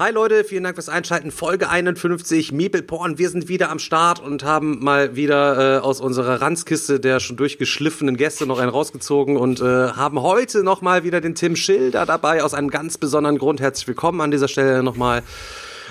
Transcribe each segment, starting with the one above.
Hi Leute, vielen Dank fürs Einschalten. Folge 51, Meeple Porn. Wir sind wieder am Start und haben mal wieder äh, aus unserer Ranzkiste der schon durchgeschliffenen Gäste noch einen rausgezogen und äh, haben heute nochmal wieder den Tim Schilder dabei aus einem ganz besonderen Grund. Herzlich willkommen an dieser Stelle nochmal.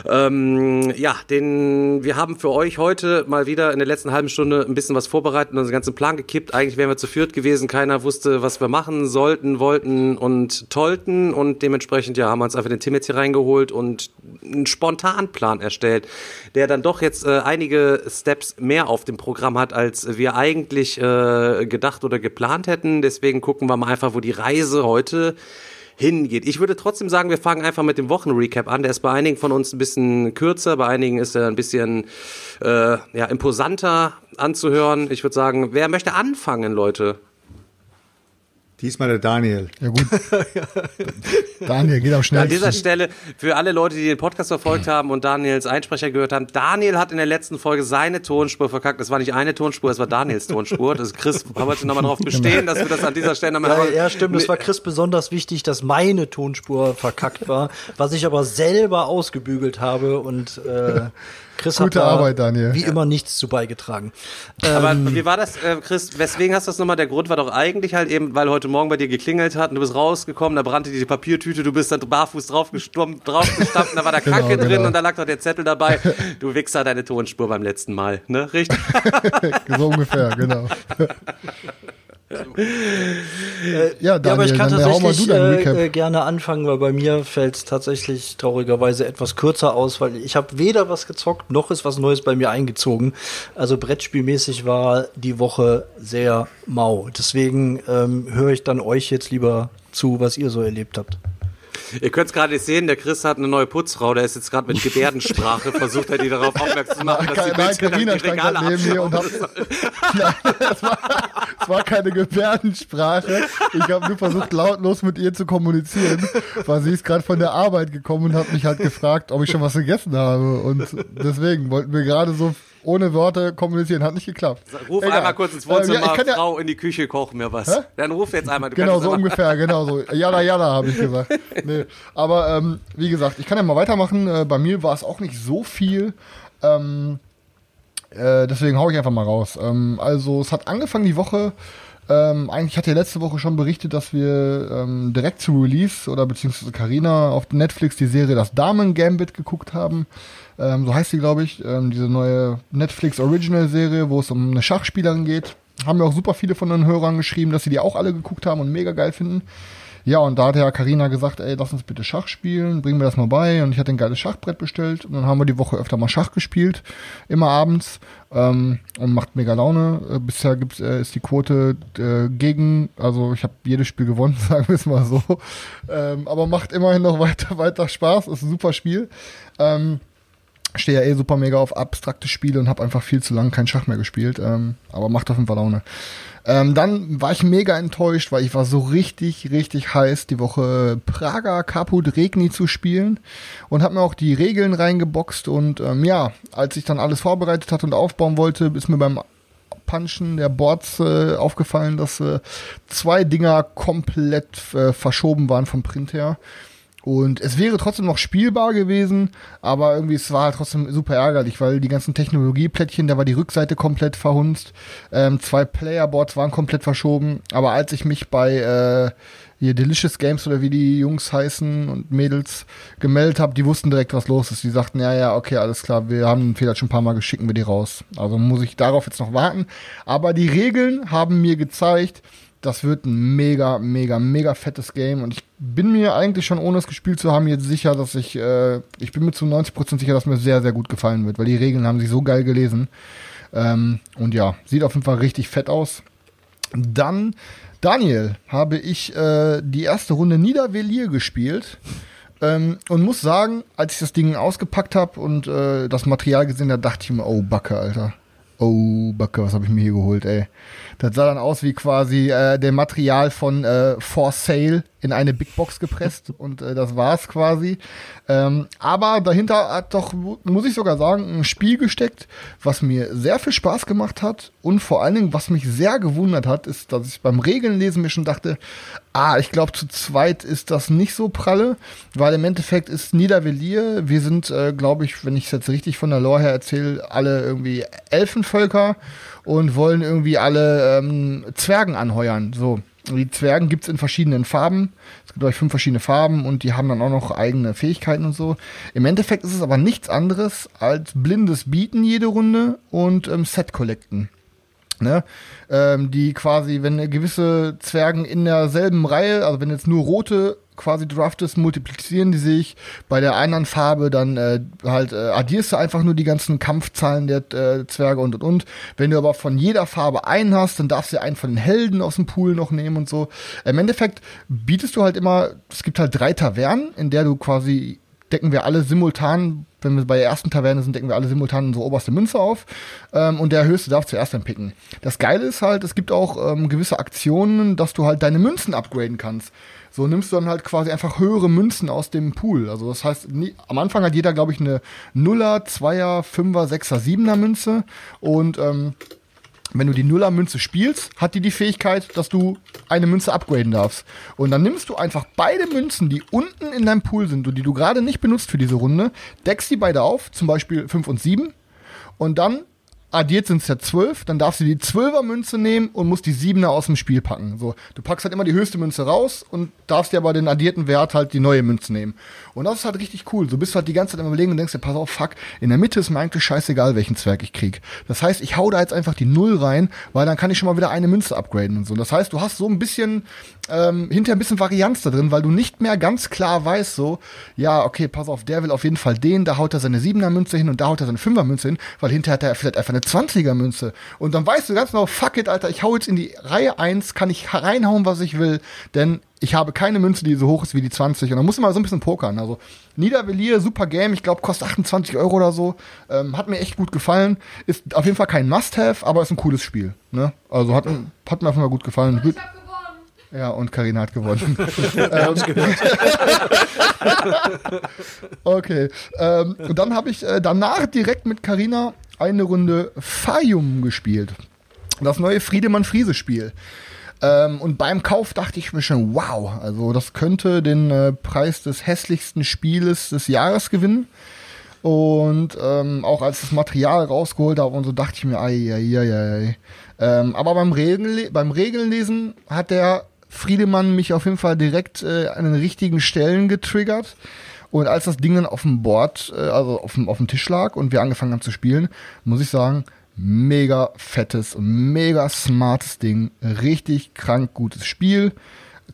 Ähm, ja, den, wir haben für euch heute mal wieder in der letzten halben Stunde ein bisschen was vorbereitet und unseren ganzen Plan gekippt. Eigentlich wären wir zu viert gewesen. Keiner wusste, was wir machen sollten, wollten und tollten. Und dementsprechend, ja, haben wir uns einfach den Tim jetzt hier reingeholt und einen Spontanplan erstellt, der dann doch jetzt äh, einige Steps mehr auf dem Programm hat, als wir eigentlich äh, gedacht oder geplant hätten. Deswegen gucken wir mal einfach, wo die Reise heute hingeht. Ich würde trotzdem sagen, wir fangen einfach mit dem Wochenrecap an. Der ist bei einigen von uns ein bisschen kürzer, bei einigen ist er ein bisschen äh, ja, imposanter anzuhören. Ich würde sagen, wer möchte anfangen, Leute? Diesmal der Daniel. Ja gut. Daniel, geht am An schnellsten. dieser Stelle für alle Leute, die den Podcast verfolgt haben und Daniels Einsprecher gehört haben, Daniel hat in der letzten Folge seine Tonspur verkackt. Es war nicht eine Tonspur, es war Daniels Tonspur. Das ist Chris wollte nochmal darauf bestehen, dass wir das an dieser Stelle nochmal Ja, ja, stimmt. Es war Chris besonders wichtig, dass meine Tonspur verkackt war, was ich aber selber ausgebügelt habe und äh, Chris Gute hat da Arbeit, Daniel. wie immer nichts zu beigetragen. Aber Ähm, wie war das, äh, Chris? Weswegen hast du das nochmal? Der Grund war doch eigentlich halt eben, weil heute Morgen bei dir geklingelt hat und du bist rausgekommen, da brannte die Papiertüte, du bist dann barfuß draufgestummt, draufgestanden, da war der Kacke Genau, drin genau. und da lag doch der Zettel dabei. Du Wichser, deine Tonspur beim letzten Mal, ne? Richtig? So ungefähr, genau. Ja, Daniel, ja, aber ich kann tatsächlich äh, äh, gerne anfangen, weil bei mir fällt es tatsächlich traurigerweise etwas kürzer aus, weil ich habe weder was gezockt, noch ist was Neues bei mir eingezogen. Also Brettspielmäßig war die Woche sehr mau. Deswegen ähm, höre ich dann euch jetzt lieber zu, was ihr so erlebt habt. Ihr könnt es gerade nicht sehen, der Chris hat eine neue Putzfrau, der ist jetzt gerade mit Gebärdensprache, versucht er die darauf aufmerksam zu machen, dass sie Nein, Carina die Regale neben mir und abschauen. Nein, es war, es war keine Gebärdensprache. Ich habe nur versucht, lautlos mit ihr zu kommunizieren, weil sie ist gerade von der Arbeit gekommen und hat mich halt gefragt, ob ich schon was gegessen habe. Und deswegen wollten wir gerade so ohne Worte kommunizieren. Hat nicht geklappt. Ruf Egal. einmal kurz ins Äh, Wohnzimmer, ja, ich kann ja- Frau in die Küche, koch mir was. Hä? Dann ruf jetzt einmal. Du Genau, so ungefähr, genau so. Jada, jada, habe ich gesagt. Nee. Aber ähm, wie gesagt, ich kann ja mal weitermachen. Äh, bei mir war es auch nicht so viel. Ähm, äh, deswegen hau ich einfach mal raus. Ähm, also, es hat angefangen die Woche. Ähm, eigentlich hatte ja letzte Woche schon berichtet, dass wir ähm, direkt zu Release oder beziehungsweise Carina auf Netflix die Serie Das Damen Gambit geguckt haben. Ähm, so heißt sie, glaube ich. Ähm, diese neue Netflix Original Serie, wo es um eine Schachspielerin geht. Haben mir auch super viele von den Hörern geschrieben, dass sie die auch alle geguckt haben und mega geil finden. Ja, und da hat ja Karina gesagt, ey, lass uns bitte Schach spielen, bring mir das mal bei. Und ich hatte ein geiles Schachbrett bestellt. Und dann haben wir die Woche öfter mal Schach gespielt, immer abends. Ähm, und macht mega Laune. Äh, bisher gibt's, äh, ist die Quote äh, gegen, also ich habe jedes Spiel gewonnen, sagen wir es mal so. Ähm, aber macht immerhin noch weiter, weiter Spaß. Ist ein super Spiel. Ähm, stehe ja eh super mega auf abstrakte Spiele und habe einfach viel zu lange kein Schach mehr gespielt. Ähm, aber macht auf jeden Fall Laune. Ähm, dann war ich mega enttäuscht, weil ich war so richtig, richtig heiß, die Woche Praga Caput Regni zu spielen und habe mir auch die Regeln reingeboxt und ähm, ja, als ich dann alles vorbereitet hatte und aufbauen wollte, ist mir beim Punchen der Boards äh, aufgefallen, dass äh, zwei Dinger komplett äh, verschoben waren vom Print her. Und es wäre trotzdem noch spielbar gewesen, aber irgendwie es war halt trotzdem super ärgerlich, weil die ganzen Technologieplättchen, da war die Rückseite komplett verhunzt, ähm, zwei Playerboards waren komplett verschoben, aber als ich mich bei äh, hier Delicious Games oder wie die Jungs heißen und Mädels gemeldet habe, die wussten direkt, was los ist. Die sagten, ja, ja, okay, alles klar, wir haben den Fehler schon ein paar Mal, geschickt, wir die raus. Also muss ich darauf jetzt noch warten. Aber die Regeln haben mir gezeigt, das wird ein mega, mega, mega fettes Game und ich bin mir eigentlich schon, ohne es gespielt zu haben, jetzt sicher, dass ich, äh, ich bin mir zu 90% sicher, dass mir sehr, sehr gut gefallen wird, weil die Regeln haben sich so geil gelesen. Ähm, und ja, sieht auf jeden Fall richtig fett aus. Dann, Daniel, habe ich äh, die erste Runde Niedervelier gespielt. Ähm, und muss sagen, als ich das Ding ausgepackt habe und äh, das Material gesehen habe, dachte ich mir, oh Backe, Alter. Oh Backe, was habe ich mir hier geholt, ey. Das sah dann aus wie quasi äh, der Material von äh, For Sale in eine Big Box gepresst und äh, das war's quasi. Ähm, aber dahinter hat doch, muss ich sogar sagen, ein Spiel gesteckt, was mir sehr viel Spaß gemacht hat und vor allen Dingen, was mich sehr gewundert hat, ist, dass ich beim Regelnlesen mir schon dachte, ah, ich glaube zu zweit ist das nicht so pralle, weil im Endeffekt ist Niedervelier, wir sind, äh, glaube ich, wenn ich es jetzt richtig von der Lore her erzähle, alle irgendwie Elfenvölker und wollen irgendwie alle ähm, Zwergen anheuern. So. Die Zwergen gibt's in verschiedenen Farben. Es gibt euch fünf verschiedene Farben und die haben dann auch noch eigene Fähigkeiten und so. Im Endeffekt ist es aber nichts anderes als blindes Bieten jede Runde und ähm, Set collecten. Ne? Ähm, die quasi, wenn gewisse Zwergen in derselben Reihe, also wenn jetzt nur rote quasi draftest, multiplizieren die sich. Bei der anderen Farbe dann äh, halt äh, addierst du einfach nur die ganzen Kampfzahlen der äh, Zwerge und und und. Wenn du aber von jeder Farbe einen hast, dann darfst du einen von den Helden aus dem Pool noch nehmen und so. Im Endeffekt bietest du halt immer, es gibt halt drei Tavernen, in der du quasi decken wir alle simultan, wenn wir bei der ersten Taverne sind, decken wir alle simultan unsere oberste Münze auf ähm, und der höchste darf zuerst dann picken. Das Geile ist halt, es gibt auch ähm, gewisse Aktionen, dass du halt deine Münzen upgraden kannst. So nimmst du dann halt quasi einfach höhere Münzen aus dem Pool. Also das heißt, nie, am Anfang hat jeder, glaube ich, eine Nuller, Zweier, Fünfer, Sechser, Siebener Münze und ähm, wenn du die Nuller-Münze spielst, hat die die Fähigkeit, dass du eine Münze upgraden darfst. Und dann nimmst du einfach beide Münzen, die unten in deinem Pool sind und die du gerade nicht benutzt für diese Runde, deckst die beide auf, zum Beispiel 5 und 7. Und dann addiert sind es ja zwölf, dann darfst du die zwölfer Münze nehmen und musst die siebener aus dem Spiel packen. So, du packst halt immer die höchste Münze raus und darfst dir aber den addierten Wert halt die neue Münze nehmen. Und das ist halt richtig cool. So bist du halt die ganze Zeit am überlegen und denkst dir, pass auf, fuck, in der Mitte ist mir eigentlich scheißegal, welchen Zwerg ich krieg. Das heißt, ich hau da jetzt einfach die Null rein, weil dann kann ich schon mal wieder eine Münze upgraden und so. Das heißt, du hast so ein bisschen, ähm, hinterher ein bisschen Varianz da drin, weil du nicht mehr ganz klar weißt, so, ja, okay, pass auf, der will auf jeden Fall den, da haut er seine siebener Münze hin und da haut er seine fünfer Münze hin, weil hinterher hat er vielleicht einfach eine 20er Münze. Und dann weißt du ganz genau, fuck it, Alter, ich hau jetzt in die Reihe 1, kann ich reinhauen, was ich will, denn ich habe keine Münze, die so hoch ist wie die 20. Und dann muss man mal so ein bisschen pokern. Also Niedervelier, super Game, ich glaube, kostet 28 Euro oder so. Ähm, hat mir echt gut gefallen. Ist auf jeden Fall kein Must-Have, aber ist ein cooles Spiel. Ne? Also hat, hat mir auf jeden Fall gut gefallen. Ich hab gewonnen. Ja, und Karina hat gewonnen. okay. Ähm, und dann habe ich äh, danach direkt mit Karina eine Runde Fayum gespielt. Das neue Friedemann-Friese-Spiel. Ähm, und beim Kauf dachte ich mir schon, wow, also das könnte den äh, Preis des hässlichsten Spieles des Jahres gewinnen. Und ähm, auch als das Material rausgeholt habe und so dachte ich mir, ei, ei, ei, ei. Ähm, aber beim, Regeln, beim Regelnlesen hat der Friedemann mich auf jeden Fall direkt äh, an den richtigen Stellen getriggert. Und als das Ding dann auf dem Board, äh, also auf dem, auf dem Tisch lag und wir angefangen haben zu spielen, muss ich sagen, mega fettes mega smartes Ding. Richtig krank gutes Spiel.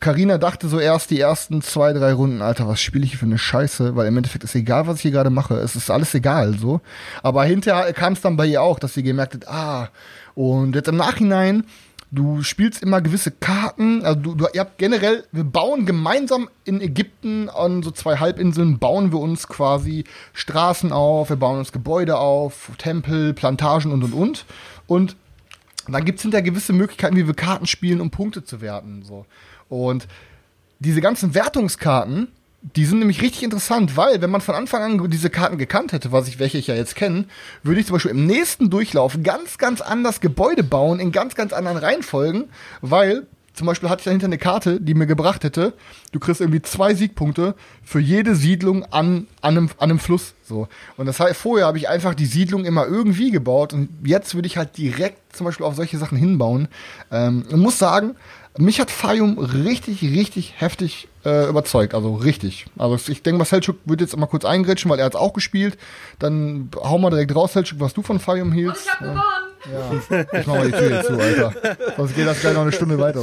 Karina dachte so erst die ersten zwei, drei Runden, Alter, was spiele ich hier für eine Scheiße? Weil im Endeffekt ist egal, was ich hier gerade mache. Es ist alles egal, so. Aber hinterher kam es dann bei ihr auch, dass sie gemerkt hat, ah, und jetzt im Nachhinein Du spielst immer gewisse Karten. Also du, du, ihr habt generell, wir bauen gemeinsam in Ägypten an so zwei Halbinseln, bauen wir uns quasi Straßen auf, wir bauen uns Gebäude auf, Tempel, Plantagen und und und. Und dann gibt's hinterher gewisse Möglichkeiten, wie wir Karten spielen, um Punkte zu werten. So. Und diese ganzen Wertungskarten, die sind nämlich richtig interessant, weil wenn man von Anfang an diese Karten gekannt hätte, was ich welche ich ja jetzt kenne, würde ich zum Beispiel im nächsten Durchlauf ganz, ganz anders Gebäude bauen in ganz, ganz anderen Reihenfolgen, weil zum Beispiel hatte ich dahinter eine Karte, die mir gebracht hätte, du kriegst irgendwie zwei Siegpunkte für jede Siedlung an, an, einem, an einem Fluss. So. Und das heißt, vorher habe ich einfach die Siedlung immer irgendwie gebaut und jetzt würde ich halt direkt zum Beispiel auf solche Sachen hinbauen. Ähm, und muss sagen, mich hat Fayum richtig, richtig heftig äh, überzeugt. Also richtig. Also ich denke mal, Selchuk wird jetzt mal kurz eingrätschen, weil er hat auch gespielt. Dann hau mal direkt raus, Selchuk, was du von Fayum Und hielst. ich hab gewonnen. Ja. Ich mach mal die Tür jetzt zu, Alter. Sonst geht das gleich noch eine Stunde weiter.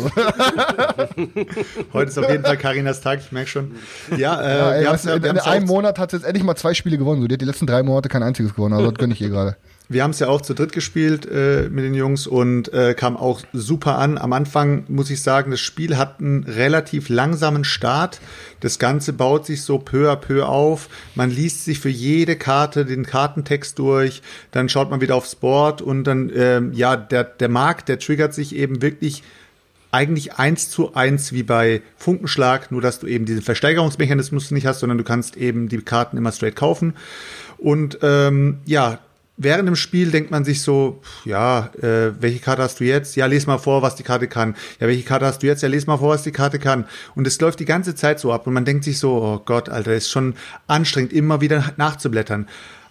Heute ist auf jeden Fall Karinas Tag, ich merke schon. Ja, äh, Ja, ey, wir weißt in, wir in einem Monat hat sie jetzt endlich mal zwei Spiele gewonnen. So, die hat die letzten drei Monate kein einziges gewonnen. Also das gönne ich ihr gerade. Wir haben es ja auch zu dritt gespielt äh, mit den Jungs und äh, kam auch super an. Am Anfang muss ich sagen, das Spiel hat einen relativ langsamen Start. Das Ganze baut sich so peu à peu auf. Man liest sich für jede Karte den Kartentext durch, dann schaut man wieder aufs Board und dann, ähm, ja, der, der Markt, der triggert sich eben wirklich eigentlich eins zu eins wie bei Funkenschlag, nur dass du eben diesen Versteigerungsmechanismus nicht hast, sondern du kannst eben die Karten immer straight kaufen. Und ähm, ja, während dem Spiel denkt man sich so, ja, äh, welche Karte hast du jetzt? Ja, les mal vor, was die Karte kann. Ja, welche Karte hast du jetzt? Ja, les mal vor, was die Karte kann. Und es läuft die ganze Zeit so ab und man denkt sich so, oh Gott, Alter, ist schon anstrengend, immer wieder nachzublättern.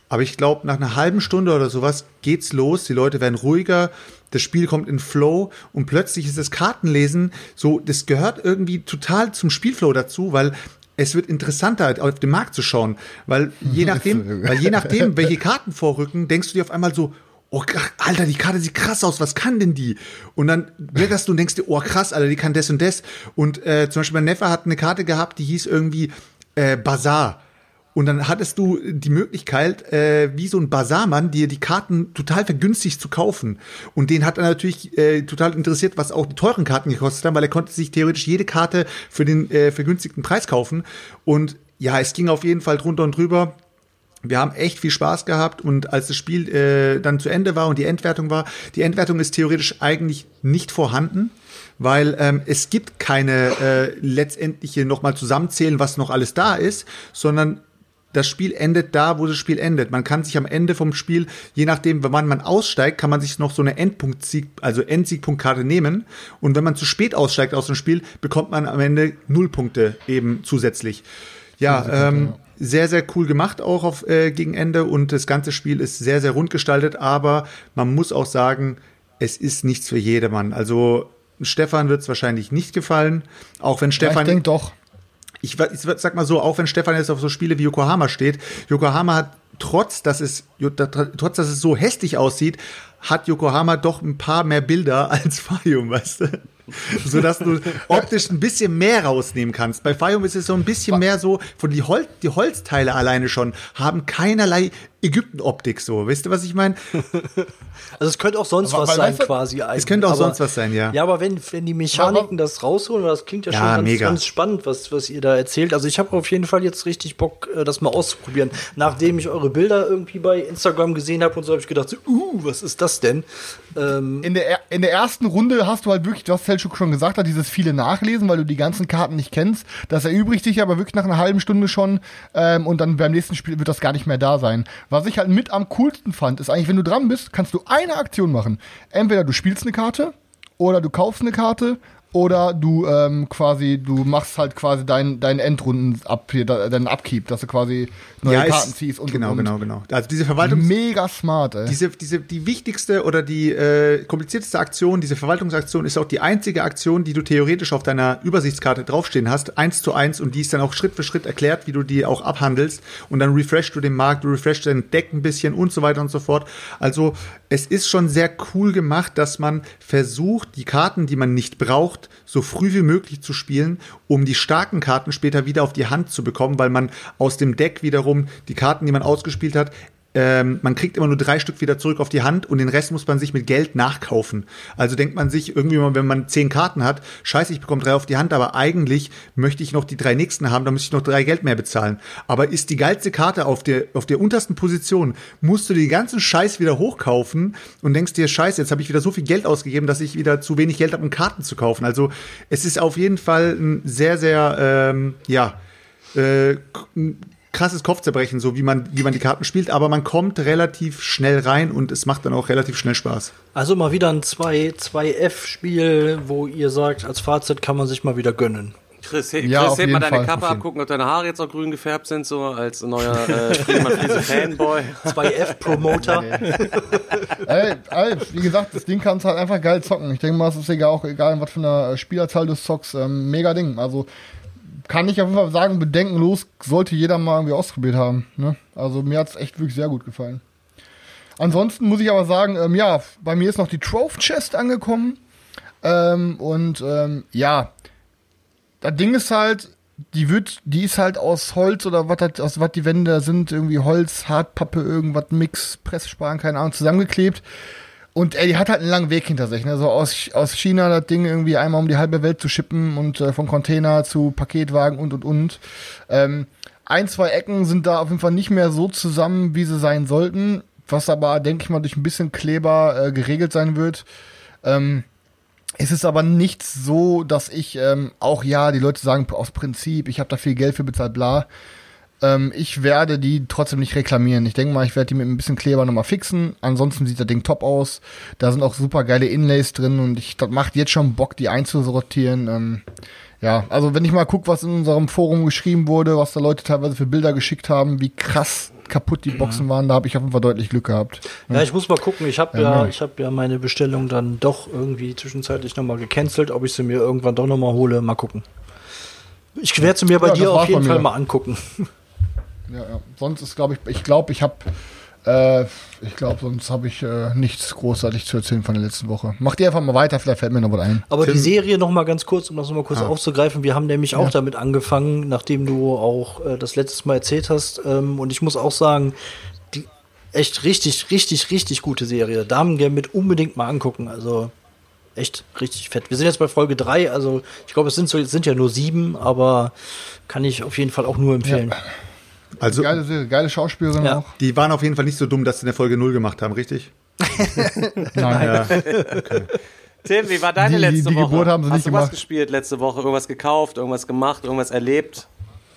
Aber ich glaube, nach einer halben Stunde oder sowas geht's los. Die Leute werden ruhiger, das Spiel kommt in Flow und plötzlich ist das Kartenlesen so, das gehört irgendwie total zum Spielflow dazu, weil es wird interessanter, auf den Markt zu schauen, weil je nachdem, weil je nachdem, welche Karten vorrücken, denkst du dir auf einmal so, oh, Alter, die Karte sieht krass aus, was kann denn die? Und dann blätterst du und denkst dir, oh krass, Alter, die kann das und das. Und äh, zum Beispiel mein Neffe hat eine Karte gehabt, die hieß irgendwie äh, Bazaar. Und dann hattest du die Möglichkeit, äh, wie so ein Basarmann, dir die Karten total vergünstigt zu kaufen. Und den hat er natürlich äh, total interessiert, was auch die teuren Karten gekostet haben, weil er konnte sich theoretisch jede Karte für den äh, vergünstigten Preis kaufen. Und ja, es ging auf jeden Fall drunter und drüber. Wir haben echt viel Spaß gehabt und als das Spiel äh, dann zu Ende war und die Endwertung war, die Endwertung ist theoretisch eigentlich nicht vorhanden, weil ähm, es gibt keine äh, letztendliche nochmal zusammenzählen, was noch alles da ist, sondern das Spiel endet da, wo das Spiel endet. Man kann sich am Ende vom Spiel, je nachdem, wann man aussteigt, kann man sich noch so eine Endpunkt-Sieg, also Endsiegpunktkarte nehmen. Und wenn man zu spät aussteigt aus dem Spiel, bekommt man am Ende null Punkte eben zusätzlich. Ja, ähm, sehr, sehr cool gemacht auch auf, äh, gegen Ende und das ganze Spiel ist sehr, sehr rund gestaltet, aber man muss auch sagen, es ist nichts für jedermann. Also Stefan wird es wahrscheinlich nicht gefallen, auch wenn Stefan. Ja, ich denke doch ich, ich sag mal so, auch wenn Stefan jetzt auf so Spiele wie Yokohama steht, Yokohama hat trotz, dass es, trotz, dass es so hässlich aussieht, hat Yokohama doch ein paar mehr Bilder als Fayum, weißt du? so dass du optisch ein bisschen mehr rausnehmen kannst. Bei Fayum ist es so ein bisschen mehr so, von die, Hol die Holzteile alleine schon haben keinerlei Ägypten-Optik so. Weißt du, was ich meine? Also es könnte auch sonst aber, was sein quasi. Es könnte auch aber, sonst was sein, ja. Ja, aber wenn, wenn die Mechaniken aber, das rausholen, das klingt ja, ja schon ganz, ganz, spannend, was, was ihr da erzählt. Also ich habe auf jeden Fall jetzt richtig Bock, äh, das mal auszuprobieren. Nachdem ich eure Bilder irgendwie bei Instagram gesehen habe und so, habe ich gedacht, so, uh, was ist das denn? Ähm in, der, in der ersten Runde hast du halt wirklich, was Selchuk schon gesagt hat, dieses viele Nachlesen, weil du die ganzen Karten nicht kennst. Das erübrigt sich aber wirklich nach einer halben Stunde schon ähm, und dann beim nächsten Spiel wird das gar nicht mehr da sein. Was ich halt mit am coolsten fand, ist eigentlich, wenn du dran bist, kannst du eine Aktion machen. Entweder du spielst eine Karte oder du kaufst eine Karte oder du ähm, quasi, du machst halt quasi deinen dein Endrunden ab, deinen Upkeep, dass du quasi neue ja, Karten ziehst und genau, und. genau, genau. Also diese Verwaltung mega smart. Ey. Diese, diese, die wichtigste oder die äh, komplizierteste Aktion, diese Verwaltungsaktion ist auch die einzige Aktion, die du theoretisch auf deiner Übersichtskarte draufstehen hast, eins zu eins und die ist dann auch Schritt für Schritt erklärt, wie du die auch abhandelst und dann refreshst du den Markt, du refreshst dein Deck ein bisschen und so weiter und so fort. Also es ist schon sehr cool gemacht, dass man versucht, die Karten, die man nicht braucht, so früh wie möglich zu spielen, um die starken Karten später wieder auf die Hand zu bekommen, weil man aus dem Deck wiederum die Karten, die man ausgespielt hat, ähm, man kriegt immer nur drei Stück wieder zurück auf die Hand und den Rest muss man sich mit Geld nachkaufen. Also denkt man sich irgendwie mal, wenn man zehn Karten hat, scheiße, ich bekomme drei auf die Hand, aber eigentlich möchte ich noch die drei nächsten haben, da muss ich noch drei Geld mehr bezahlen. Aber ist die geilste Karte auf der, auf der untersten Position, musst du den ganzen Scheiß wieder hochkaufen und denkst dir, scheiße, jetzt habe ich wieder so viel Geld ausgegeben, dass ich wieder zu wenig Geld habe, um Karten zu kaufen. Also es ist auf jeden Fall ein sehr, sehr, ähm, ja, äh, krasses Kopfzerbrechen, so wie man, wie man die Karten spielt, aber man kommt relativ schnell rein und es macht dann auch relativ schnell Spaß. Also mal wieder ein 2-F-Spiel, wo ihr sagt, als Fazit kann man sich mal wieder gönnen. Chris, Chris ja, heb mal deine Fall. Kappe ab, gucken, ob deine Haare jetzt auch grün gefärbt sind, so als neuer äh, Fanboy. 2F-Promoter. ey, ey, wie gesagt, das Ding kannst halt einfach geil zocken. Ich denke mal, es ist egal, auch egal, was für eine Spielerzahl du zockst. Ähm, mega Ding. Also kann ich auf jeden Fall sagen, bedenkenlos sollte jeder mal irgendwie ausprobiert haben. Ne? Also mir hat es echt wirklich sehr gut gefallen. Ansonsten muss ich aber sagen, ähm, ja, bei mir ist noch die Trove Chest angekommen. Ähm, und ähm, ja, das Ding ist halt, die wird, die ist halt aus Holz oder was aus was die Wände sind, irgendwie Holz, Hartpappe, irgendwas, Mix, Pressspan, keine Ahnung, zusammengeklebt. Und ey, die hat halt einen langen Weg hinter sich, ne? So aus, aus China das Ding irgendwie einmal um die halbe Welt zu schippen und äh, von Container zu Paketwagen und und und. Ähm, ein, zwei Ecken sind da auf jeden Fall nicht mehr so zusammen, wie sie sein sollten, was aber, denke ich mal, durch ein bisschen Kleber äh, geregelt sein wird. Ähm, es ist aber nicht so, dass ich ähm, auch ja, die Leute sagen aus Prinzip, ich habe da viel Geld für bezahlt, bla. Ähm, ich werde die trotzdem nicht reklamieren. Ich denke mal, ich werde die mit ein bisschen Kleber nochmal fixen. Ansonsten sieht das Ding top aus. Da sind auch super geile Inlays drin und ich, das macht jetzt schon Bock, die einzusortieren. Ähm, ja, also wenn ich mal gucke, was in unserem Forum geschrieben wurde, was da Leute teilweise für Bilder geschickt haben, wie krass kaputt die Boxen waren, da habe ich auf jeden Fall deutlich Glück gehabt. Ja, ich muss mal gucken. Ich habe ja, ich habe ja meine Bestellung dann doch irgendwie zwischenzeitlich nochmal gecancelt, ob ich sie mir irgendwann doch nochmal hole. Mal gucken. Ich werde sie mir bei Ja, dir auf jeden Fall mir. mal angucken. Ja, ja. Sonst ist, glaube ich, ich glaube, ich habe, äh, ich glaube, sonst habe ich äh, nichts großartig zu erzählen von der letzten Woche. Macht ihr einfach mal weiter, vielleicht fällt mir noch was ein. Aber die Serie noch mal ganz kurz, um das noch mal kurz Ah. aufzugreifen. Wir haben nämlich auch damit angefangen, nachdem du auch äh, das letztes Mal erzählt hast. Ähm, und ich muss auch sagen, die echt richtig, richtig, richtig gute Serie. Damen mit unbedingt mal angucken. Also echt richtig fett. Wir sind jetzt bei Folge 3, also ich glaube, es sind, so, es sind ja nur sieben, aber kann ich auf jeden Fall auch nur empfehlen. Also, Geile geile Schauspielerin Ja. auch. die waren auf jeden Fall nicht so dumm, dass sie eine Folge 0 gemacht haben, richtig? Nein. Ja. Tim, wie war deine Die- letzte die Woche? Geburt haben sie Hast nicht du was gemacht. gespielt letzte Woche? Irgendwas gekauft, irgendwas gemacht, irgendwas erlebt?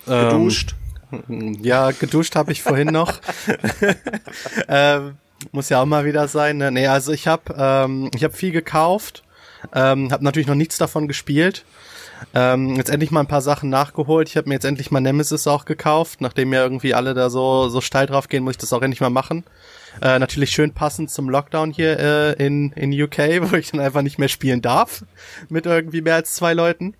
Ähm, Geduscht? Ja, geduscht habe ich vorhin noch. ähm, muss ja auch mal wieder sein. Ne? Nee, also ich habe ähm, ich hab viel gekauft, ähm, habe natürlich noch nichts davon gespielt. Ähm, jetzt endlich mal ein paar Sachen nachgeholt. Ich habe mir jetzt endlich mal Nemesis auch gekauft. Nachdem ja irgendwie alle da so, so steil drauf gehen, muss ich das auch endlich mal machen. Äh, natürlich schön passend zum Lockdown hier äh, in, in UK, wo ich dann einfach nicht mehr spielen darf. Mit irgendwie mehr als zwei Leuten.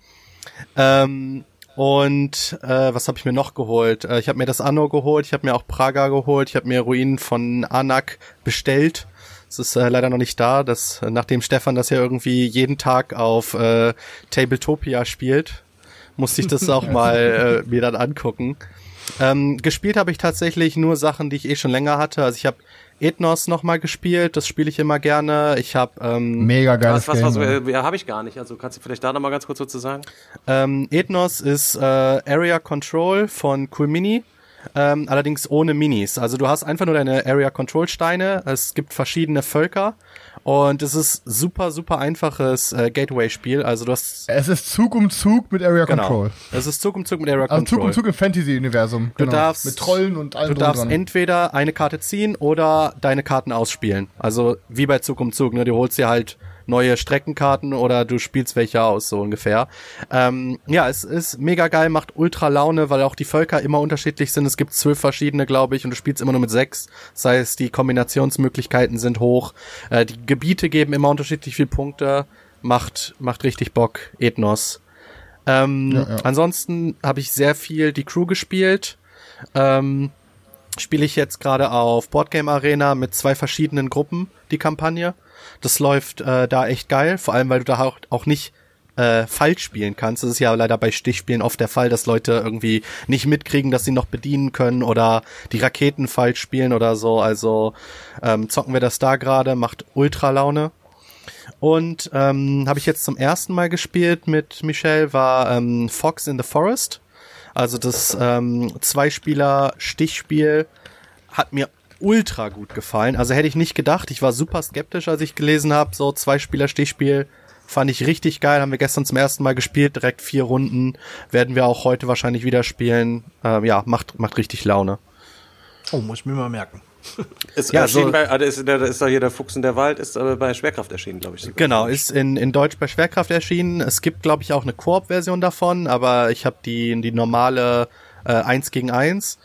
Ähm, und äh, was habe ich mir noch geholt? Äh, ich habe mir das Anno geholt, ich habe mir auch Praga geholt, ich habe mir Ruinen von Anak bestellt. Es ist äh, leider noch nicht da, dass äh, nachdem Stefan das ja irgendwie jeden Tag auf äh, Tabletopia spielt, musste ich das auch mal äh, mir dann angucken. Ähm, gespielt habe ich tatsächlich nur Sachen, die ich eh schon länger hatte. Also ich habe Ethnos noch mal gespielt, das spiele ich immer gerne. Ich habe ähm, Mega geiles Was, was, was, äh, ja, habe ich gar nicht. Also kannst du vielleicht da noch mal ganz kurz was zu sagen? Ähm, Ethnos ist äh, Area Control von Cool Mini. Ähm, allerdings ohne Minis. Also du hast einfach nur deine Area Control Steine. Es gibt verschiedene Völker und es ist super, super einfaches äh, Gateway-Spiel. Also du hast es ist Zug um Zug mit Area genau. Control. Es ist Zug um Zug mit Area Also Zug Control. um Zug im Fantasy-Universum. Du genau. darfst Mit Trollen und allem Du darfst dran. entweder eine Karte ziehen oder deine Karten ausspielen. Also wie bei Zug um Zug, ne? Du holst dir halt neue Streckenkarten oder du spielst welche aus, so ungefähr. Ähm, ja, es ist mega geil, macht ultra Laune, weil auch die Völker immer unterschiedlich sind. Es gibt zwölf verschiedene, glaube ich, und du spielst immer nur mit sechs. Das heißt, die Kombinationsmöglichkeiten sind hoch. Äh, die Gebiete geben immer unterschiedlich viel Punkte. Macht, macht richtig Bock. Ethnos. Ähm, Ja, ja. Ansonsten habe ich sehr viel die Crew gespielt. Ähm, spiele ich jetzt gerade auf Boardgame Arena mit zwei verschiedenen Gruppen die Kampagne. Das läuft äh, da echt geil, vor allem weil du da auch, auch nicht äh, falsch spielen kannst. Das ist ja leider bei Stichspielen oft der Fall, dass Leute irgendwie nicht mitkriegen, dass sie noch bedienen können oder die Raketen falsch spielen oder so. Also ähm, zocken wir das da gerade, macht ultra Laune. Und ähm, habe ich jetzt zum ersten Mal gespielt mit Michelle, war ähm, Fox in the Forest. Also das ähm, Zwei-Spieler-Stichspiel hat mir ultra gut gefallen. Also hätte ich nicht gedacht. Ich war super skeptisch, als ich gelesen habe, so Zwei-Spieler-Stichspiel. Fand ich richtig geil. Haben wir gestern zum ersten Mal gespielt, direkt vier Runden. Werden wir auch heute wahrscheinlich wieder spielen. Ähm, ja, macht, macht richtig Laune. Oh, muss ich mir mal merken. Ist Ja, erschienen so- bei, ah, da ist, da ist da hier der Fuchs in der Wald, ist äh, bei Schwerkraft erschienen, glaube ich. sogar. Genau, ist in, in Deutsch bei Schwerkraft erschienen. Es gibt, glaube ich, auch eine Koop-Version davon, aber ich habe die, die normale äh, 1 gegen 1.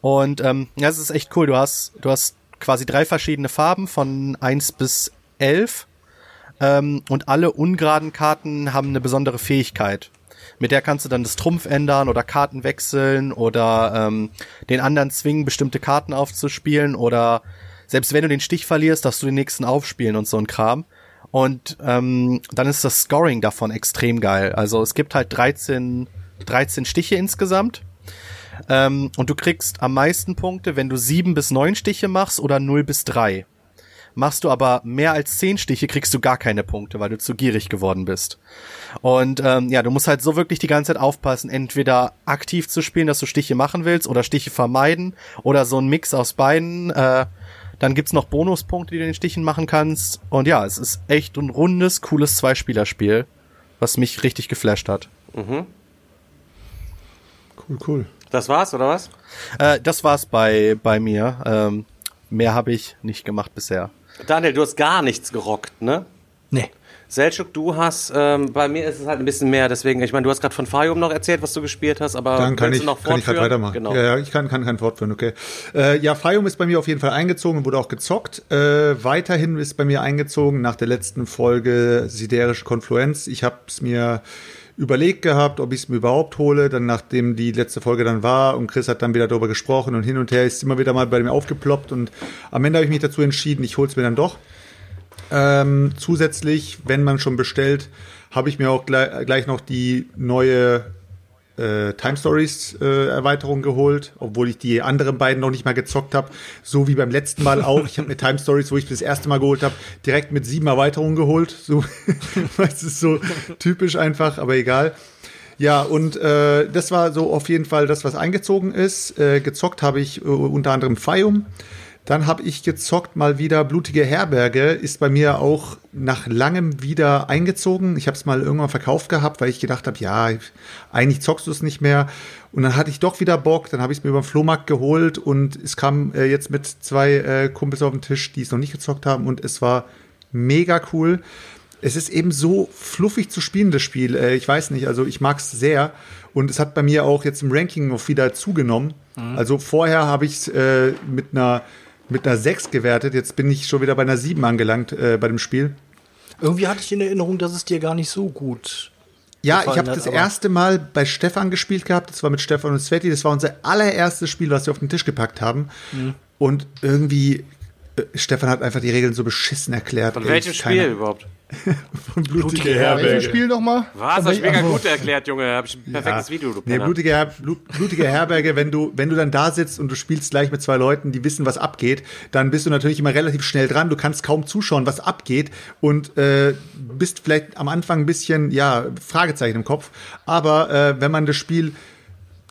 Und ähm, ja, es ist echt cool. Du hast, du hast quasi drei verschiedene Farben von 1 bis 11. Ähm, und alle ungeraden Karten haben eine besondere Fähigkeit. Mit der kannst du dann das Trumpf ändern oder Karten wechseln oder ähm, den anderen zwingen, bestimmte Karten aufzuspielen oder selbst wenn du den Stich verlierst, darfst du den nächsten aufspielen und so ein Kram. Und ähm, dann ist das Scoring davon extrem geil. Also es gibt halt 13 13 Stiche insgesamt. Ähm, und du kriegst am meisten Punkte, wenn du sieben bis neun Stiche machst oder 0 bis drei. Machst du aber mehr als zehn Stiche, kriegst du gar keine Punkte, weil du zu gierig geworden bist. Und ähm, ja, du musst halt so wirklich die ganze Zeit aufpassen, entweder aktiv zu spielen, dass du Stiche machen willst, oder Stiche vermeiden, oder so ein Mix aus beiden. Äh, dann gibt's noch Bonuspunkte, die du in den Stichen machen kannst. Und ja, es ist echt ein rundes, cooles Zweispielerspiel, was mich richtig geflasht hat. Cool, cool. Das war's, oder was? Äh, das war's bei, bei mir. Ähm, mehr habe ich nicht gemacht bisher. Daniel, du hast gar nichts gerockt, ne? Nee. Selchuk, du hast, ähm, bei mir ist es halt ein bisschen mehr, deswegen, ich meine, du hast gerade von Fayum noch erzählt, was du gespielt hast, aber Dann kann ich, du noch kann ich halt fortführen? weitermachen. Genau. Ja, ja, ich kann, kann, kann fortführen, okay. Äh, ja, Fayum ist bei mir auf jeden Fall eingezogen und wurde auch gezockt. Äh, weiterhin ist bei mir eingezogen nach der letzten Folge Siderische Konfluenz. Ich habe es mir überlegt gehabt, ob ich es mir überhaupt hole. Dann, nachdem die letzte Folge dann war und Chris hat dann wieder darüber gesprochen und hin und her ist immer wieder mal bei mir aufgeploppt und am Ende habe ich mich dazu entschieden, ich hole es mir dann doch. Ähm, zusätzlich, wenn man schon bestellt, habe ich mir auch gleich, gleich noch die neue äh, Time Stories äh, Erweiterung geholt, obwohl ich die anderen beiden noch nicht mal gezockt habe. So wie beim letzten Mal auch. Ich habe mir Time Stories, wo ich das erste Mal geholt habe, direkt mit sieben Erweiterungen geholt. So, das ist so typisch einfach, aber egal. Ja, und äh, das war so auf jeden Fall das, was eingezogen ist. Äh, gezockt habe ich äh, unter anderem Fayum. Dann habe ich gezockt mal wieder Blutige Herberge, ist bei mir auch nach langem wieder eingezogen. Ich habe es mal irgendwann verkauft gehabt, weil ich gedacht habe, ja, eigentlich zockst du es nicht mehr. Und dann hatte ich doch wieder Bock, dann habe ich es mir über den Flohmarkt geholt und es kam äh, jetzt mit zwei äh, Kumpels auf den Tisch, die es noch nicht gezockt haben und es war mega cool. Es ist eben so fluffig zu spielen, das Spiel. Äh, ich weiß nicht, also ich mag es sehr. Und es hat bei mir auch jetzt im Ranking noch wieder zugenommen. Also vorher habe ich es äh, mit einer mit einer 6 gewertet. Jetzt bin ich schon wieder bei einer 7 angelangt äh, bei dem Spiel. Irgendwie hatte ich in Erinnerung, dass es dir gar nicht so gut. Ja, ich habe das erste Mal bei Stefan gespielt gehabt. Das war mit Stefan und Sveti. Das war unser allererstes Spiel, was wir auf den Tisch gepackt haben. Mhm. Und irgendwie, Stefan hat einfach die Regeln so beschissen erklärt. Von Ey, welchem keine- Spiel überhaupt? Von Blutige Welches Herberge. Spiel nochmal? Was? Hab ich mega gut erklärt, Junge. Hab ich ein perfektes Video, du Nee, blutige, Her Blut, blutige Herberge, wenn du, wenn du dann da sitzt und du spielst gleich mit zwei Leuten, die wissen, was abgeht, dann bist du natürlich immer relativ schnell dran. Du kannst kaum zuschauen, was abgeht und äh, bist vielleicht am Anfang ein bisschen, ja, Fragezeichen im Kopf. Aber äh, wenn man das Spiel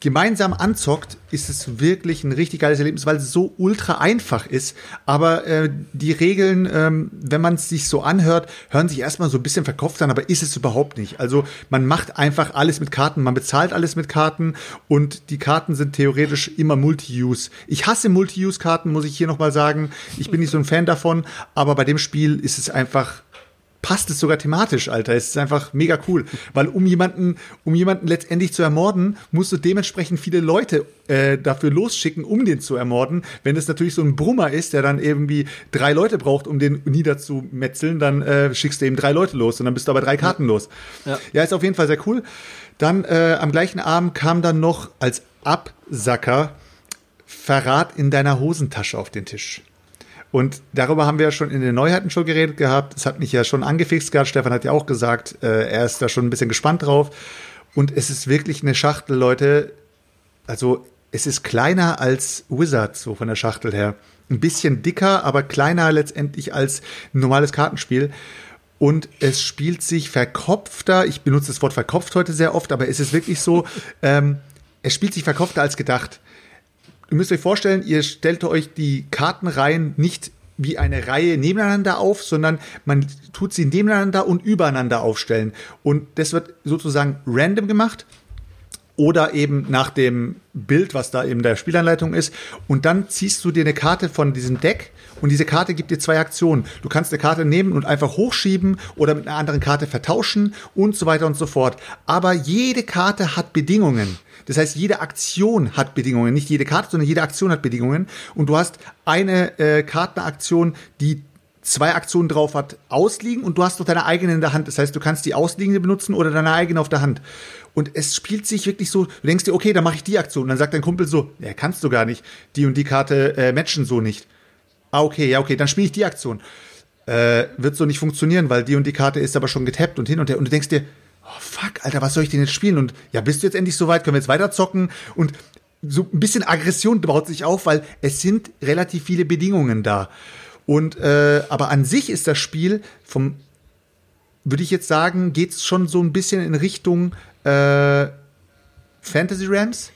gemeinsam anzockt, ist es wirklich ein richtig geiles Erlebnis, weil es so ultra einfach ist. Aber äh, die Regeln, ähm, wenn man es sich so anhört, hören sich erstmal so ein bisschen verkopft an, aber ist es überhaupt nicht. Also man macht einfach alles mit Karten, man bezahlt alles mit Karten und die Karten sind theoretisch immer Multi-Use. Ich hasse Multi-Use-Karten, muss ich hier nochmal sagen. Ich bin nicht so ein Fan davon, aber bei dem Spiel ist es einfach passt es sogar thematisch, Alter. Es ist einfach mega cool, weil um jemanden, um jemanden letztendlich zu ermorden, musst du dementsprechend viele Leute äh, dafür losschicken, um den zu ermorden. Wenn es natürlich so ein Brummer ist, der dann irgendwie drei Leute braucht, um den niederzumetzeln, dann äh, schickst du eben drei Leute los und dann bist du aber drei Karten los. Ja. ja, ist auf jeden Fall sehr cool. Dann äh, am gleichen Abend kam dann noch als Absacker Verrat in deiner Hosentasche auf den Tisch. Und darüber haben wir ja schon in den Neuheiten schon geredet gehabt. Das hat mich ja schon angefixt gehabt. Stefan hat ja auch gesagt, äh, er ist da schon ein bisschen gespannt drauf. Und es ist wirklich eine Schachtel, Leute. Also es ist kleiner als Wizard, so von der Schachtel her. Ein bisschen dicker, aber kleiner letztendlich als ein normales Kartenspiel. Und es spielt sich verkopfter. Ich benutze das Wort verkopft heute sehr oft, aber es ist wirklich so, ähm, es spielt sich verkopfter als gedacht. Ihr müsst euch vorstellen, ihr stellt euch die Kartenreihen nicht wie eine Reihe nebeneinander auf, sondern man tut sie nebeneinander und übereinander aufstellen. Und das wird sozusagen random gemacht oder eben nach dem Bild, was da in der Spielanleitung ist. Und dann ziehst du dir eine Karte von diesem Deck und diese Karte gibt dir zwei Aktionen. Du kannst eine Karte nehmen und einfach hochschieben oder mit einer anderen Karte vertauschen und so weiter und so fort. Aber jede Karte hat Bedingungen. Das heißt, jede Aktion hat Bedingungen. Nicht jede Karte, sondern jede Aktion hat Bedingungen. Und du hast eine äh, Kartenaktion, die zwei Aktionen drauf hat, ausliegen und du hast noch deine eigene in der Hand. Das heißt, du kannst die ausliegende benutzen oder deine eigene auf der Hand. Und es spielt sich wirklich so, du denkst dir, okay, dann mache ich die Aktion. Und dann sagt dein Kumpel so, ja, kannst du gar nicht. Die und die Karte äh, matchen so nicht. Ah, okay, ja, okay, dann spiele ich die Aktion. Äh, wird so nicht funktionieren, weil die und die Karte ist aber schon getappt und hin und her. Und du denkst dir, oh fuck, Alter, was soll ich denn jetzt spielen? Und ja, bist du jetzt endlich soweit? Können wir jetzt weiter zocken? Und so ein bisschen Aggression baut sich auf, weil es sind relativ viele Bedingungen da. Und äh, aber an sich ist das Spiel vom, würde ich jetzt sagen, geht es schon so ein bisschen in Richtung äh, Fantasy Rams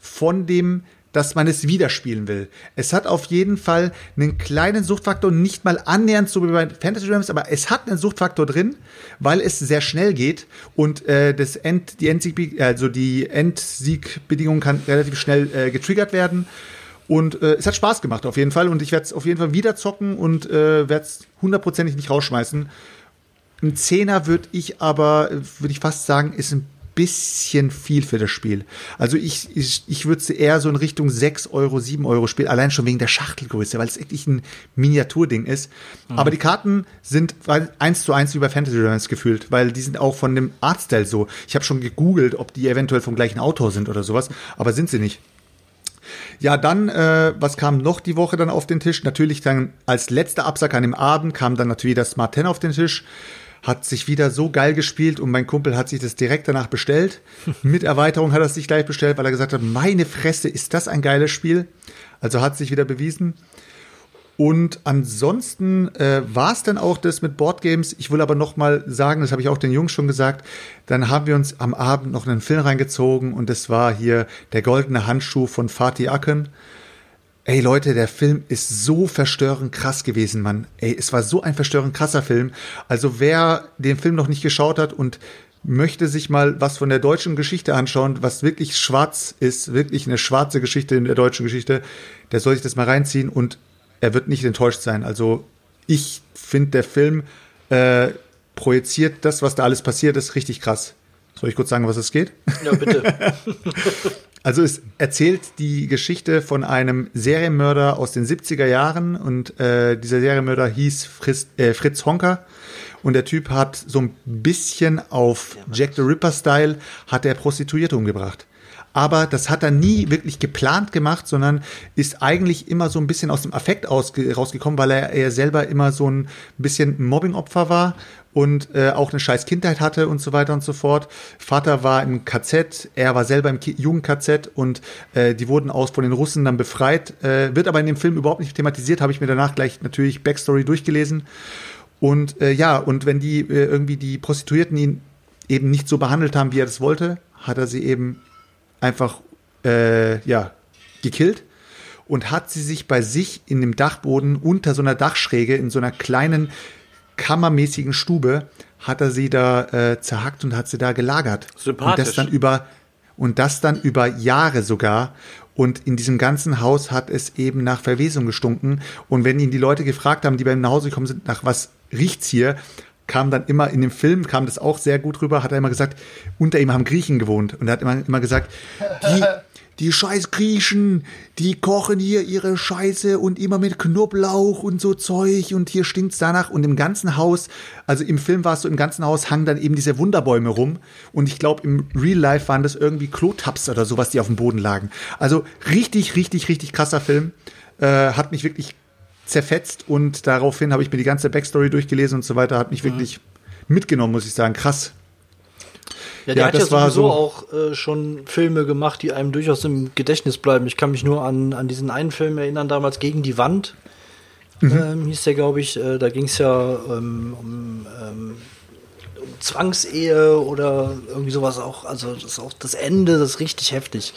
von dem dass man es wieder spielen will. Es hat auf jeden Fall einen kleinen Suchtfaktor, nicht mal annähernd so wie bei Fantasy Rams, aber es hat einen Suchtfaktor drin, weil es sehr schnell geht und äh, das End, die Endsieg, also die Endsiegbedingung kann relativ schnell äh, getriggert werden. Und äh, es hat Spaß gemacht auf jeden Fall und ich werde es auf jeden Fall wieder zocken und äh, werde es hundertprozentig nicht rausschmeißen. Ein Zehner würde ich aber, würde ich fast sagen, ist ein bisschen viel für das Spiel. Also ich, ich, ich würde eher so in Richtung 6 Euro, 7 Euro spielen, allein schon wegen der Schachtelgröße, weil es wirklich ein Miniaturding ist. Mhm. Aber die Karten sind eins zu eins wie bei Fantasy Realms gefühlt, weil die sind auch von dem Artstyle so. Ich habe schon gegoogelt, ob die eventuell vom gleichen Autor sind oder sowas, aber sind sie nicht. Ja, dann, äh, was kam noch die Woche dann auf den Tisch? Natürlich dann als letzter Absack an dem Abend kam dann natürlich das Smart 10 auf den Tisch hat sich wieder so geil gespielt und mein Kumpel hat sich das direkt danach bestellt. Mit Erweiterung hat er es sich gleich bestellt, weil er gesagt hat, meine Fresse, ist das ein geiles Spiel. Also hat sich wieder bewiesen. Und ansonsten äh, war es dann auch das mit Boardgames. Ich will aber noch mal sagen, das habe ich auch den Jungs schon gesagt, dann haben wir uns am Abend noch einen Film reingezogen und das war hier der goldene Handschuh von Fatih Aken. Ey Leute, der Film ist so verstörend krass gewesen, Mann. Ey, es war so ein verstörend krasser Film. Also wer den Film noch nicht geschaut hat und möchte sich mal was von der deutschen Geschichte anschauen, was wirklich schwarz ist, wirklich eine schwarze Geschichte in der deutschen Geschichte, der soll sich das mal reinziehen und er wird nicht enttäuscht sein. Also ich finde, der Film äh, projiziert das, was da alles passiert ist, richtig krass. Soll ich kurz sagen, was es geht? Ja, bitte. Also es erzählt die Geschichte von einem Serienmörder aus den 70er Jahren und äh, dieser Serienmörder hieß Fritz, äh, Fritz Honker. Und der Typ hat so ein bisschen auf Jack the Ripper-Style hat er Prostituierte umgebracht. Aber das hat er nie wirklich geplant gemacht, sondern ist eigentlich immer so ein bisschen aus dem Affekt rausgekommen, weil er, er selber immer so ein bisschen Mobbing-Opfer war und äh, auch eine scheiß Kindheit hatte und so weiter und so fort. Vater war im KZ, er war selber im Jugend-KZ und äh, die wurden aus von den Russen dann befreit. Äh, wird aber in dem Film überhaupt nicht thematisiert, habe ich mir danach gleich natürlich Backstory durchgelesen. Und äh, ja, und wenn die äh, irgendwie die Prostituierten ihn eben nicht so behandelt haben, wie er das wollte, hat er sie eben einfach äh, ja gekillt und hat sie sich bei sich in dem Dachboden unter so einer Dachschräge in so einer kleinen kammermäßigen Stube hat er sie da äh, zerhackt und hat sie da gelagert. Sympathisch. Und das dann über und das dann über Jahre sogar. Und in diesem ganzen Haus hat es eben nach Verwesung gestunken. Und wenn ihn die Leute gefragt haben, die bei ihm nach Hause gekommen sind, nach was riecht's hier, kam dann immer in dem Film, kam das auch sehr gut rüber, hat er immer gesagt, unter ihm haben Griechen gewohnt. Und er hat immer, immer gesagt, die, die scheiß Griechen, die kochen hier ihre Scheiße und immer mit Knoblauch und so Zeug und hier stinkt's danach und im ganzen Haus, also im Film war es so, im ganzen Haus hangen dann eben diese Wunderbäume rum und ich glaube im Real Life waren das irgendwie Klotaps oder sowas, die auf dem Boden lagen. Also richtig, richtig, richtig krasser Film. Äh, hat mich wirklich zerfetzt und daraufhin habe ich mir die ganze Backstory durchgelesen und so weiter, hat mich mhm. wirklich mitgenommen, muss ich sagen. Krass. Ja, der ja, hat ja sowieso so auch äh, schon Filme gemacht, die einem durchaus im Gedächtnis bleiben. Ich kann mich nur an, an diesen einen Film erinnern, damals Gegen die Wand. Mhm. Ähm, hieß der, glaube ich. Äh, da ging es ja ähm, um, ähm, um Zwangsehe oder irgendwie sowas auch. Also das ist auch das Ende, das ist richtig heftig.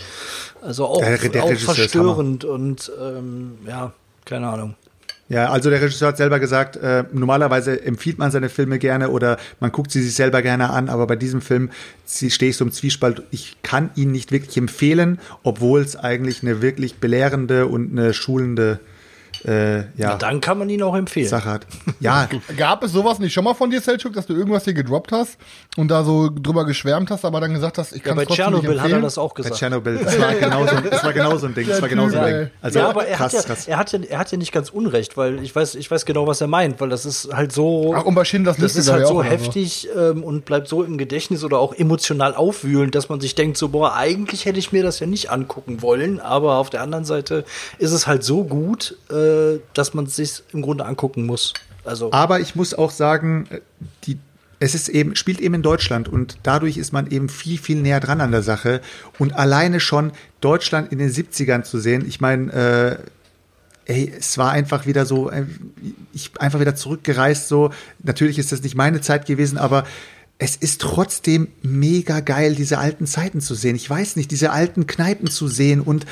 Also auch, der, der auch verstörend und ähm, ja, keine Ahnung. Ja, also der Regisseur hat selber gesagt, äh, normalerweise empfiehlt man seine Filme gerne oder man guckt sie sich selber gerne an, aber bei diesem Film stehe ich so im Zwiespalt. Ich kann ihn nicht wirklich empfehlen, obwohl es eigentlich eine wirklich belehrende und eine schulende äh, ja, Na, dann kann man ihn auch empfehlen. Sache hat. Ja. Gab es sowas nicht schon mal von dir, Selchuk, dass du irgendwas hier gedroppt hast und da so drüber geschwärmt hast, aber dann gesagt hast, ich kann ja, es trotzdem Tschernobyl nicht empfehlen? hat er das auch gesagt. Bei Tschernobyl, das war genau so, das war genau so ein Ding. Das war genau so ein Ding. Also, ja, aber er, krass, hat ja, krass. er, hat ja, er hat ja nicht ganz unrecht, weil ich weiß, ich weiß genau, was er meint, weil das ist halt so. Ach, und bei Schindlers Das ist halt so heftig ähm, und bleibt so im Gedächtnis oder auch emotional aufwühlend, dass man sich denkt, so, boah, eigentlich hätte ich mir das ja nicht angucken wollen, aber auf der anderen Seite ist es halt so gut, äh, dass man sich im Grunde angucken muss. Also Aber ich muss auch sagen, die es ist eben, spielt eben in Deutschland und dadurch ist man eben viel, viel näher dran an der Sache. Und alleine schon Deutschland in den 70ern zu sehen, ich meine, äh, ey, es war einfach wieder so, äh, ich einfach wieder zurückgereist, so. Natürlich ist das nicht meine Zeit gewesen, aber es ist trotzdem mega geil, diese alten Zeiten zu sehen. Ich weiß nicht, diese alten Kneipen zu sehen und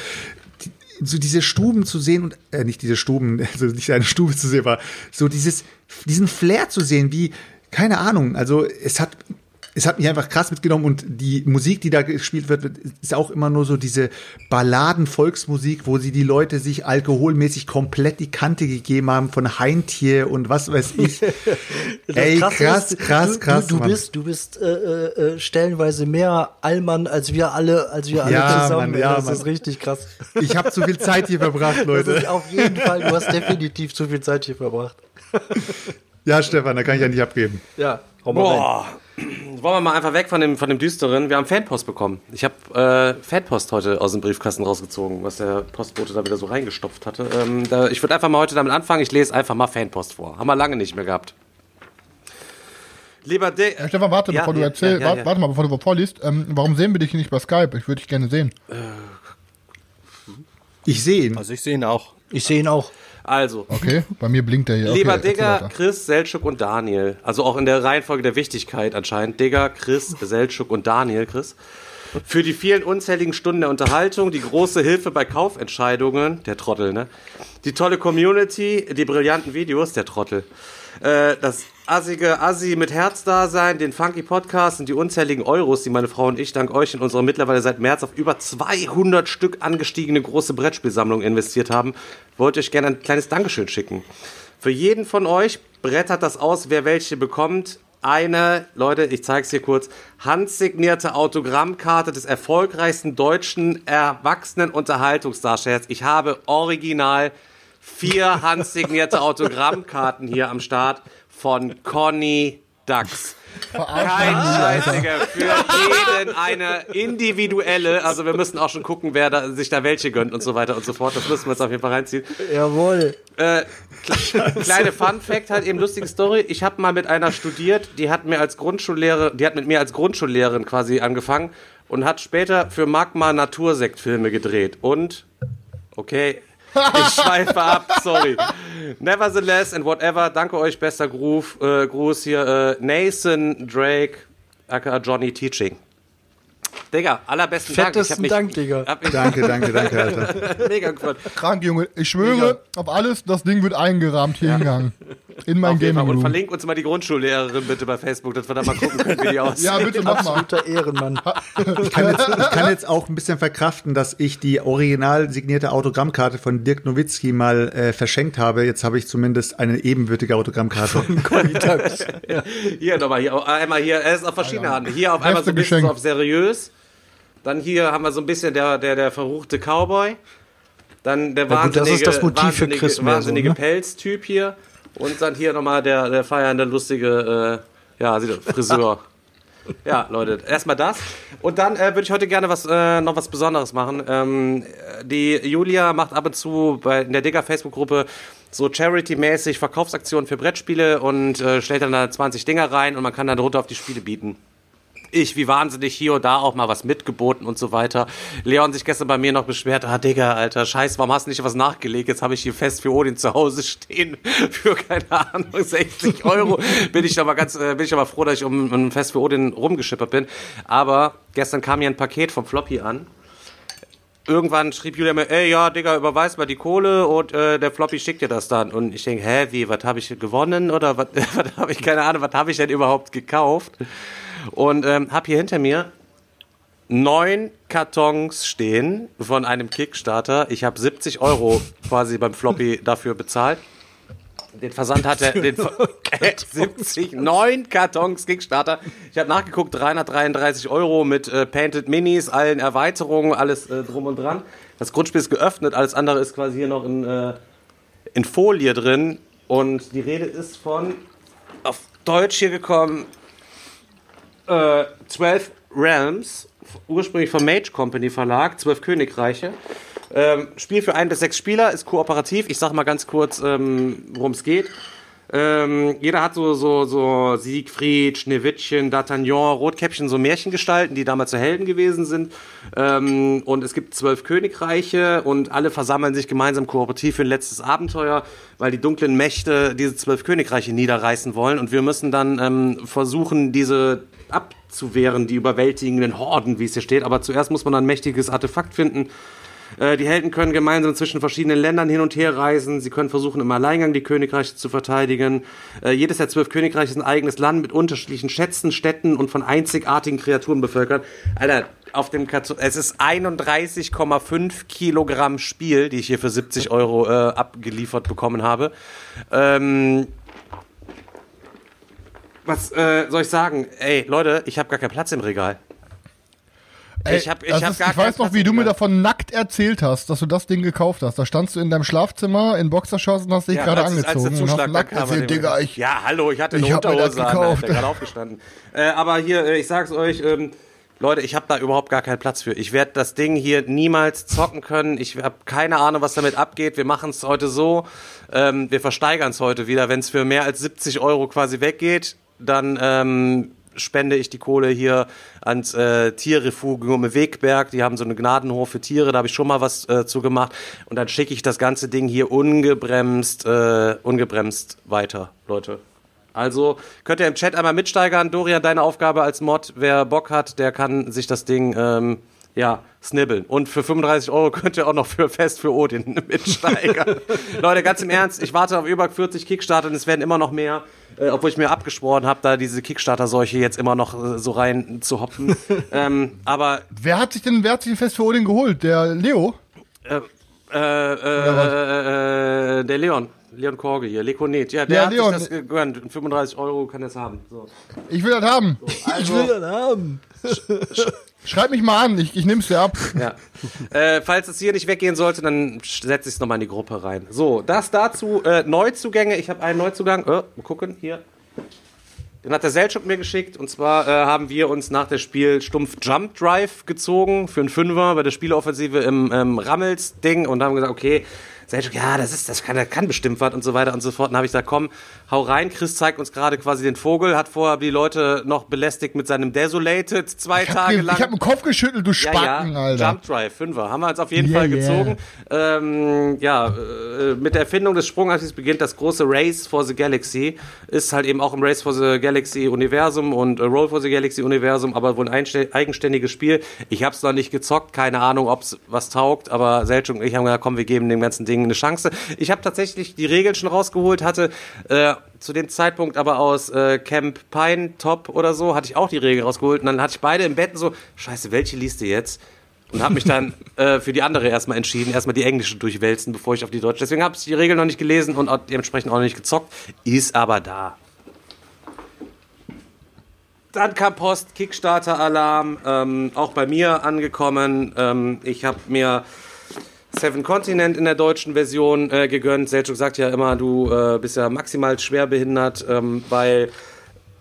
so diese Stuben zu sehen und äh, nicht diese Stuben, also nicht eine Stube zu sehen, aber so dieses diesen Flair zu sehen, wie keine Ahnung, also es hat es hat mich einfach krass mitgenommen und die Musik, die da gespielt wird, ist auch immer nur so diese Balladen-Volksmusik, wo sie die Leute sich alkoholmäßig komplett die Kante gegeben haben von Heintier und was weiß ich. Ey, krass, krass, krass, krass. Du, du, du bist, du bist äh, äh, stellenweise mehr Allmann als wir alle, als wir alle Ja, zusammen. Mann, ja, das Mann. ist richtig krass. Ich habe zu viel Zeit hier verbracht, Das Leute. ist auf jeden Fall, du hast definitiv zu viel Zeit hier verbracht. Ja, Stefan, da kann ich ja nicht abgeben. Ja, hau mal rein. Wollen wir mal einfach weg von dem, von dem Düsteren. Wir haben Fanpost bekommen. Ich habe äh, Fanpost heute aus dem Briefkasten rausgezogen, was der Postbote da wieder so reingestopft hatte. Ähm, da, ich würde einfach mal heute damit anfangen. Ich lese einfach mal Fanpost vor. Haben wir lange nicht mehr gehabt. Lieber Dick. Äh, Stefan, warte, Ja, bevor du ja, erzählst, ja, ja, warte, ja. warte mal, bevor du vorliest. Ähm, warum sehen wir dich nicht bei Skype? Ich würde dich gerne sehen. Ich sehe ihn. Also ich sehe ihn auch. Ich sehe ihn auch. Also, Okay, bei mir blinkt er hier. Okay, Lieber Digger. Chris, Seltschuk und Daniel. Also auch in der Reihenfolge der Wichtigkeit anscheinend. Digger, Chris, Seltschuk und Daniel, Chris. Für die vielen unzähligen Stunden der Unterhaltung, die große Hilfe bei Kaufentscheidungen, der Trottel, ne? Die tolle Community, die brillanten Videos, der Trottel. Äh, das assige Assi mit Herzdasein, den Funky Podcast und die unzähligen Euros, die meine Frau und ich dank euch in unsere mittlerweile seit März auf über 200 Stück angestiegene große Brettspielsammlung investiert haben, wollte ich gerne ein kleines Dankeschön schicken. Für jeden von euch brettert das aus, wer welche bekommt. Eine, Leute, ich zeige es hier kurz, handsignierte Autogrammkarte des erfolgreichsten deutschen Erwachsenen-Unterhaltungsdarstellers. Ich habe original vier handsignierte Autogrammkarten hier am Start von Conny Dax. Kein Scheiß, Digga. Für jeden eine individuelle. Also wir müssen auch schon gucken, wer da, sich da welche gönnt und so weiter und so fort. Das müssen wir jetzt auf jeden Fall reinziehen. Jawohl. Äh, kle- kleine Fun Fact halt eben lustige Story. Ich habe mal mit einer studiert, die hat mir als Grundschullehrerin, die hat mit mir als Grundschullehrerin quasi angefangen und hat später für Magma Natursektfilme gedreht und okay, ich schweife ab, sorry. Nevertheless and whatever, danke euch, bester Gruß, äh, Gruß hier, äh, Nathan Drake, aka Johnny Teaching. Digga, allerbesten Dank. Ich hab Fettesten mich, Dank, Digga. Danke, danke, danke, Alter. mega gefreut. Krank, Junge. Ich schwöre auf alles, das Ding wird eingerahmt hier hingehangen. In mein. Gaming Und verlink uns mal die Grundschullehrerin bitte bei Facebook, dass wir da mal gucken können, wie die aussieht. Ja, bitte mach mal. Absoluter Ehrenmann. Ich kann, jetzt, ich kann jetzt auch ein bisschen verkraften, dass ich die original signierte Autogrammkarte von Dirk Nowitzki mal äh, verschenkt habe. Jetzt habe ich zumindest eine ebenbürtige Autogrammkarte. Hier nochmal, hier, einmal hier, er ist auf verschiedene Arten. Hier auf einmal so ein bisschen Geschenk. so auf seriös. Dann hier haben wir so ein bisschen der, der, der verruchte Cowboy. Dann der Ja gut, das wahnsinnige, ist das Motiv für wahnsinnige, Chris mehr so, wahnsinnige ne? Pelztyp hier. Und dann hier nochmal der, der feiernde, lustige, äh, ja, Friseur. Ja, Leute, erstmal das. Und dann äh, würde ich heute gerne was, äh, noch was Besonderes machen. Ähm, die Julia macht ab und zu bei, in der Digger Facebook-Gruppe so Charity-mäßig Verkaufsaktionen für Brettspiele und äh, stellt dann da 20 Dinger rein und man kann dann drunter auf die Spiele bieten. Ich, wie wahnsinnig, hier und da auch mal was mitgeboten und so weiter. Leon sich gestern bei mir noch beschwert, ah Digga, Alter, scheiß, warum hast du nicht was nachgelegt? Jetzt habe ich hier fest für Odin zu Hause stehen für, keine Ahnung, 60 Euro. bin ich aber ganz, äh, bin ich aber froh, dass ich um ein Fest für Odin rumgeschippert bin. Aber gestern kam hier ein Paket vom Floppy an. Irgendwann schrieb Julia mir, ey, ja, Digga, überweis mal die Kohle und äh, der Floppy schickt dir das dann. Und ich denke, hä, wie, was habe ich gewonnen oder was habe ich, keine Ahnung, was habe ich denn überhaupt gekauft? Und ähm, habe hier hinter mir neun Kartons stehen von einem Kickstarter. Ich habe 70 Euro quasi beim Floppy dafür bezahlt. Den Versand hat er, den Ver 70, neun Kartons Kickstarter. Ich habe nachgeguckt, 333 Euro mit äh, Painted Minis, allen Erweiterungen, alles äh, drum und dran. Das Grundspiel ist geöffnet, alles andere ist quasi hier noch in, äh, in Folie drin. Und die Rede ist von, auf Deutsch hier gekommen, äh, 12 Realms, ursprünglich vom Mage Company Verlag, 12 Königreiche. Ähm, Spiel für ein bis sechs Spieler, ist kooperativ. Ich sage mal ganz kurz, ähm, worum es geht. Ähm, jeder hat so, so, so Siegfried, Schneewittchen, D'Artagnan, Rotkäppchen, so Märchengestalten, die damals so Helden gewesen sind. Ähm, und es gibt zwölf Königreiche und alle versammeln sich gemeinsam kooperativ für ein letztes Abenteuer, weil die dunklen Mächte diese zwölf Königreiche niederreißen wollen. Und wir müssen dann ähm, versuchen, diese abzuwehren, die überwältigenden Horden, wie es hier steht. Aber zuerst muss man ein mächtiges Artefakt finden. Äh, die Helden können gemeinsam zwischen verschiedenen Ländern hin und her reisen. Sie können versuchen, im Alleingang die Königreiche zu verteidigen. Äh, jedes der zwölf Königreiche ist ein eigenes Land mit unterschiedlichen Schätzen, Städten und von einzigartigen Kreaturen bevölkert. Alter, auf dem Karton, es ist 31,5 Kilogramm Spiel, die ich hier für 70 Euro äh, abgeliefert bekommen habe. Ähm, was äh, soll ich sagen? Ey, Leute, ich habe gar keinen Platz im Regal. Ey, ich hab, ich hab ist, ich weiß noch, wie du mir davon nackt erzählt hast, dass du das Ding gekauft hast. Da standst du in deinem Schlafzimmer in Boxershorts und hast dich gerade es- als angezogen und hast nackt erzählt, er Digga, ich, Ja, hallo, ich hatte eine ich Unterhose an. Alter, gerade aufgestanden. Äh, aber hier, äh, ich sag's euch, ähm, Leute, ich habe da überhaupt gar keinen Platz für. Ich werde das Ding hier niemals zocken können. Ich habe keine Ahnung, was damit abgeht. Wir machen es heute so. Ähm, wir versteigern es heute wieder. Wenn es für mehr als 70 Euro quasi weggeht, dann ähm, spende ich die Kohle hier ans äh, Tierrefugium Wegberg. Die haben so einen Gnadenhof für Tiere, da habe ich schon mal was äh, zu. Und dann schicke ich das ganze Ding hier ungebremst, äh, ungebremst weiter, Leute. Also könnt ihr im Chat einmal mitsteigern. Dorian, deine Aufgabe als Mod, wer Bock hat, der kann sich das Ding ähm, ja, snibbeln. Und für 35 Euro könnt ihr auch noch für Fest für Odin mitsteigern. Leute, ganz im Ernst, ich warte auf über 40 Kickstarter und es werden immer noch mehr. Äh, obwohl ich mir abgeschworen habe, da diese Kickstarter-Seuche jetzt immer noch äh, so rein zu hoppen. ähm, aber wer hat sich denn, wer hat sich den Fest für Odin geholt? Der Leo? äh, äh, äh, der Leon, Leon Korge hier, Lekonet, ja, der Ja, hat Leon. sich das gegönnt. 35 Euro kann er es haben. So. Ich will das haben. Ich will das haben. Schreib mich mal an, ich, ich nehm's dir ab. Ja. äh, falls es hier nicht weggehen sollte, dann setze ich es nochmal in die Gruppe rein. So, das dazu. Äh, Neuzugänge. Ich habe einen Neuzugang. Äh, mal gucken, hier. Den hat der Selchuk mir geschickt. Und zwar äh, haben wir uns nach dem Spiel stumpf Jump Drive gezogen für einen Fünfer bei der Spieleoffensive im ähm, Rammels-Ding und haben gesagt, okay, Selchuk, ja, das ist, das kann, das kann bestimmt was und so weiter und so fort. Und habe ich gesagt, komm, hau rein. Chris zeigt uns gerade quasi den Vogel, hat vorher die Leute noch belästigt mit seinem Desolated zwei Tage den, lang. ich hab den Kopf geschüttelt, du Spacken, ja, Alter. Jump Drive, Fünfer. Haben wir uns auf jeden Yeah, Fall yeah. gezogen. Ähm, ja, äh, mit der Erfindung des Sprungantriebs beginnt das große Race for the Galaxy. Ist halt eben auch im Race for the Galaxy Universum und äh, Roll for the Galaxy Universum, aber wohl ein eigenständiges Spiel. Ich habe es noch nicht gezockt, keine Ahnung, ob es was taugt, aber Selchuk und ich haben gesagt, komm, wir geben dem ganzen Ding eine Chance. Ich habe tatsächlich die Regeln schon rausgeholt, hatte äh, zu dem Zeitpunkt aber aus äh, Camp Pine Top oder so, hatte ich auch die Regeln rausgeholt und dann hatte ich beide im Bett und so, scheiße, welche liest du jetzt? Und habe mich dann äh, für die andere erstmal entschieden, erstmal die englische durchwälzen, bevor ich auf die deutsche. Deswegen habe ich die Regeln noch nicht gelesen und auch dementsprechend auch noch nicht gezockt. Ist aber da. Dann kam Post, Kickstarter-Alarm, ähm, auch bei mir angekommen. Ähm, ich habe mir Seven Continent in der deutschen Version äh, gegönnt. Selchuk sagt ja immer, du äh, bist ja maximal schwerbehindert, ähm, weil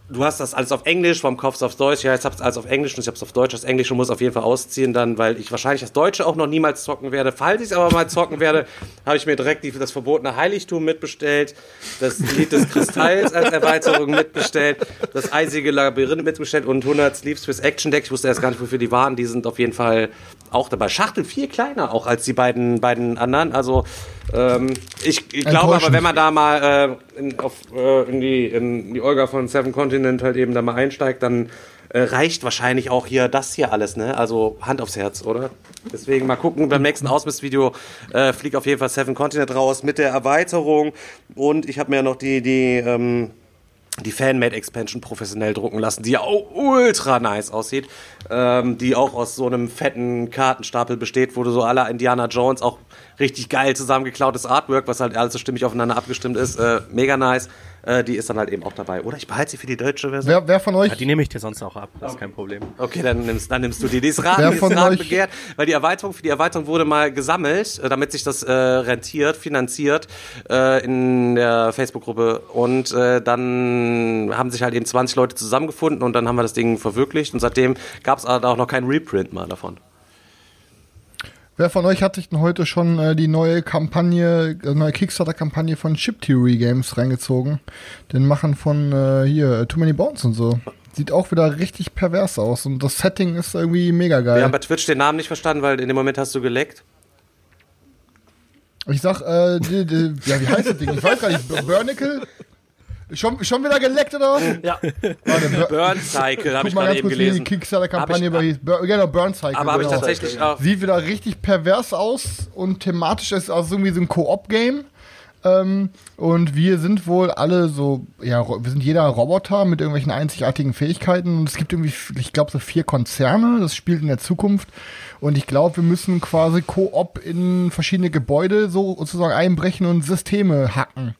du hast das alles auf Englisch, warum kaufst du auf Deutsch? Ja, jetzt hab's alles auf Englisch und ich hab's auf Deutsch. Das Englische muss auf jeden Fall ausziehen dann, weil ich wahrscheinlich das Deutsche auch noch niemals zocken werde. Falls ich es aber mal zocken werde, habe ich mir direkt die, das verbotene Heiligtum mitbestellt, das Lied des Kristalls als Erweiterung mitbestellt, das eisige Labyrinth mitbestellt und 100 Sleeves fürs Action Deck. Ich wusste erst gar nicht, wofür die waren. Die sind auf jeden Fall auch dabei. Schachtel viel kleiner auch als die beiden, beiden anderen. Also ähm, ich, ich glaube aber, wenn man da mal äh, in, auf, äh, in, die, in die Olga von Seven Continent halt eben da mal einsteigt, dann äh, reicht wahrscheinlich auch hier das hier alles, ne? Also Hand aufs Herz, oder? Deswegen mal gucken, beim nächsten Ausmissvideo äh, fliegt auf jeden Fall Seven Continent raus mit der Erweiterung und ich habe mir noch die, die, ähm, die Fanmade Expansion professionell drucken lassen, die ja auch ultra nice aussieht, ähm, die auch aus so einem fetten Kartenstapel besteht, wo du so aller Indiana Jones auch richtig geil zusammengeklautes Artwork, was halt alles so stimmig aufeinander abgestimmt ist, äh, mega nice. Äh, die ist dann halt eben auch dabei. Oder ich behalte sie für die deutsche Version. Wer, wer von euch, Ja, die nehme ich dir sonst auch ab, das ist kein Problem. Okay, dann nimmst, dann nimmst du die. Die ist Wer die ist euch- begehrt, weil die Erweiterung, für die Erweiterung wurde mal gesammelt, äh, damit sich das äh, rentiert, finanziert äh, in der Facebook-Gruppe. Und äh, dann haben sich halt eben 20 Leute zusammengefunden und dann haben wir das Ding verwirklicht und seitdem gab es auch noch keinen Reprint mal davon. Wer von euch hat sich denn heute schon äh, die neue Kampagne, äh, neue Kickstarter-Kampagne von Chip Theory Games reingezogen? Den Machen von äh, hier äh, Too Many Bones und so. Sieht auch wieder richtig pervers aus und das Setting ist irgendwie mega geil. Wir haben bei Twitch den Namen nicht verstanden, weil in dem Moment hast du geleckt. Ich sag, äh, die, die, ja, wie heißt das Ding? Ich weiß gar nicht. Burnicle? Schon, schon wieder geleckt oder was? Ja. Warte, Burn Cycle habe ich mal gerade ganz eben kurz, wie die gelesen. Kickstarter-Kampagne bei ich- hieß. Bur genau, Burn Cycle. Aber habe ich genau. tatsächlich auch. Sieht wieder richtig pervers aus und thematisch ist also irgendwie so ein Koop-Game. Ähm, und wir sind wohl alle so, ja, wir sind jeder Roboter mit irgendwelchen einzigartigen Fähigkeiten. Und es gibt irgendwie, ich glaube, so vier Konzerne. Das spielt in der Zukunft. Und ich glaube, wir müssen quasi Koop in verschiedene Gebäude so sozusagen einbrechen und Systeme hacken.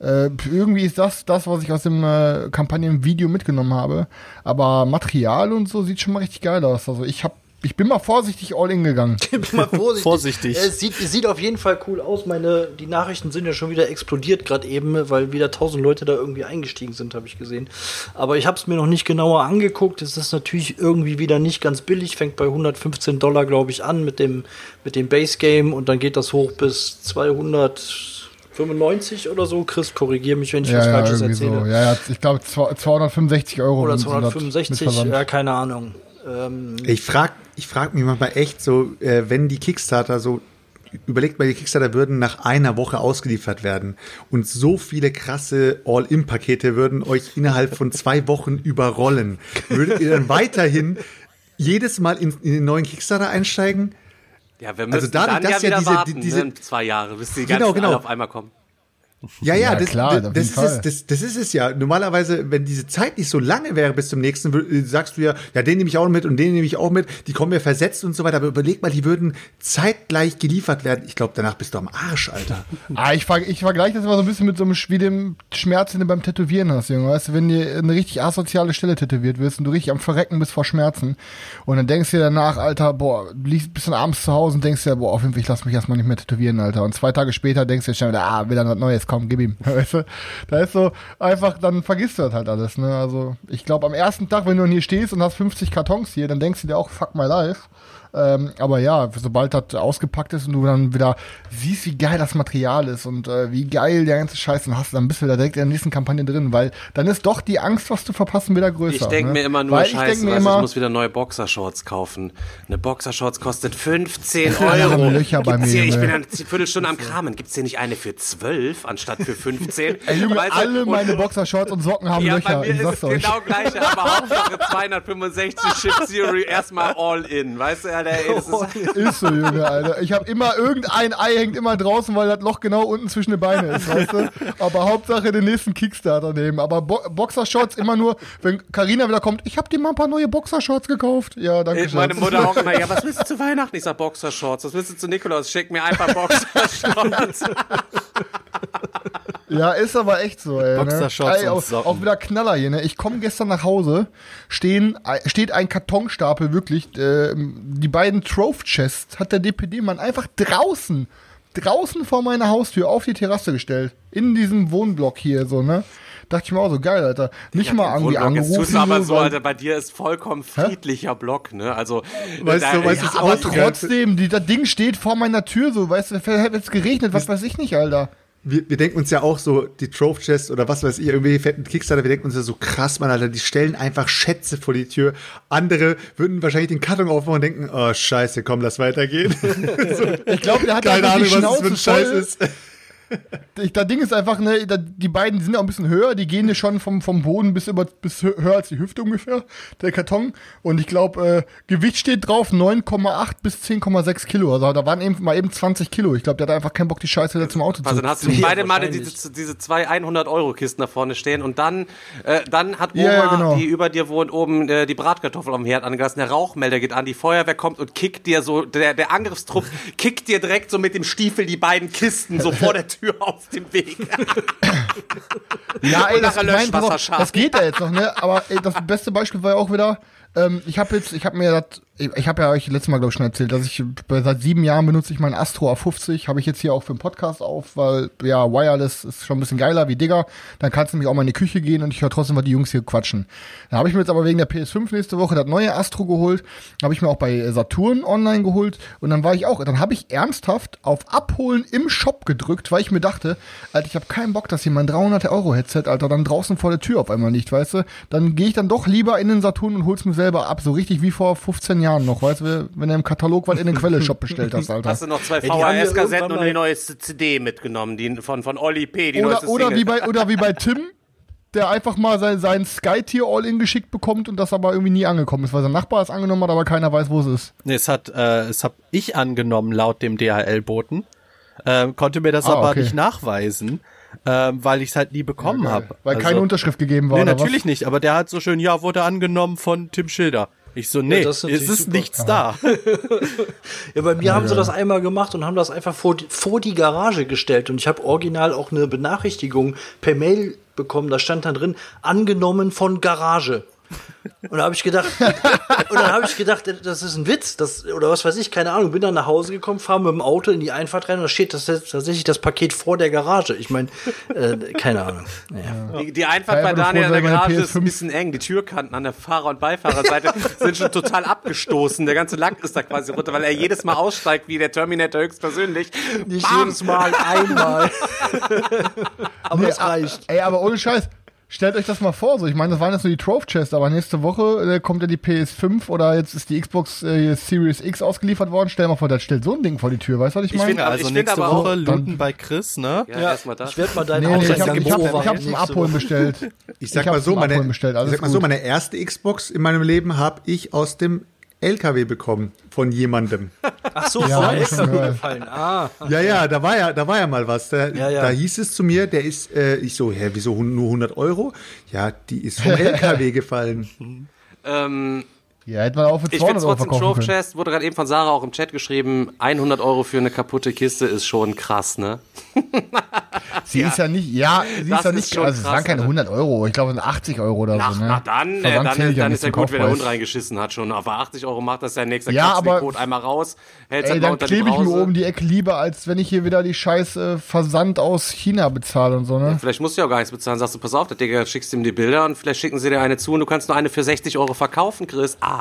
Äh, irgendwie ist das das, was ich aus dem äh, Kampagnenvideo mitgenommen habe. Aber Material und so sieht schon mal richtig geil aus. Also ich hab, ich bin mal vorsichtig all in gegangen. Ich bin mal vorsichtig. Vorsichtig. Es sieht, es sieht auf jeden Fall cool aus. Meine, die Nachrichten sind ja schon wieder explodiert gerade eben, weil wieder tausend Leute da irgendwie eingestiegen sind, habe ich gesehen. Aber ich habe es mir noch nicht genauer angeguckt. Es ist natürlich irgendwie wieder nicht ganz billig. Fängt bei 115 Dollar, glaube ich, an mit dem, mit dem Base Game und dann geht das hoch bis 295 oder so. Chris, korrigier mich, wenn ich was Ja, ja, Falsches erzähle. so. Ja, ja, ich glaube 265 Euro. Oder sind das mit 265, Versand. ja, keine Ahnung. Ähm, Ich frag, ich frag mich manchmal echt so, äh, wenn die Kickstarter so, überlegt mal, die Kickstarter würden nach einer Woche ausgeliefert werden und so viele krasse All-In-Pakete würden euch innerhalb von zwei Wochen überrollen. Würdet ihr dann weiterhin jedes Mal in, in den neuen Kickstarter einsteigen? Ja, wir müssen Also dadurch, dann ja wieder diese- warten, diese- ne, zwei Jahre, bis die Genau, ganzen genau. alle auf einmal kommen. Ja, ja, Ja, das, klar, das, das, ist es, das, das ist es ja. Normalerweise, wenn diese Zeit nicht so lange wäre bis zum nächsten, wür- sagst du ja, ja, den nehme ich auch mit und den nehme ich auch mit, die kommen ja versetzt und so weiter. Aber überleg mal, die würden zeitgleich geliefert werden. Ich glaube, danach bist du am Arsch, Alter. Ah, ich, ver ich vergleiche das immer so ein bisschen mit so einem wie dem Schmerz, den du beim Tätowieren hast, Junge. Weißt du, wenn dir eine richtig asoziale Stelle tätowiert wirst und du richtig am Verrecken bist vor Schmerzen und dann denkst du dir danach, Alter, boah, liegst bis dann abends zu Hause und denkst dir, boah, auf jeden Fall, ich lass mich erstmal nicht mehr tätowieren, Alter. Und zwei Tage später denkst du dir schon wieder, ah, wieder was Neues, komm, gib ihm. Weißt du? Da ist so, einfach, dann vergisst du das halt alles, ne? Also, ich glaube, am ersten Tag, wenn du hier stehst und hast 50 Kartons hier, dann denkst du dir auch, fuck my life. Ähm, aber ja, sobald das ausgepackt ist und du dann wieder siehst, wie geil das Material ist und äh, wie geil der ganze Scheiß dann hast, dann bist du da direkt in der nächsten Kampagne drin, weil dann ist doch die Angst, was zu verpassen, wieder größer. Ich denke ne? mir immer nur, weil scheiße, ich mir du, ich immer, muss wieder neue Boxershorts kaufen. Eine Boxershorts kostet 15 Ja, da haben Euro. Löcher bei mir, hier, ich bin Junge. eine Viertelstunde am Kramen. Gibt's hier nicht eine für 12 anstatt für 15? ey, Junge, du, alle meine Boxershorts und Socken haben Ja, Löcher, bei mir ist es euch. genau gleiche, aber Hauptsache 265 Chip Theory erstmal all in. Weißt du, Alter, ey, das ist, Ist so, Junge, Alter. Ich habe immer irgendein Ei hängt immer draußen, weil das Loch genau unten zwischen den Beinen ist, weißt du? Aber Hauptsache den nächsten Kickstarter nehmen. Aber Bo Boxershorts immer nur, wenn Karina wieder kommt, ich habe dir mal ein paar neue Boxershorts gekauft. Ja, danke schön. meine Mutter auch immer, ja, was willst du zu Weihnachten? Ich sag Boxershorts. Was willst du zu Nikolaus? Schick mir einfach Boxershorts. Ja, ist aber echt so, ey. Boxershorts ne? ey auch, auch wieder Knaller hier, ne? Ich komme gestern nach Hause, stehen, steht ein Kartonstapel, wirklich, äh, die beiden Trove Chests hat der DPD-Mann einfach draußen, draußen vor meiner Haustür auf die Terrasse gestellt. In diesem Wohnblock hier, so, ne? Dachte ich mir auch so, geil, Alter. Nicht mal irgendwie Wohnblock. Jetzt angerufen. tust du aber so, Alter, bei dir ist vollkommen friedlicher Block, ne? Also, Weißt da- du, weißt du, ja, was aber trotzdem, die, das Ding steht vor meiner Tür, so, weißt du, vielleicht hat es geregnet, was weiß ich nicht, Alter. Wir, wir denken uns ja auch so, die Trove Chest oder was weiß ich, irgendwie fetten Kickstarter, wir denken uns ja so krass, man, Alter, die stellen einfach Schätze vor die Tür. Andere würden wahrscheinlich den Karton aufmachen und denken, oh, scheiße, komm, lass weitergehen. Ich glaube, der hat Keine Ahnung, was das für ein Scheiß ist. Ich, das Ding ist einfach, ne, da, die beiden die sind auch ein bisschen höher, die gehen ja schon vom, vom Boden bis über bis hö- höher als die Hüfte ungefähr, der Karton. Und ich glaube, äh, Gewicht steht drauf 9,8 bis 10,6 Kilo. Also da waren eben mal eben 20 Kilo. Ich glaube, der hat einfach keinen Bock, die Scheiße wieder zum Auto zu Also dann hast du beide Male wahrscheinlich. diese, diese zwei 100-Euro-Kisten da vorne stehen und dann, äh, dann hat Oma, ja, genau. die über dir wohnt, oben äh, die Bratkartoffel am Herd angelassen, der Rauchmelder geht an, die Feuerwehr kommt und kickt dir so, der, der Angriffstrupp kickt dir direkt so mit dem Stiefel die beiden Kisten so vor der Tür aus dem Weg. Ja, ey, das, nein, pass auf, Löschwasser das geht ja jetzt noch, ne? Aber ey, das beste Beispiel war ja auch wieder, ähm, ich habe jetzt, ich habe mir das ich, habe ja euch letztes Mal, glaube ich, schon erzählt, dass ich seit sieben Jahren benutze ich meinen Astro A50, habe ich jetzt hier auch für den Podcast auf, weil ja, Wireless ist schon ein bisschen geiler wie Digger. Dann kannst du nämlich auch mal in die Küche gehen und ich höre trotzdem, was die Jungs hier quatschen. Dann habe ich mir jetzt aber wegen der PS5 nächste Woche das neue Astro geholt, habe ich mir auch bei Saturn online geholt und dann war ich auch, dann habe ich ernsthaft auf Abholen im Shop gedrückt, weil ich mir dachte, Alter, ich habe keinen Bock, dass hier mein 300 Euro Headset, Alter, dann draußen vor der Tür auf einmal nicht, weißt du? Dann gehe ich dann doch lieber in den Saturn und hol's mir selber ab, so richtig wie vor 15 Jahren noch, weißt du, wenn du im Katalog was in den Quelle-Shop bestellt hast, Alter. Hast du noch zwei die ja VHS-Kassetten und mal- eine neue CD mitgenommen, die von, von Olli P., die Oder, neueste oder, Single. wie bei, oder wie bei Tim, der einfach mal sein, sein Sky-Tier All-In geschickt bekommt und das aber irgendwie nie angekommen ist, weil sein Nachbar es angenommen hat, aber keiner weiß, wo es ist. Nee, es hat, äh, es hab ich angenommen laut dem DHL-Boten, ähm, konnte mir das Ah, aber okay. nicht nachweisen, ähm, weil ich es halt nie bekommen habe. Weil keine Unterschrift gegeben war. Nee, oder natürlich was? nicht, aber der hat so schön, ja, wurde angenommen von Tim Schilder. Ich so, nee, ist es ist super. nichts da. Ja, bei mir haben sie das einmal gemacht und haben das einfach vor die, vor die Garage gestellt. Und ich habe original auch eine Benachrichtigung per Mail bekommen. Da stand dann drin, angenommen von Garage. Und da habe ich gedacht, und dann habe ich gedacht, das ist ein Witz, das, oder was weiß ich, keine Ahnung. Bin dann nach Hause gekommen, fahre mit dem Auto in die Einfahrt rein und da steht das jetzt tatsächlich das Paket vor der Garage. Ich meine, äh, keine Ahnung. Ja. Die, die Einfahrt bei Daniel in der Garage ist ein PS5 bisschen eng. Die Türkanten an der Fahrer- und Beifahrerseite sind schon total abgestoßen. Der ganze Lack ist da quasi runter, weil er jedes Mal aussteigt, wie der Terminator höchstpersönlich. Nicht Bam! jedes Mal einmal. Aber Nee, das a- reicht. Ey, aber ohne Scheiß. Stellt euch das mal vor, so ich meine, das waren jetzt nur die Trove Chests, aber nächste Woche äh, kommt ja die PS5 oder jetzt ist die Xbox äh, Series X ausgeliefert worden. Stell dir mal vor, das stellt so ein Ding vor die Tür, weißt du, was ich Ich meine? finde- Also Ich find nächste aber auch- Woche looten bei Chris, ne? Ja, Ja, erstmal das. ich werde mal deinen Nee, nee, ich, hab, ich, hab, Aufmerksamkeit ich hab's zum Abholen bestellt. Ich sag Ich mal hab's so, zum meine, Abholen bestellt, ich sag mal gut. so, meine erste Xbox in meinem Leben habe ich aus dem LKW bekommen von jemandem. Ach so, Ja, schon gehört. gefallen. Ah, Ja, ja, da war ja, da war ja mal was. Da, Ja, ja. da hieß es zu mir, der ist, äh, ich so, hä, wieso nur 100 Euro? Ja, die ist vom LKW gefallen. Ähm, Ja, hätte man auch für ich 200 finde Euro trotzdem verkaufen Trove können. Chest, wurde gerade eben von Sarah auch im Chat geschrieben, 100 Euro für eine kaputte Kiste ist schon krass, ne? Sie ist ja nicht, ja, sie Das ist ja ist nicht, schon also es waren keine Alter. 100 Euro, ich glaube es sind 80 Euro oder Ach, so, ne? na dann, äh, dann, ist, ja dann nicht ist ja gut, wenn der Hund reingeschissen hat schon. Aber 80 Euro macht das ja. Dann Ja, aber- Kot einmal raus, hält Ey, dann dann klebe ich mir oben die Ecke lieber, als wenn ich hier wieder die scheiß äh, Versand aus China bezahle und so, ne? Vielleicht musst du ja auch gar nichts bezahlen. Sagst du, pass auf, der Digga, schickst ihm die Bilder und vielleicht schicken sie dir eine zu und du kannst nur eine für 60 Euro verkaufen, Chris. Ah.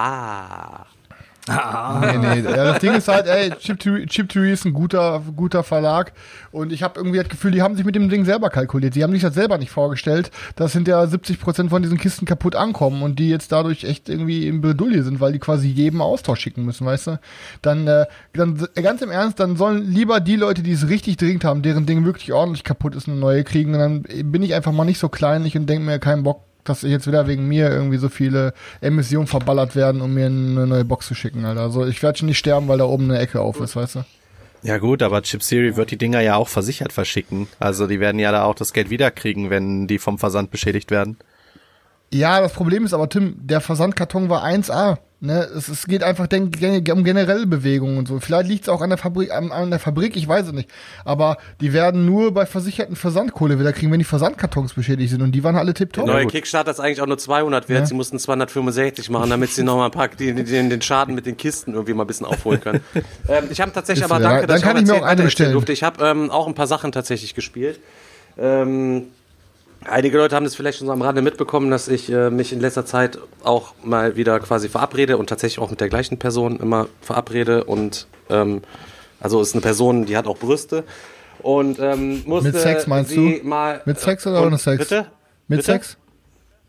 Nee, nee. Ja, das Ding ist halt, ey, Chip Theory ist ein guter, guter Verlag und ich habe irgendwie das Gefühl, die haben sich mit dem Ding selber kalkuliert. Die haben sich das selber nicht vorgestellt, dass hinterher 70% von diesen Kisten kaputt ankommen und die jetzt dadurch echt irgendwie im Bredouille sind, weil die quasi jedem Austausch schicken müssen, weißt du? Dann, äh, dann äh, ganz im Ernst, dann sollen lieber die Leute, die es richtig dringend haben, deren Ding wirklich ordentlich kaputt ist, eine neue kriegen. Und dann bin ich einfach mal nicht so kleinlich und denke mir keinen Bock, dass jetzt wieder wegen mir irgendwie so viele Emissionen verballert werden, um mir eine neue Box zu schicken, Alter. Also ich werde schon nicht sterben, weil da oben eine Ecke auf ist, weißt du? Ja gut, aber Chip Siri wird die Dinger ja auch versichert verschicken. Also die werden ja da auch das Geld wiederkriegen, wenn die vom Versand beschädigt werden. Ja, das Problem ist aber, Tim, der Versandkarton war 1A. Ne? Es, es geht einfach den, um generelle Bewegungen und so. Vielleicht liegt es auch an der Fabrik, an, an der Fabrik, ich weiß es nicht. Aber die werden nur bei versicherten Versandkohle wieder kriegen, wenn die Versandkartons beschädigt sind. Und die waren alle tipptopp. Der neue Kickstarter ist eigentlich auch nur 200 wert. Sie mussten 265 machen, damit sie noch mal ein paar, die, die, den Schaden mit den Kisten irgendwie mal ein bisschen aufholen können. ähm, ich habe tatsächlich Ist aber ja. danke, Dann dass kann ich ich mir auch eine durfte. Ich habe ähm, auch ein paar Sachen tatsächlich gespielt. Ähm, Einige Leute haben das vielleicht schon so am Rande mitbekommen, dass ich äh, mich in letzter Zeit auch mal wieder quasi verabrede und tatsächlich auch mit der gleichen Person immer verabrede und ähm, also ist eine Person, die hat auch Brüste und ähm, musste Mit Sex meinst sie du? mal Mit Sex oder ohne Sex? Bitte? Mit Bitte? Sex?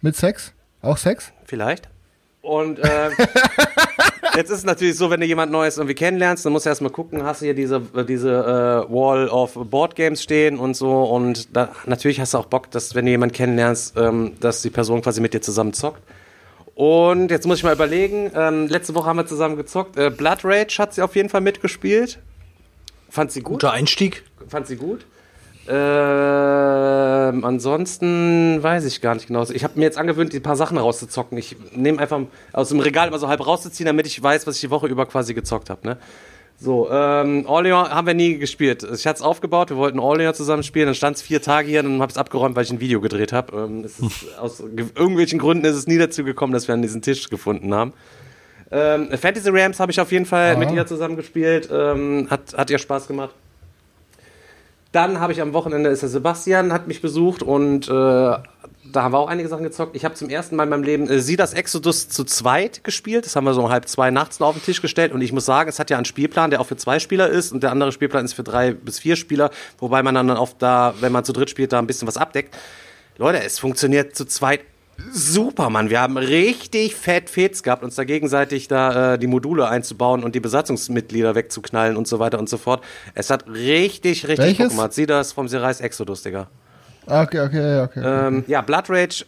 Mit Sex? Auch Sex? Vielleicht. Und äh, jetzt ist es natürlich so, wenn du jemand Neues irgendwie kennenlernst, dann musst du erstmal gucken, hast du hier diese, diese äh, Wall of Board Games stehen und so. Und da, natürlich hast du auch Bock, dass, wenn du jemanden kennenlernst, ähm, dass die Person quasi mit dir zusammen zockt. Und jetzt muss ich mal überlegen, ähm, letzte Woche haben wir zusammen gezockt. Äh, Blood Rage hat sie auf jeden Fall mitgespielt. Fand sie gut. Guter Einstieg. Fand sie gut. Ähm, ansonsten weiß ich gar nicht genau. Ich habe mir jetzt angewöhnt, die paar Sachen rauszuzocken. Ich nehme einfach aus dem Regal immer so halb rauszuziehen, damit ich weiß, was ich die Woche über quasi gezockt habe. Ne? So, ähm, Orleans haben wir nie gespielt. Ich hatte es aufgebaut, wir wollten Orleans zusammen spielen, dann stand es vier Tage hier, dann habe ich es abgeräumt, weil ich ein Video gedreht habe. Ähm, aus ge- irgendwelchen Gründen ist es nie dazu gekommen, dass wir an diesen Tisch gefunden haben. Ähm, Fantasy Rams habe ich auf jeden Fall Ah. mit ihr zusammen gespielt. Ähm, hat, hat ihr Spaß gemacht. Dann habe ich am Wochenende ist der Sebastian, hat mich besucht und äh, da haben wir auch einige Sachen gezockt. Ich habe zum ersten Mal in meinem Leben äh, Sie das Exodus zu zweit gespielt. Das haben wir so um halb zwei nachts noch auf den Tisch gestellt. Und ich muss sagen, es hat ja einen Spielplan, der auch für zwei Spieler ist und der andere Spielplan ist für drei bis vier Spieler, wobei man dann oft da, wenn man zu dritt spielt, da ein bisschen was abdeckt. Leute, es funktioniert zu zweit super, Mann. Wir haben richtig fett Fets gehabt, uns da gegenseitig da äh, die Module einzubauen und die Besatzungsmitglieder wegzuknallen und so weiter und so fort. Es hat richtig, richtig Welches? Bock gemacht. Sieh das vom Serais Exodus, Digga. Ah, Okay, okay, okay. Ähm, ja, Blood Rage,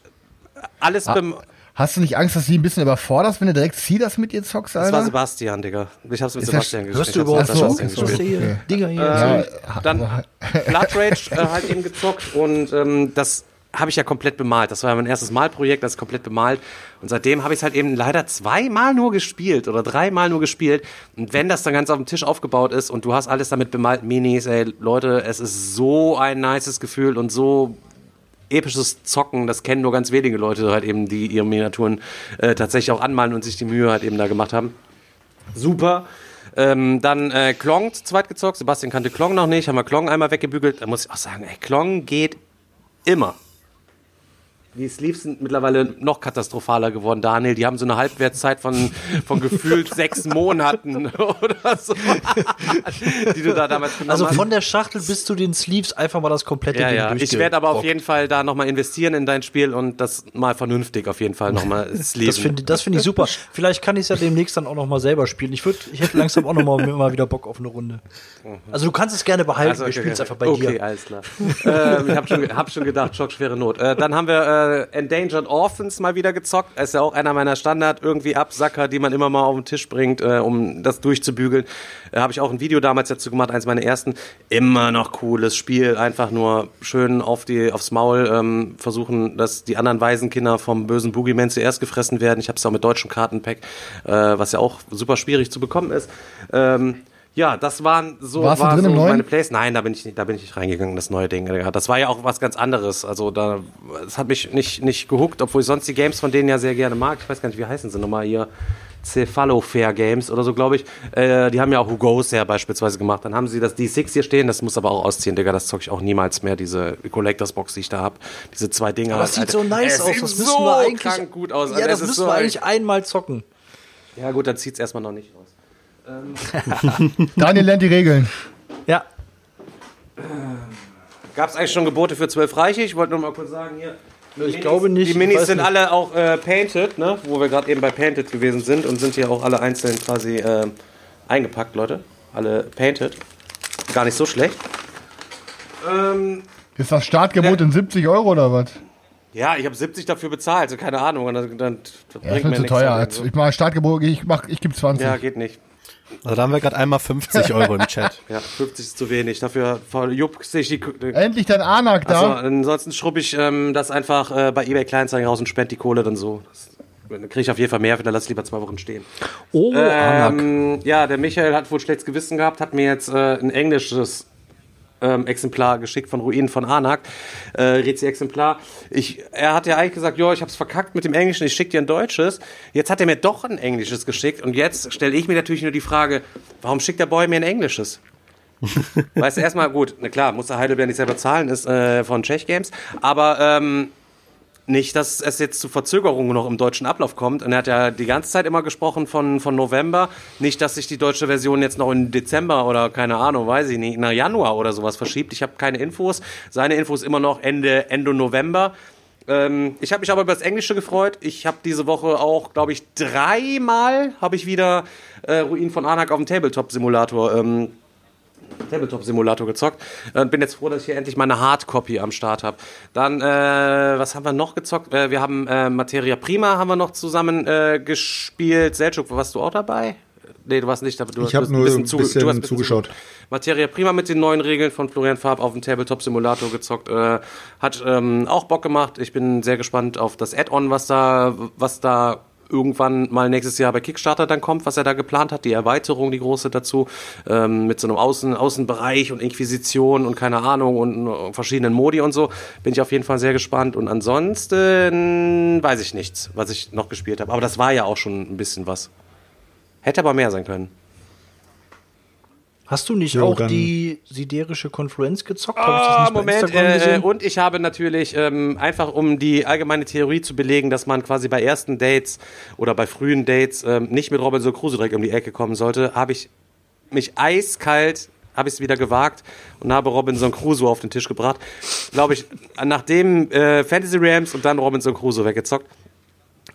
alles bem Hast du nicht Angst, dass du die ein bisschen überforderst, wenn du direkt zieh das mit ihr zockst, Das Alter? war Sebastian, Digga. Ich hab's mit Ist das- Sebastian Hörst du überhaupt so, Sebastian okay, gespielt. Okay. Dinger hier. Ähm, Ja, dann Blood Rage äh, halt eben gezockt und ähm, das habe ich ja komplett bemalt. Das war ja mein erstes Malprojekt, das ist komplett bemalt. Und seitdem habe ich es halt eben leider zweimal nur gespielt oder dreimal nur gespielt. Und wenn das dann ganz auf dem Tisch aufgebaut ist und du hast alles damit bemalt, Minis, ey, Leute, es ist so ein nices Gefühl und so episches Zocken, das kennen nur ganz wenige Leute halt eben, die ihre Miniaturen äh, tatsächlich auch anmalen und sich die Mühe halt eben da gemacht haben. Super. Ähm, dann äh, Klong zu zweit gezockt. Sebastian kannte Klong noch nicht, haben wir Klong einmal weggebügelt. Da muss ich auch sagen, ey, Klong geht immer. Die Sleeves sind mittlerweile noch katastrophaler geworden, Daniel. Die haben so eine Halbwertszeit von, von gefühlt sechs Monaten oder so, die du da damals genommen Also von der Schachtel bis zu den Sleeves einfach mal das komplette Ja, Ding ja. Ich werde aber auf jeden Fall da nochmal investieren in dein Spiel und das mal vernünftig auf jeden Fall nochmal sleeven. Das finde das finde ich super. Vielleicht kann ich es ja demnächst dann auch noch mal selber spielen. Ich würde, ich hätte langsam auch noch mal, wieder Bock auf eine Runde. Also du kannst es gerne behalten. Also, Wir spielen es einfach bei okay, dir. alles klar. ähm, ich habe schon, hab schon gedacht, schockschwere Not. Äh, dann haben wir äh, Endangered Orphans mal wieder gezockt. Ist ja auch einer meiner Standard irgendwie Absacker, die man immer mal auf den Tisch bringt, äh, um das durchzubügeln. Äh, habe ich auch ein Video damals dazu gemacht, eins meiner ersten. Immer noch cooles Spiel, einfach nur schön auf die, aufs Maul ähm, versuchen, dass die anderen Waisenkinder vom bösen Boogeyman zuerst gefressen werden. Ich habe es auch mit deutschem Kartenpack, äh, was ja auch super schwierig zu bekommen ist. Ähm, ja, das waren so, Warst du war drin so meine Plays. Nein, da bin ich nicht, da bin ich nicht reingegangen, das neue Ding. Das war ja auch was ganz anderes. Also da, es hat mich nicht, nicht gehuckt, obwohl ich sonst die Games von denen ja sehr gerne mag. Ich weiß gar nicht, wie heißen sie nochmal hier. Cephalofair Games oder so, glaube ich. Äh, die haben ja auch Who Goes ja beispielsweise gemacht. Dann haben sie das D6 hier stehen, das muss aber auch ausziehen, Digga. Das zocke ich auch niemals mehr, diese Collectors Box, die ich da habe. Diese zwei Dinger. Aber das sieht so nice Es aus. Das müssen so wir eigentlich. gut aus. Ja, das müssen so wir eigentlich einmal zocken. Ja gut, dann zieht's erstmal noch nicht raus. Daniel lernt die Regeln. Ja. Gab es eigentlich schon Gebote für 12 Reiche? Ich wollte nur mal kurz sagen hier. Ich glaube nicht, Die Minis sind nicht. alle auch äh, painted, ne? wo wir gerade eben bei Painted gewesen sind und sind hier auch alle einzeln quasi äh, eingepackt, Leute. Alle painted. Gar nicht so schlecht. Ähm, Ist das Startgebot in 70 Euro oder was? ja, ich habe 70 dafür bezahlt, also keine Ahnung. Dann, dann das Ja, das wird zu teuer. dann Also, so. ich mache Startgebot, ich, mach, ich gebe 20. Ja, geht nicht. Also da haben wir gerade einmal 50 Euro im Chat. Ja, 50 ist zu wenig. Dafür verjuckt sich die. die Endlich dein Anak also, da. ansonsten schrubbe ich ähm, das einfach äh, bei eBay Kleinanzeigen raus und spende die Kohle dann so. Das, dann kriege ich auf jeden Fall mehr, dann lass ich lieber zwei Wochen stehen. Oh, Anak. Ähm, ja, der Michael hat wohl schlechtes Gewissen gehabt, hat mir jetzt äh, ein englisches ähm, Exemplar geschickt von Ruinen von Anak, äh, Rezi-Exemplar. Ich, er hat ja eigentlich gesagt, jo, ich hab's verkackt mit dem Englischen, ich schick dir ein deutsches. Jetzt hat er mir doch ein englisches geschickt und jetzt stelle ich mir natürlich nur die Frage, warum schickt der Boy mir ein englisches? weißt du, erstmal, gut, na klar, muss der Heidelberg nicht selber zahlen, ist äh, von Czech Games, aber ähm, nicht, dass es jetzt zu Verzögerungen noch im deutschen Ablauf kommt. Und er hat ja die ganze Zeit immer gesprochen von, von November. Nicht, dass sich die deutsche Version jetzt noch in Dezember oder keine Ahnung, weiß ich nicht, nach Januar oder sowas verschiebt. Ich habe keine Infos. Seine Infos immer noch Ende, Ende November. Ähm, ich habe mich aber über das Englische gefreut. Ich habe diese Woche auch, glaube ich, dreimal habe ich wieder äh, Ruinen von Anak auf dem Tabletop-Simulator ähm, Tabletop-Simulator gezockt. Äh, bin jetzt froh, dass ich hier endlich mal eine Hardcopy am Start habe. Dann, äh, was haben wir noch gezockt? Äh, wir haben äh, Materia Prima haben wir noch zusammen äh, gespielt. Selchuk, warst du auch dabei? Nee, du warst nicht dabei. Du Ich hab bist nur ein zuge- bisschen du hast ein zugeschaut. Materia Prima mit den neuen Regeln von Florian Farb auf dem Tabletop-Simulator gezockt. Äh, hat ähm, auch Bock gemacht. Ich bin sehr gespannt auf das Add-on, was da, was da irgendwann mal nächstes Jahr bei Kickstarter dann kommt, was er da geplant hat, die Erweiterung, die große dazu, ähm, mit so einem Außen, Außenbereich und Inquisition und keine Ahnung und äh, verschiedenen Modi und so. Bin ich auf jeden Fall sehr gespannt. Und ansonsten weiß ich nichts, was ich noch gespielt habe. Aber das war ja auch schon ein bisschen was. Hätte aber mehr sein können. Hast du nicht Jo, auch die siderische Konfluenz gezockt? Bei Moment, äh, und ich habe natürlich, ähm, einfach um die allgemeine Theorie zu belegen, dass man quasi bei ersten Dates oder bei frühen Dates ähm, nicht mit Robinson Crusoe direkt um die Ecke kommen sollte, habe ich mich eiskalt, habe ich es wieder gewagt und habe Robinson Crusoe auf den Tisch gebracht. Glaube ich, nachdem äh, Fantasy Rams und dann Robinson Crusoe weggezockt.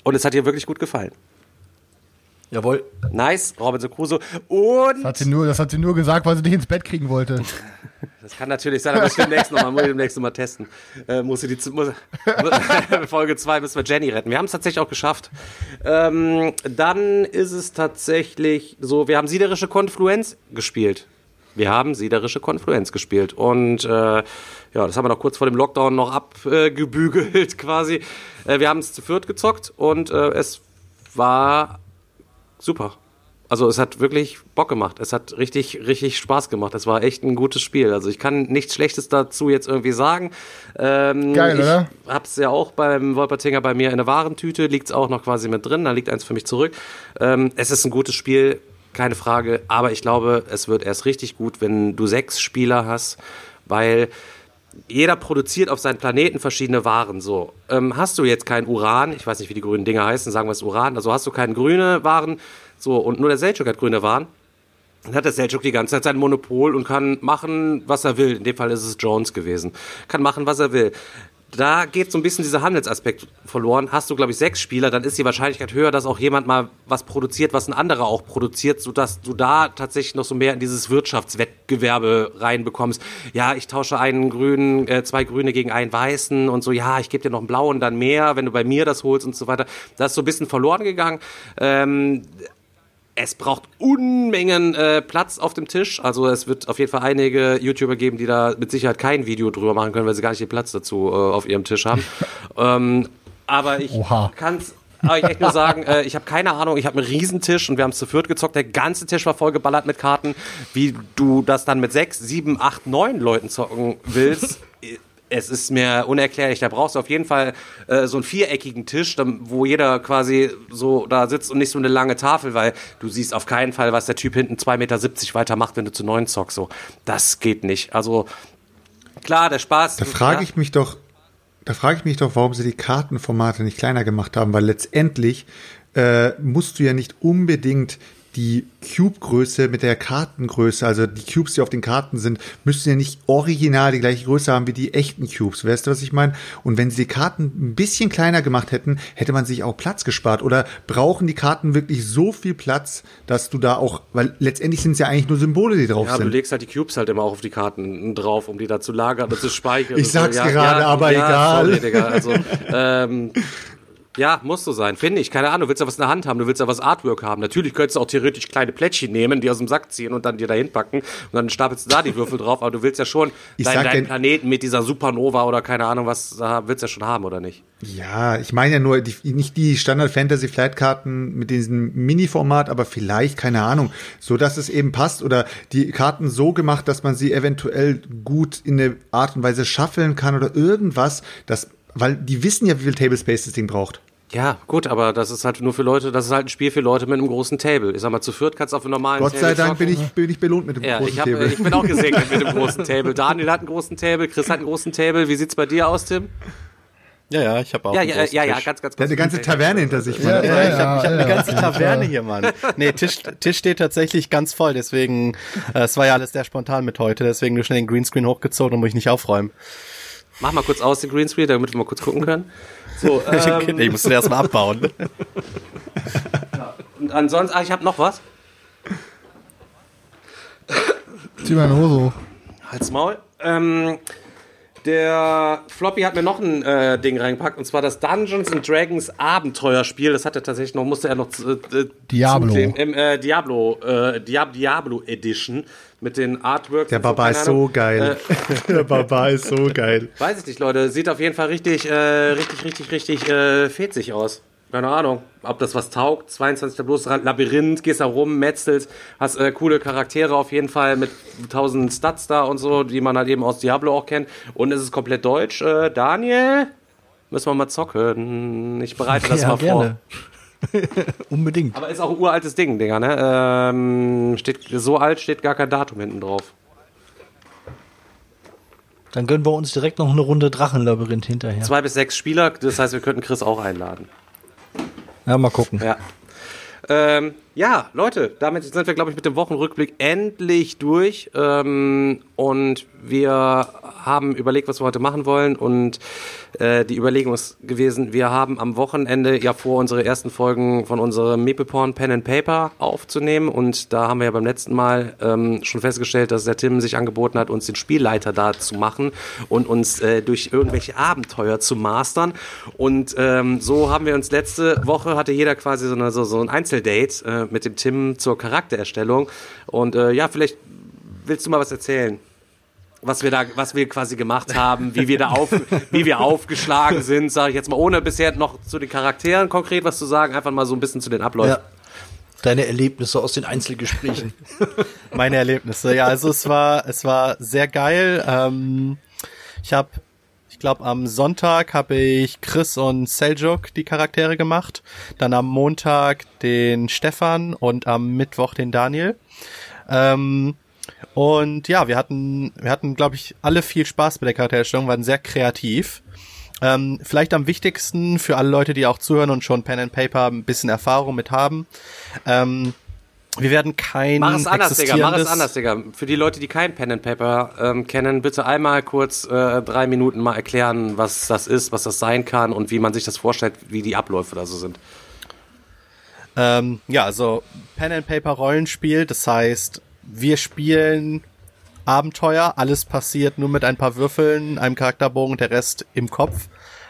Und es hat ihr wirklich gut gefallen. Jawohl. Nice, Robinson Crusoe. Und Das hat, sie nur, das hat sie nur gesagt, weil sie dich ins Bett kriegen wollte. Das kann natürlich sein, aber ich demnächst nochmal, muss ich demnächst noch mal testen. Äh, muss die, muss, Folge 2 müssen wir Jenny retten. Wir haben es tatsächlich auch geschafft. Ähm, dann ist es tatsächlich so, wir haben Siederische Konfluenz gespielt. Wir haben Siederische Konfluenz gespielt. Und äh, ja, das haben wir noch kurz vor dem Lockdown noch abgebügelt quasi. Äh, wir haben es zu viert gezockt und äh, es war super. Also es hat wirklich Bock gemacht. Es hat richtig, richtig Spaß gemacht. Es war echt ein gutes Spiel. Also ich kann nichts Schlechtes dazu jetzt irgendwie sagen. Ähm, Geil, ich oder? Hab's ja auch beim Wolpertinger bei mir in der Warentüte, liegt's auch noch quasi mit drin. Da liegt eins für mich zurück. Ähm, es ist ein gutes Spiel, keine Frage. Aber ich glaube, es wird erst richtig gut, wenn du sechs Spieler hast, weil jeder produziert auf seinen Planeten verschiedene Waren. So, ähm, hast du jetzt kein Uran, ich weiß nicht, wie die grünen Dinger heißen, sagen wir es Uran, also hast du keine grüne Waren, so, und nur der Selchuk hat grüne Waren, dann hat der Selchuk die ganze Zeit sein Monopol und kann machen, was er will. In dem Fall ist es Jones gewesen. Kann machen, was er will. Da geht so ein bisschen dieser Handelsaspekt verloren. Hast du, glaube ich, sechs Spieler, dann ist die Wahrscheinlichkeit höher, dass auch jemand mal was produziert, was ein anderer auch produziert, sodass du da tatsächlich noch so mehr in dieses Wirtschaftswettgewerbe reinbekommst. Ja, ich tausche einen grünen, äh, zwei grüne gegen einen weißen und so, ja, ich gebe dir noch einen blauen, dann mehr, wenn du bei mir das holst und so weiter. Das ist so ein bisschen verloren gegangen. Ähm, es braucht Unmengen äh, Platz auf dem Tisch. Also es wird auf jeden Fall einige YouTuber geben, die da mit Sicherheit kein Video drüber machen können, weil sie gar nicht den Platz dazu äh, auf ihrem Tisch haben. ähm, aber ich kann es echt nur sagen, äh, ich habe keine Ahnung, ich habe einen Riesentisch und wir haben es zu viert gezockt. Der ganze Tisch war vollgeballert mit Karten. Wie du das dann mit sechs, sieben, acht, neun Leuten zocken willst, es ist mir unerklärlich. Da brauchst du auf jeden Fall äh, so einen viereckigen Tisch, wo jeder quasi so da sitzt und nicht so eine lange Tafel, weil du siehst auf keinen Fall, was der Typ hinten 2,70 Meter weiter macht, wenn du zu neun zockst. So, das geht nicht. Also klar, der Spaß. Da frage ich mich doch, da frage ich mich doch, warum sie die Kartenformate nicht kleiner gemacht haben, weil letztendlich äh, musst du ja nicht unbedingt die Cube-Größe mit der Kartengröße, also die Cubes, die auf den Karten sind, müssen ja nicht original die gleiche Größe haben wie die echten Cubes. Weißt du, was ich meine? Und wenn sie die Karten ein bisschen kleiner gemacht hätten, hätte man sich auch Platz gespart. Oder brauchen die Karten wirklich so viel Platz, dass du da auch, weil letztendlich sind es ja eigentlich nur Symbole, die drauf Ja, du sind. legst halt die Cubes halt immer auch auf die Karten drauf, um die da zu lagern und zu speichern. Ich und so. sag's ja, gerade, ja, aber ja, egal. Sorry, Digga. Also, ähm, ja, muss so sein, finde ich. Keine Ahnung, du willst ja was in der Hand haben, du willst ja was Artwork haben. Natürlich könntest du auch theoretisch kleine Plättchen nehmen, die aus dem Sack ziehen und dann dir dahin packen und dann stapelst du da die Würfel drauf, aber du willst ja schon Ich deinen, deinen denn- Planeten mit dieser Supernova oder keine Ahnung was, da willst du ja schon haben, oder nicht? Ja, ich meine ja nur die, nicht die Standard Fantasy Flight Karten mit diesem Mini-Format, aber vielleicht, keine Ahnung, so dass es eben passt oder die Karten so gemacht, dass man sie eventuell gut in eine Art und Weise schaffeln kann oder irgendwas, das, weil die wissen ja, wie viel Table Space das Ding braucht. Ja, gut, aber das ist halt nur für Leute, das ist halt ein Spiel für Leute mit einem großen Table. Ich sag mal, zu viert kannst du auf einem normalen Gott Table sei Dank bin ich, bin ich belohnt mit dem Ja, großen ich, hab, Table. ich bin auch gesegnet mit dem großen Table. Daniel hat einen großen Table, Chris hat einen großen Table. Wie sieht's bei dir aus, Tim? Ja, ja, ich habe auch Ja, einen ja, großen ja, ja, ganz, ganz Der hat eine ganze Taverne hinter sich. Ja, Mann. ja, ich habe hab ja, eine ja. ganze Taverne hier, Mann. Nee, Tisch, Tisch steht tatsächlich ganz voll, deswegen, äh, es war ja alles sehr spontan mit heute, deswegen nur schnell den Greenscreen hochgezogen und muss ich nicht aufräumen. Mach mal kurz aus den Greenscreen, damit wir mal kurz gucken können. So, ähm, ich musste den erstmal abbauen. und ansonsten, ah, ich habe noch was. Zieh meine Hose hoch. Halt's Maul. Ähm, der Floppy hat mir noch ein äh, Ding reingepackt und zwar das Dungeons and Dragons Abenteuerspiel. Das hatte tatsächlich noch, musste er noch äh, Diablo. zukleben. Im, äh, Diablo, äh, Diab Diablo Edition mit den Artworks. Der so, Baba keine ist so geil. Äh, Der Baba ist so geil. Weiß ich nicht, Leute. Sieht auf jeden Fall richtig, äh, richtig, richtig, richtig äh, fetzig aus. Keine Ahnung, ob das was taugt. 22. bloß Labyrinth, gehst da rum, metzelst, hast äh, coole Charaktere auf jeden Fall mit 1000 Stats da und so, die man halt eben aus Diablo auch kennt. Und es ist komplett deutsch. Äh, Daniel, müssen wir mal zocken. Ich bereite das Ja, mal gerne. Unbedingt. Aber ist auch ein uraltes Ding, Digga, ne? Ähm, steht, so alt steht gar kein Datum hinten drauf. Dann gönnen wir uns direkt noch eine Runde Drachenlabyrinth hinterher. Zwei bis sechs Spieler, das heißt, wir könnten Chris auch einladen. Ja, mal gucken. Ja. Ähm, ja, Leute, damit sind wir, glaube ich, mit dem Wochenrückblick endlich durch. Ähm, und wir haben überlegt, was wir heute machen wollen. Und äh, die Überlegung ist gewesen, wir haben am Wochenende ja vor, unsere ersten Folgen von unserem Meeple Pen and Paper aufzunehmen. Und da haben wir ja beim letzten Mal ähm, schon festgestellt, dass der Tim sich angeboten hat, uns den Spielleiter da zu machen und uns äh, durch irgendwelche Abenteuer zu mastern. Und ähm, so haben wir uns letzte Woche, hatte jeder quasi so, eine, so, so ein Einzeldate äh, mit dem Tim zur Charaktererstellung. Und äh, ja, vielleicht willst du mal was erzählen? was wir da, was wir quasi gemacht haben, wie wir da auf, wie wir aufgeschlagen sind, sage ich jetzt mal, ohne bisher noch zu den Charakteren konkret was zu sagen, einfach mal so ein bisschen zu den Abläufen. Ja. Deine Erlebnisse aus den Einzelgesprächen. Meine Erlebnisse, ja, also es war, es war sehr geil. Ähm, ich habe, glaube, am Sonntag habe ich Chris und Seljuk die Charaktere gemacht, dann am Montag den Stefan und am Mittwoch den Daniel. Ähm, und ja, wir hatten, wir hatten, glaube ich, alle viel Spaß bei der Charaktererstellung, waren sehr kreativ. Ähm, vielleicht am wichtigsten für alle Leute, die auch zuhören und schon Pen and Paper ein bisschen Erfahrung mit haben. Ähm, wir werden kein Mach es anders, Digga. Mach es anders, Digga. Für die Leute, die kein Pen and Paper ähm, kennen, bitte einmal kurz äh, drei Minuten mal erklären, was das ist, was das sein kann und wie man sich das vorstellt, wie die Abläufe da so sind. Ähm, ja, also Pen and Paper Rollenspiel, das heißt, wir spielen Abenteuer, alles passiert nur mit ein paar Würfeln, einem Charakterbogen und der Rest im Kopf.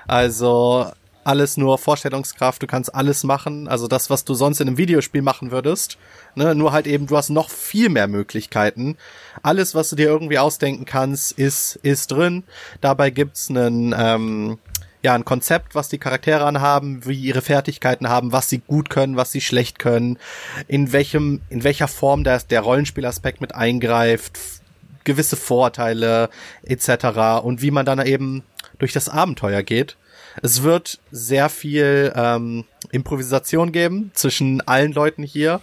Also alles nur Vorstellungskraft, du kannst alles machen, also das, was du sonst in einem Videospiel machen würdest, ne, nur halt eben, du hast noch viel mehr Möglichkeiten. Alles, was du dir irgendwie ausdenken kannst, ist, ist drin. Dabei gibt's einen, ähm, ja, ein Konzept, was die Charaktere anhaben, wie ihre Fertigkeiten haben, was sie gut können, was sie schlecht können, in welchem, in welcher Form der, der Rollenspielaspekt mit eingreift, gewisse Vorteile etc. und wie man dann eben durch das Abenteuer geht. Es wird sehr viel ähm, Improvisation geben zwischen allen Leuten hier.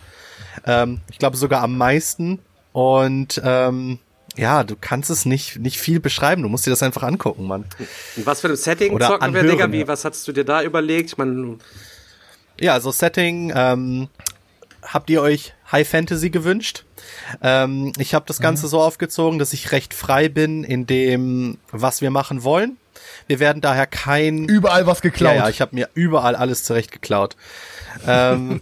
Ähm, ich glaube sogar am meisten. Und ähm, ja, du kannst es nicht, nicht viel beschreiben. Du musst dir das einfach angucken, Mann. Und was für ein Setting Oder zocken wir, anhören, Digga? Wie, was hattest du dir da überlegt? Ich meine, Ja, also Setting, ähm, habt ihr euch High Fantasy gewünscht? Ähm, ich habe das Ganze so aufgezogen, dass ich recht frei bin in dem, was wir machen wollen. Wir werden daher kein Überall was geklaut. Ja, ja, ich habe mir überall alles zurecht geklaut. ähm,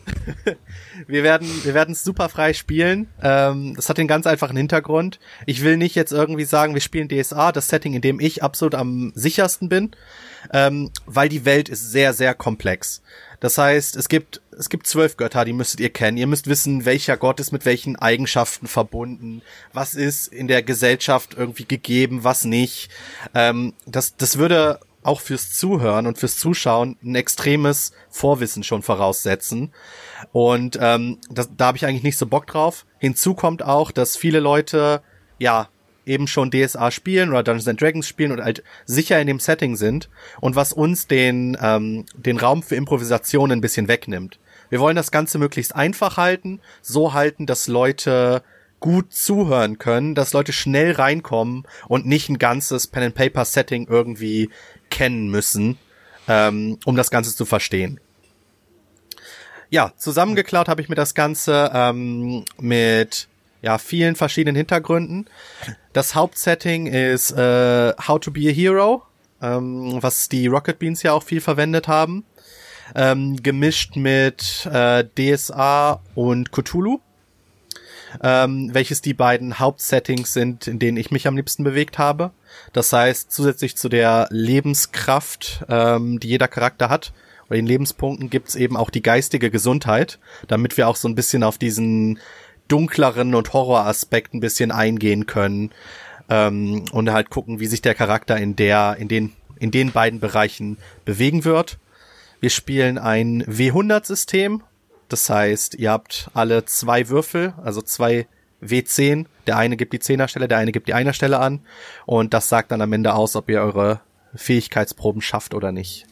wir werden, wir werden es super frei spielen. Ähm, das hat den ganz einfachen Hintergrund. Ich will nicht jetzt irgendwie sagen, wir spielen DSA, das Setting, in dem ich absolut am sichersten bin, ähm, weil die Welt ist sehr, sehr komplex. Das heißt, es gibt, es gibt zwölf Götter, die müsstet ihr kennen. Ihr müsst wissen, welcher Gott ist mit welchen Eigenschaften verbunden. Was ist in der Gesellschaft irgendwie gegeben, was nicht. Ähm, das, das würde auch fürs Zuhören und fürs Zuschauen ein extremes Vorwissen schon voraussetzen. Und ähm, das, da habe ich eigentlich nicht so Bock drauf. Hinzu kommt auch, dass viele Leute ja eben schon DSA spielen oder Dungeons and Dragons spielen und halt sicher in dem Setting sind und was uns den ähm, den Raum für Improvisation ein bisschen wegnimmt. Wir wollen das Ganze möglichst einfach halten, so halten, dass Leute gut zuhören können, dass Leute schnell reinkommen und nicht ein ganzes Pen and Paper Setting irgendwie kennen müssen, ähm, um das Ganze zu verstehen. Ja, zusammengeklaut habe ich mir das Ganze ähm, mit ja vielen verschiedenen Hintergründen. Das Hauptsetting ist äh, How to be a Hero, ähm, was die Rocket Beans ja auch viel verwendet haben, ähm, gemischt mit äh, DSA und Cthulhu, ähm, welches die beiden Hauptsettings sind, in denen ich mich am liebsten bewegt habe. Das heißt, zusätzlich zu der Lebenskraft, ähm, die jeder Charakter hat, bei den Lebenspunkten gibt's eben auch die geistige Gesundheit, damit wir auch so ein bisschen auf diesen dunkleren und Horroraspekt ein bisschen eingehen können ähm, und halt gucken, wie sich der Charakter in der, in den, in den beiden Bereichen bewegen wird. Wir spielen ein W100-System, das heißt, ihr habt alle zwei Würfel, also zwei W10. Der eine gibt die Zehnerstelle, der eine gibt die Einerstelle an und das sagt dann am Ende aus, ob ihr eure Fähigkeitsproben schafft oder nicht.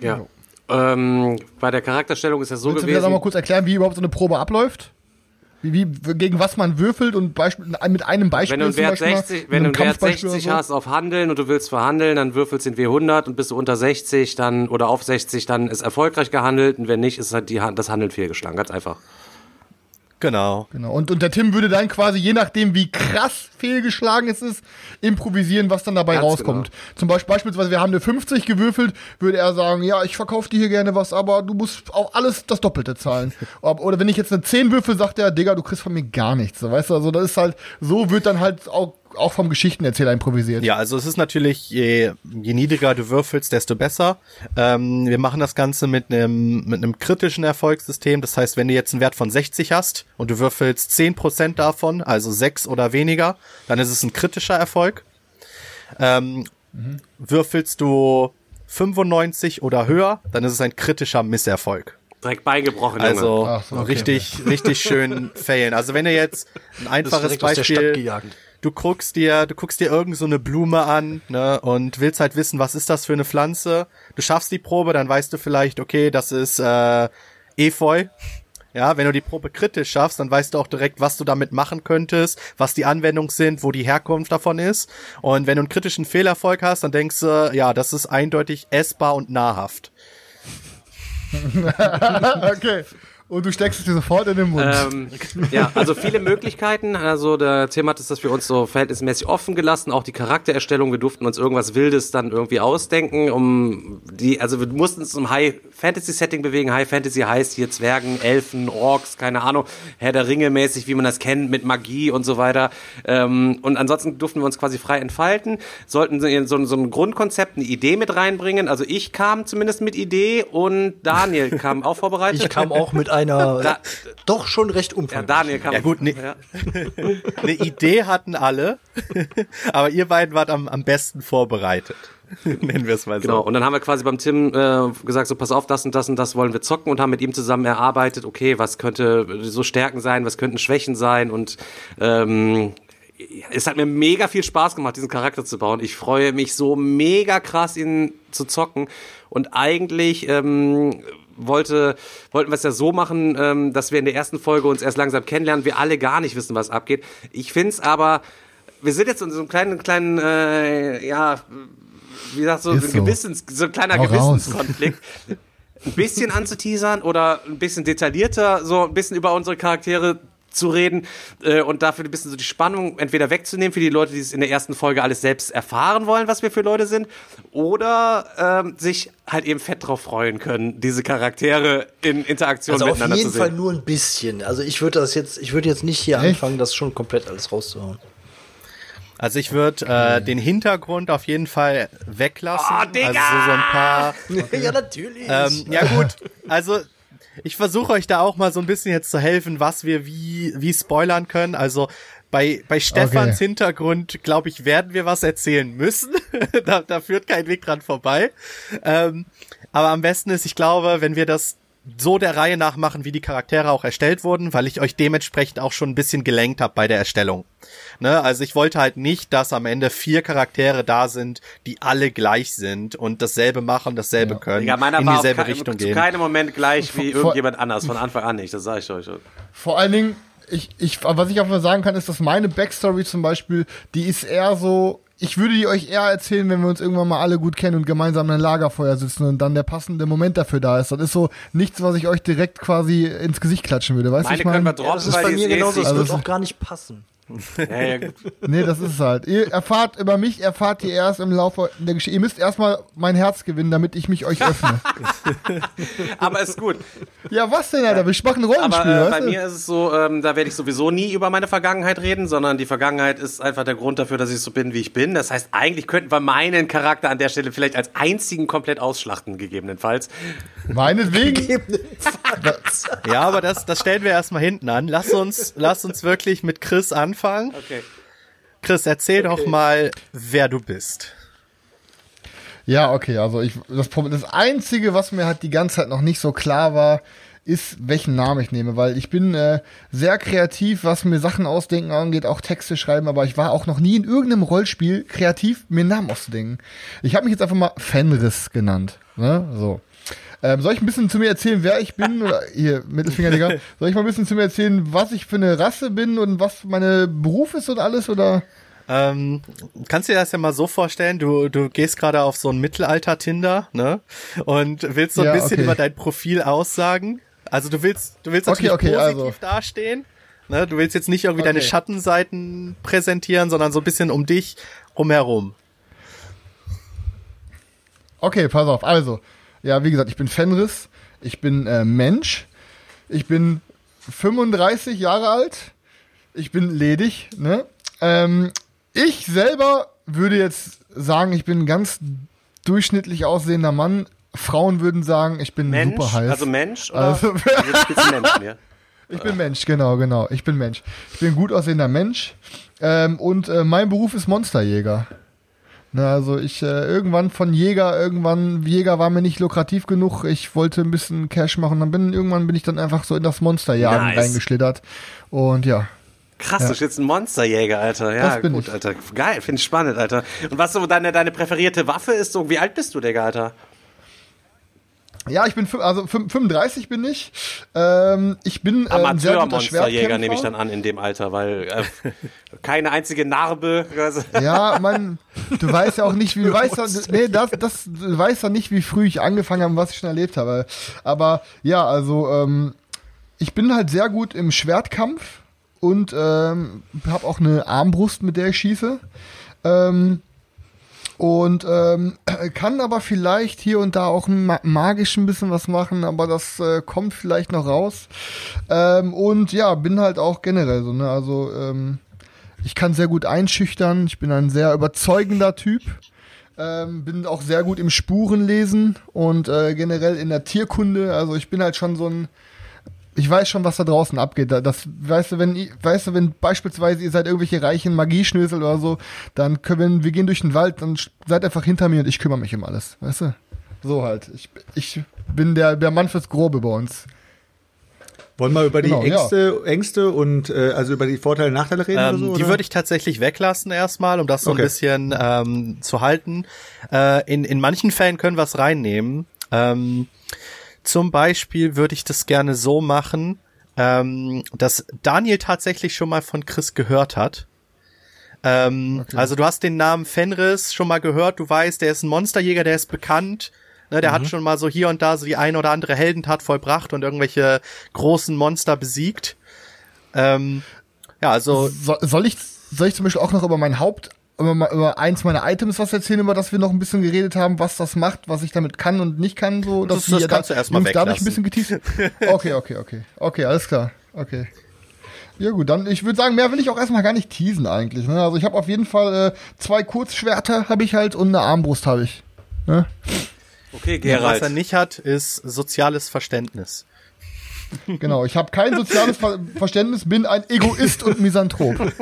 ja. Ähm, bei der Charakterstellung ist ja so Willst du mir das gewesen. mal kurz erklären, wie überhaupt so eine Probe abläuft? Wie, wie, gegen was man würfelt und Beispiel, mit einem Beispiel Wenn du einen Wert Beispiel mal, 60, mit wenn du einen Wert Kampfbeispiel 60 oder so. hast auf Handeln und du willst verhandeln, dann würfelst du den W100 und bist du unter 60 dann oder auf 60, dann ist erfolgreich gehandelt und wenn nicht, ist halt die, das Handeln fehlgeschlagen. Ganz einfach. Genau. Genau. Und, und der Tim würde dann quasi, je nachdem, wie krass fehlgeschlagen es ist, improvisieren, was dann dabei Ganz rauskommt. Zum Beispiel, beispielsweise, wir haben eine 50 gewürfelt, würde er sagen, ja, ich verkaufe dir hier gerne was, aber du musst auch alles das Doppelte zahlen. Oder wenn ich jetzt eine 10 würfel, sagt er, Digga, du kriegst von mir gar nichts. So, Weißt du, also das ist halt, so wird dann halt auch, auch vom Geschichtenerzähler improvisiert. Ja, also es ist natürlich, je, je niedriger du würfelst, desto besser. Ähm, wir machen das Ganze mit einem mit einem kritischen Erfolgssystem. Das heißt, wenn du jetzt einen Wert von 60 hast und du würfelst 10% davon, also 6 oder weniger, dann ist es ein kritischer Erfolg. Ähm, Würfelst du 95 oder höher, dann ist es ein kritischer Misserfolg. Direkt beigebrochen, Junge. Also so, okay. richtig, richtig schön failen. Also wenn ihr jetzt ein einfaches direkt aus der Stadt Beispiel, gejagt. Du guckst dir, du guckst dir irgend so eine Blume an, ne, und willst halt wissen, was ist das für eine Pflanze. Du schaffst die Probe, dann weißt du vielleicht, okay, das ist äh, Efeu. Ja, wenn du die Probe kritisch schaffst, dann weißt du auch direkt, was du damit machen könntest, was die Anwendungen sind, wo die Herkunft davon ist. Und wenn du einen kritischen Fehlerfolg hast, dann denkst du, ja, das ist eindeutig essbar und nahrhaft. okay. Und du steckst es dir sofort in den Mund. Ähm, ja, also viele Möglichkeiten. Also der Tim hat es das für uns so verhältnismäßig offen gelassen. Auch die Charaktererstellung. Wir durften uns irgendwas Wildes dann irgendwie ausdenken, um die, also wir mussten uns im High Fantasy Setting bewegen. High Fantasy heißt hier Zwergen, Elfen, Orks, keine Ahnung, Herr der Ringe mäßig, wie man das kennt, mit Magie und so weiter. Ähm, und ansonsten durften wir uns quasi frei entfalten, sollten so, so, so ein Grundkonzept, eine Idee mit reinbringen. Also ich kam zumindest mit Idee und Daniel kam auch vorbereitet. Ich kam auch mit einer Da- doch schon recht ja, umfangreichen. Daniel kam. Ja, gut, ne- Ja. Eine Idee hatten alle, aber ihr beiden wart am, am besten vorbereitet. Nennen wir es mal so. Genau, und dann haben wir quasi beim Tim äh, gesagt, so pass auf, das und das und das wollen wir zocken und haben mit ihm zusammen erarbeitet, okay, was könnte so Stärken sein, was könnten Schwächen sein und ähm, es hat mir mega viel Spaß gemacht, diesen Charakter zu bauen. Ich freue mich so mega krass, ihn zu zocken und eigentlich ähm, wollte, wollten wir es ja so machen, ähm, dass wir in der ersten Folge uns erst langsam kennenlernen, wir alle gar nicht wissen, was abgeht. Ich find's aber, wir sind jetzt in so einem kleinen, kleinen, äh, ja, wie gesagt, so, Ist ein so. Gewissens, so ein kleiner Hau. Gewissenskonflikt. Ein bisschen anzuteasern oder ein bisschen detaillierter, so ein bisschen über unsere Charaktere zu reden äh, und dafür ein bisschen so die Spannung entweder wegzunehmen für die Leute, die es in der ersten Folge alles selbst erfahren wollen, was wir für Leute sind, oder ähm, sich halt eben fett drauf freuen können, diese Charaktere in Interaktion Also auf miteinander jeden zu Fall sehen. nur ein bisschen. Also ich würde das jetzt, ich würde jetzt nicht hier Echt? anfangen, das schon komplett alles rauszuhauen. Also ich würde äh, den Hintergrund auf jeden Fall weglassen. Oh, Digga! Also so, so ein paar. ja, natürlich. Ähm, ja gut, also ich versuche euch da auch mal so ein bisschen jetzt zu helfen, was wir wie wie spoilern können. Also bei, bei Stefans Okay. Hintergrund, glaube ich, werden wir was erzählen müssen. da, da führt kein Weg dran vorbei. Ähm, aber am besten ist, ich glaube, wenn wir das so der Reihe nach machen, wie die Charaktere auch erstellt wurden, weil ich euch dementsprechend auch schon ein bisschen gelenkt habe bei der Erstellung. Ne? Also ich wollte halt nicht, dass am Ende vier Charaktere da sind, die alle gleich sind und dasselbe machen, dasselbe können, Ja, meiner in war dieselbe ke Richtung zu gehen. keinem Moment gleich wie Vor- irgendjemand anders, von Anfang an nicht, das sage ich euch schon. Vor allen Dingen, ich, ich, was ich auch mal sagen kann, ist, dass meine Backstory zum Beispiel, die ist eher so, ich würde die euch eher erzählen, wenn wir uns irgendwann mal alle gut kennen und gemeinsam an einem Lagerfeuer sitzen und dann der passende Moment dafür da ist. Das ist so nichts, was ich euch direkt quasi ins Gesicht klatschen würde. Weißt du, Meine ich können wir meine? droppen, das ist bei mir ist eh genauso, es sich- wird Also- auch gar nicht passen. Ja, ja, gut. Nee, das ist es halt. Ihr erfahrt über mich, erfahrt ihr erst im Laufe der Geschichte. Ihr müsst erstmal mein Herz gewinnen, damit ich mich euch öffne. Aber ist gut. ja, was denn, Alter? Wir machen Rollenspiel, Aber äh, bei du? mir ist es so, ähm, da werde ich sowieso nie über meine Vergangenheit reden, sondern die Vergangenheit ist einfach der Grund dafür, dass ich so bin, wie ich bin. Das heißt, eigentlich könnten wir meinen Charakter an der Stelle vielleicht als einzigen komplett ausschlachten, gegebenenfalls. Meinetwegen. Ja, aber das, das stellen wir erstmal hinten an. Lass uns, lass uns wirklich mit Chris anfangen. Okay. Chris, erzähl doch mal, wer du bist. Ja, okay, also ich, das, Problem- das Einzige, was mir halt die ganze Zeit noch nicht so klar war, ist, welchen Namen ich nehme, weil ich bin äh, sehr kreativ, was mir Sachen ausdenken angeht, auch Texte schreiben, aber ich war auch noch nie in irgendeinem Rollspiel kreativ, mir einen Namen auszudenken. Ich habe mich jetzt einfach mal Fenris genannt. Ne? So. Ähm, soll ich ein bisschen zu mir erzählen, wer ich bin? Oder hier, Mittelfinger, Digga. Soll ich mal ein bisschen zu mir erzählen, was ich für eine Rasse bin und was meine Beruf ist und alles? Oder? Ähm, kannst du dir das ja mal so vorstellen, du, du gehst gerade auf so ein Mittelalter-Tinder, ne? Und willst so ein Ja, bisschen okay. über dein Profil aussagen. Also du willst, du willst Okay, natürlich okay, positiv also. dastehen. Ne? Du willst jetzt nicht irgendwie deine Okay. Schattenseiten präsentieren, sondern so ein bisschen um dich rumherum. Okay, pass auf. Also, ja, wie gesagt, ich bin Fenris. Ich bin äh, Mensch. Ich bin 35 Jahre alt. Ich bin ledig. Ne? Ähm, ich selber würde jetzt sagen, ich bin ein ganz durchschnittlich aussehender Mann. Frauen würden sagen, ich bin Mensch, super heiß. also Mensch oder Also- also, Mensch mehr. Ich bin Mensch, genau, genau. Ich bin Mensch. Ich bin ein gut aussehender Mensch. Ähm, und äh, mein Beruf ist Monsterjäger. Na, also ich äh, irgendwann von Jäger, irgendwann Jäger war mir nicht lukrativ genug. Ich wollte ein bisschen Cash machen. Dann bin irgendwann bin ich dann einfach so in das Monsterjagen Nice. reingeschlittert. Und ja. Krass, Ja. du bist jetzt ein Monsterjäger, Alter. Ja, Das bin gut, ich. Alter. Geil, finde ich spannend, Alter. Und was so deine, deine präferierte Waffe ist, so wie alt bist du, Digga, Alter? Ja, ich bin also fü- 35 bin ich. Ähm, ich bin äh, Amateur-Monsterjäger nehme ich dann an in dem Alter, weil äh, keine einzige Narbe. Also, Ja, man, du weißt ja auch nicht, wie du weißt ja, nee, das, das, du weißt ja nicht, wie früh ich angefangen habe und was ich schon erlebt habe. Aber ja, also ähm, ich bin halt sehr gut im Schwertkampf und ähm, habe auch eine Armbrust, mit der ich schieße. Ähm, und ähm, kann aber vielleicht hier und da auch ma magisch ein bisschen was machen, aber das äh, kommt vielleicht noch raus. Ähm, und ja, bin halt auch generell so, ne? Also ähm, ich kann sehr gut einschüchtern. Ich bin ein sehr überzeugender Typ. Ähm, bin auch sehr gut im Spurenlesen und äh, generell in der Tierkunde. Also ich bin halt schon so ein. Ich weiß schon, was da draußen abgeht. Da- Das weißt du, wenn weißt du, wenn beispielsweise ihr seid irgendwelche reichen Magieschnösel oder so, dann können wir, wir gehen durch den Wald, dann seid einfach hinter mir und ich kümmere mich um alles. Weißt du? So halt. Ich, ich bin der, der Mann fürs Grobe bei uns. Wollen wir über die Genau, ja. Ängste, Ängste und äh, also über die Vorteile und Nachteile reden oder Ähm, so? die oder? würde ich tatsächlich weglassen erstmal, um das so Okay. ein bisschen ähm, zu halten. Äh, in, in manchen Fällen können wir es reinnehmen. Ähm, zum Beispiel würde ich das gerne so machen, ähm, dass Daniel tatsächlich schon mal von Chris gehört hat. Ähm, Also du hast den Namen Fenris schon mal gehört, du weißt, der ist ein Monsterjäger, der ist bekannt. Ne, der hat schon mal so hier und da so die ein oder andere Heldentat vollbracht und irgendwelche großen Monster besiegt. Ähm, ja, also So, soll ich soll ich zum Beispiel auch noch über mein Haupt über, über eins meiner Items was erzählen, über das wir noch ein bisschen geredet haben, was das macht, was ich damit kann und nicht kann, so Das- dass das wir kannst du erst mal Jungs, da hab ich ein weglassen. bisschen geteased. Okay, okay, okay. Okay, alles klar. Okay. Ja gut, dann ich würde sagen, mehr will ich auch erstmal gar nicht teasen eigentlich. Ne? Also ich habe auf jeden Fall äh, zwei Kurzschwerter habe ich halt und eine Armbrust habe ich. Ne? okay, Ja, was er Gerald. nicht hat, ist soziales Verständnis. Genau, ich habe kein soziales Ver Verständnis, bin ein Egoist und Misanthrop.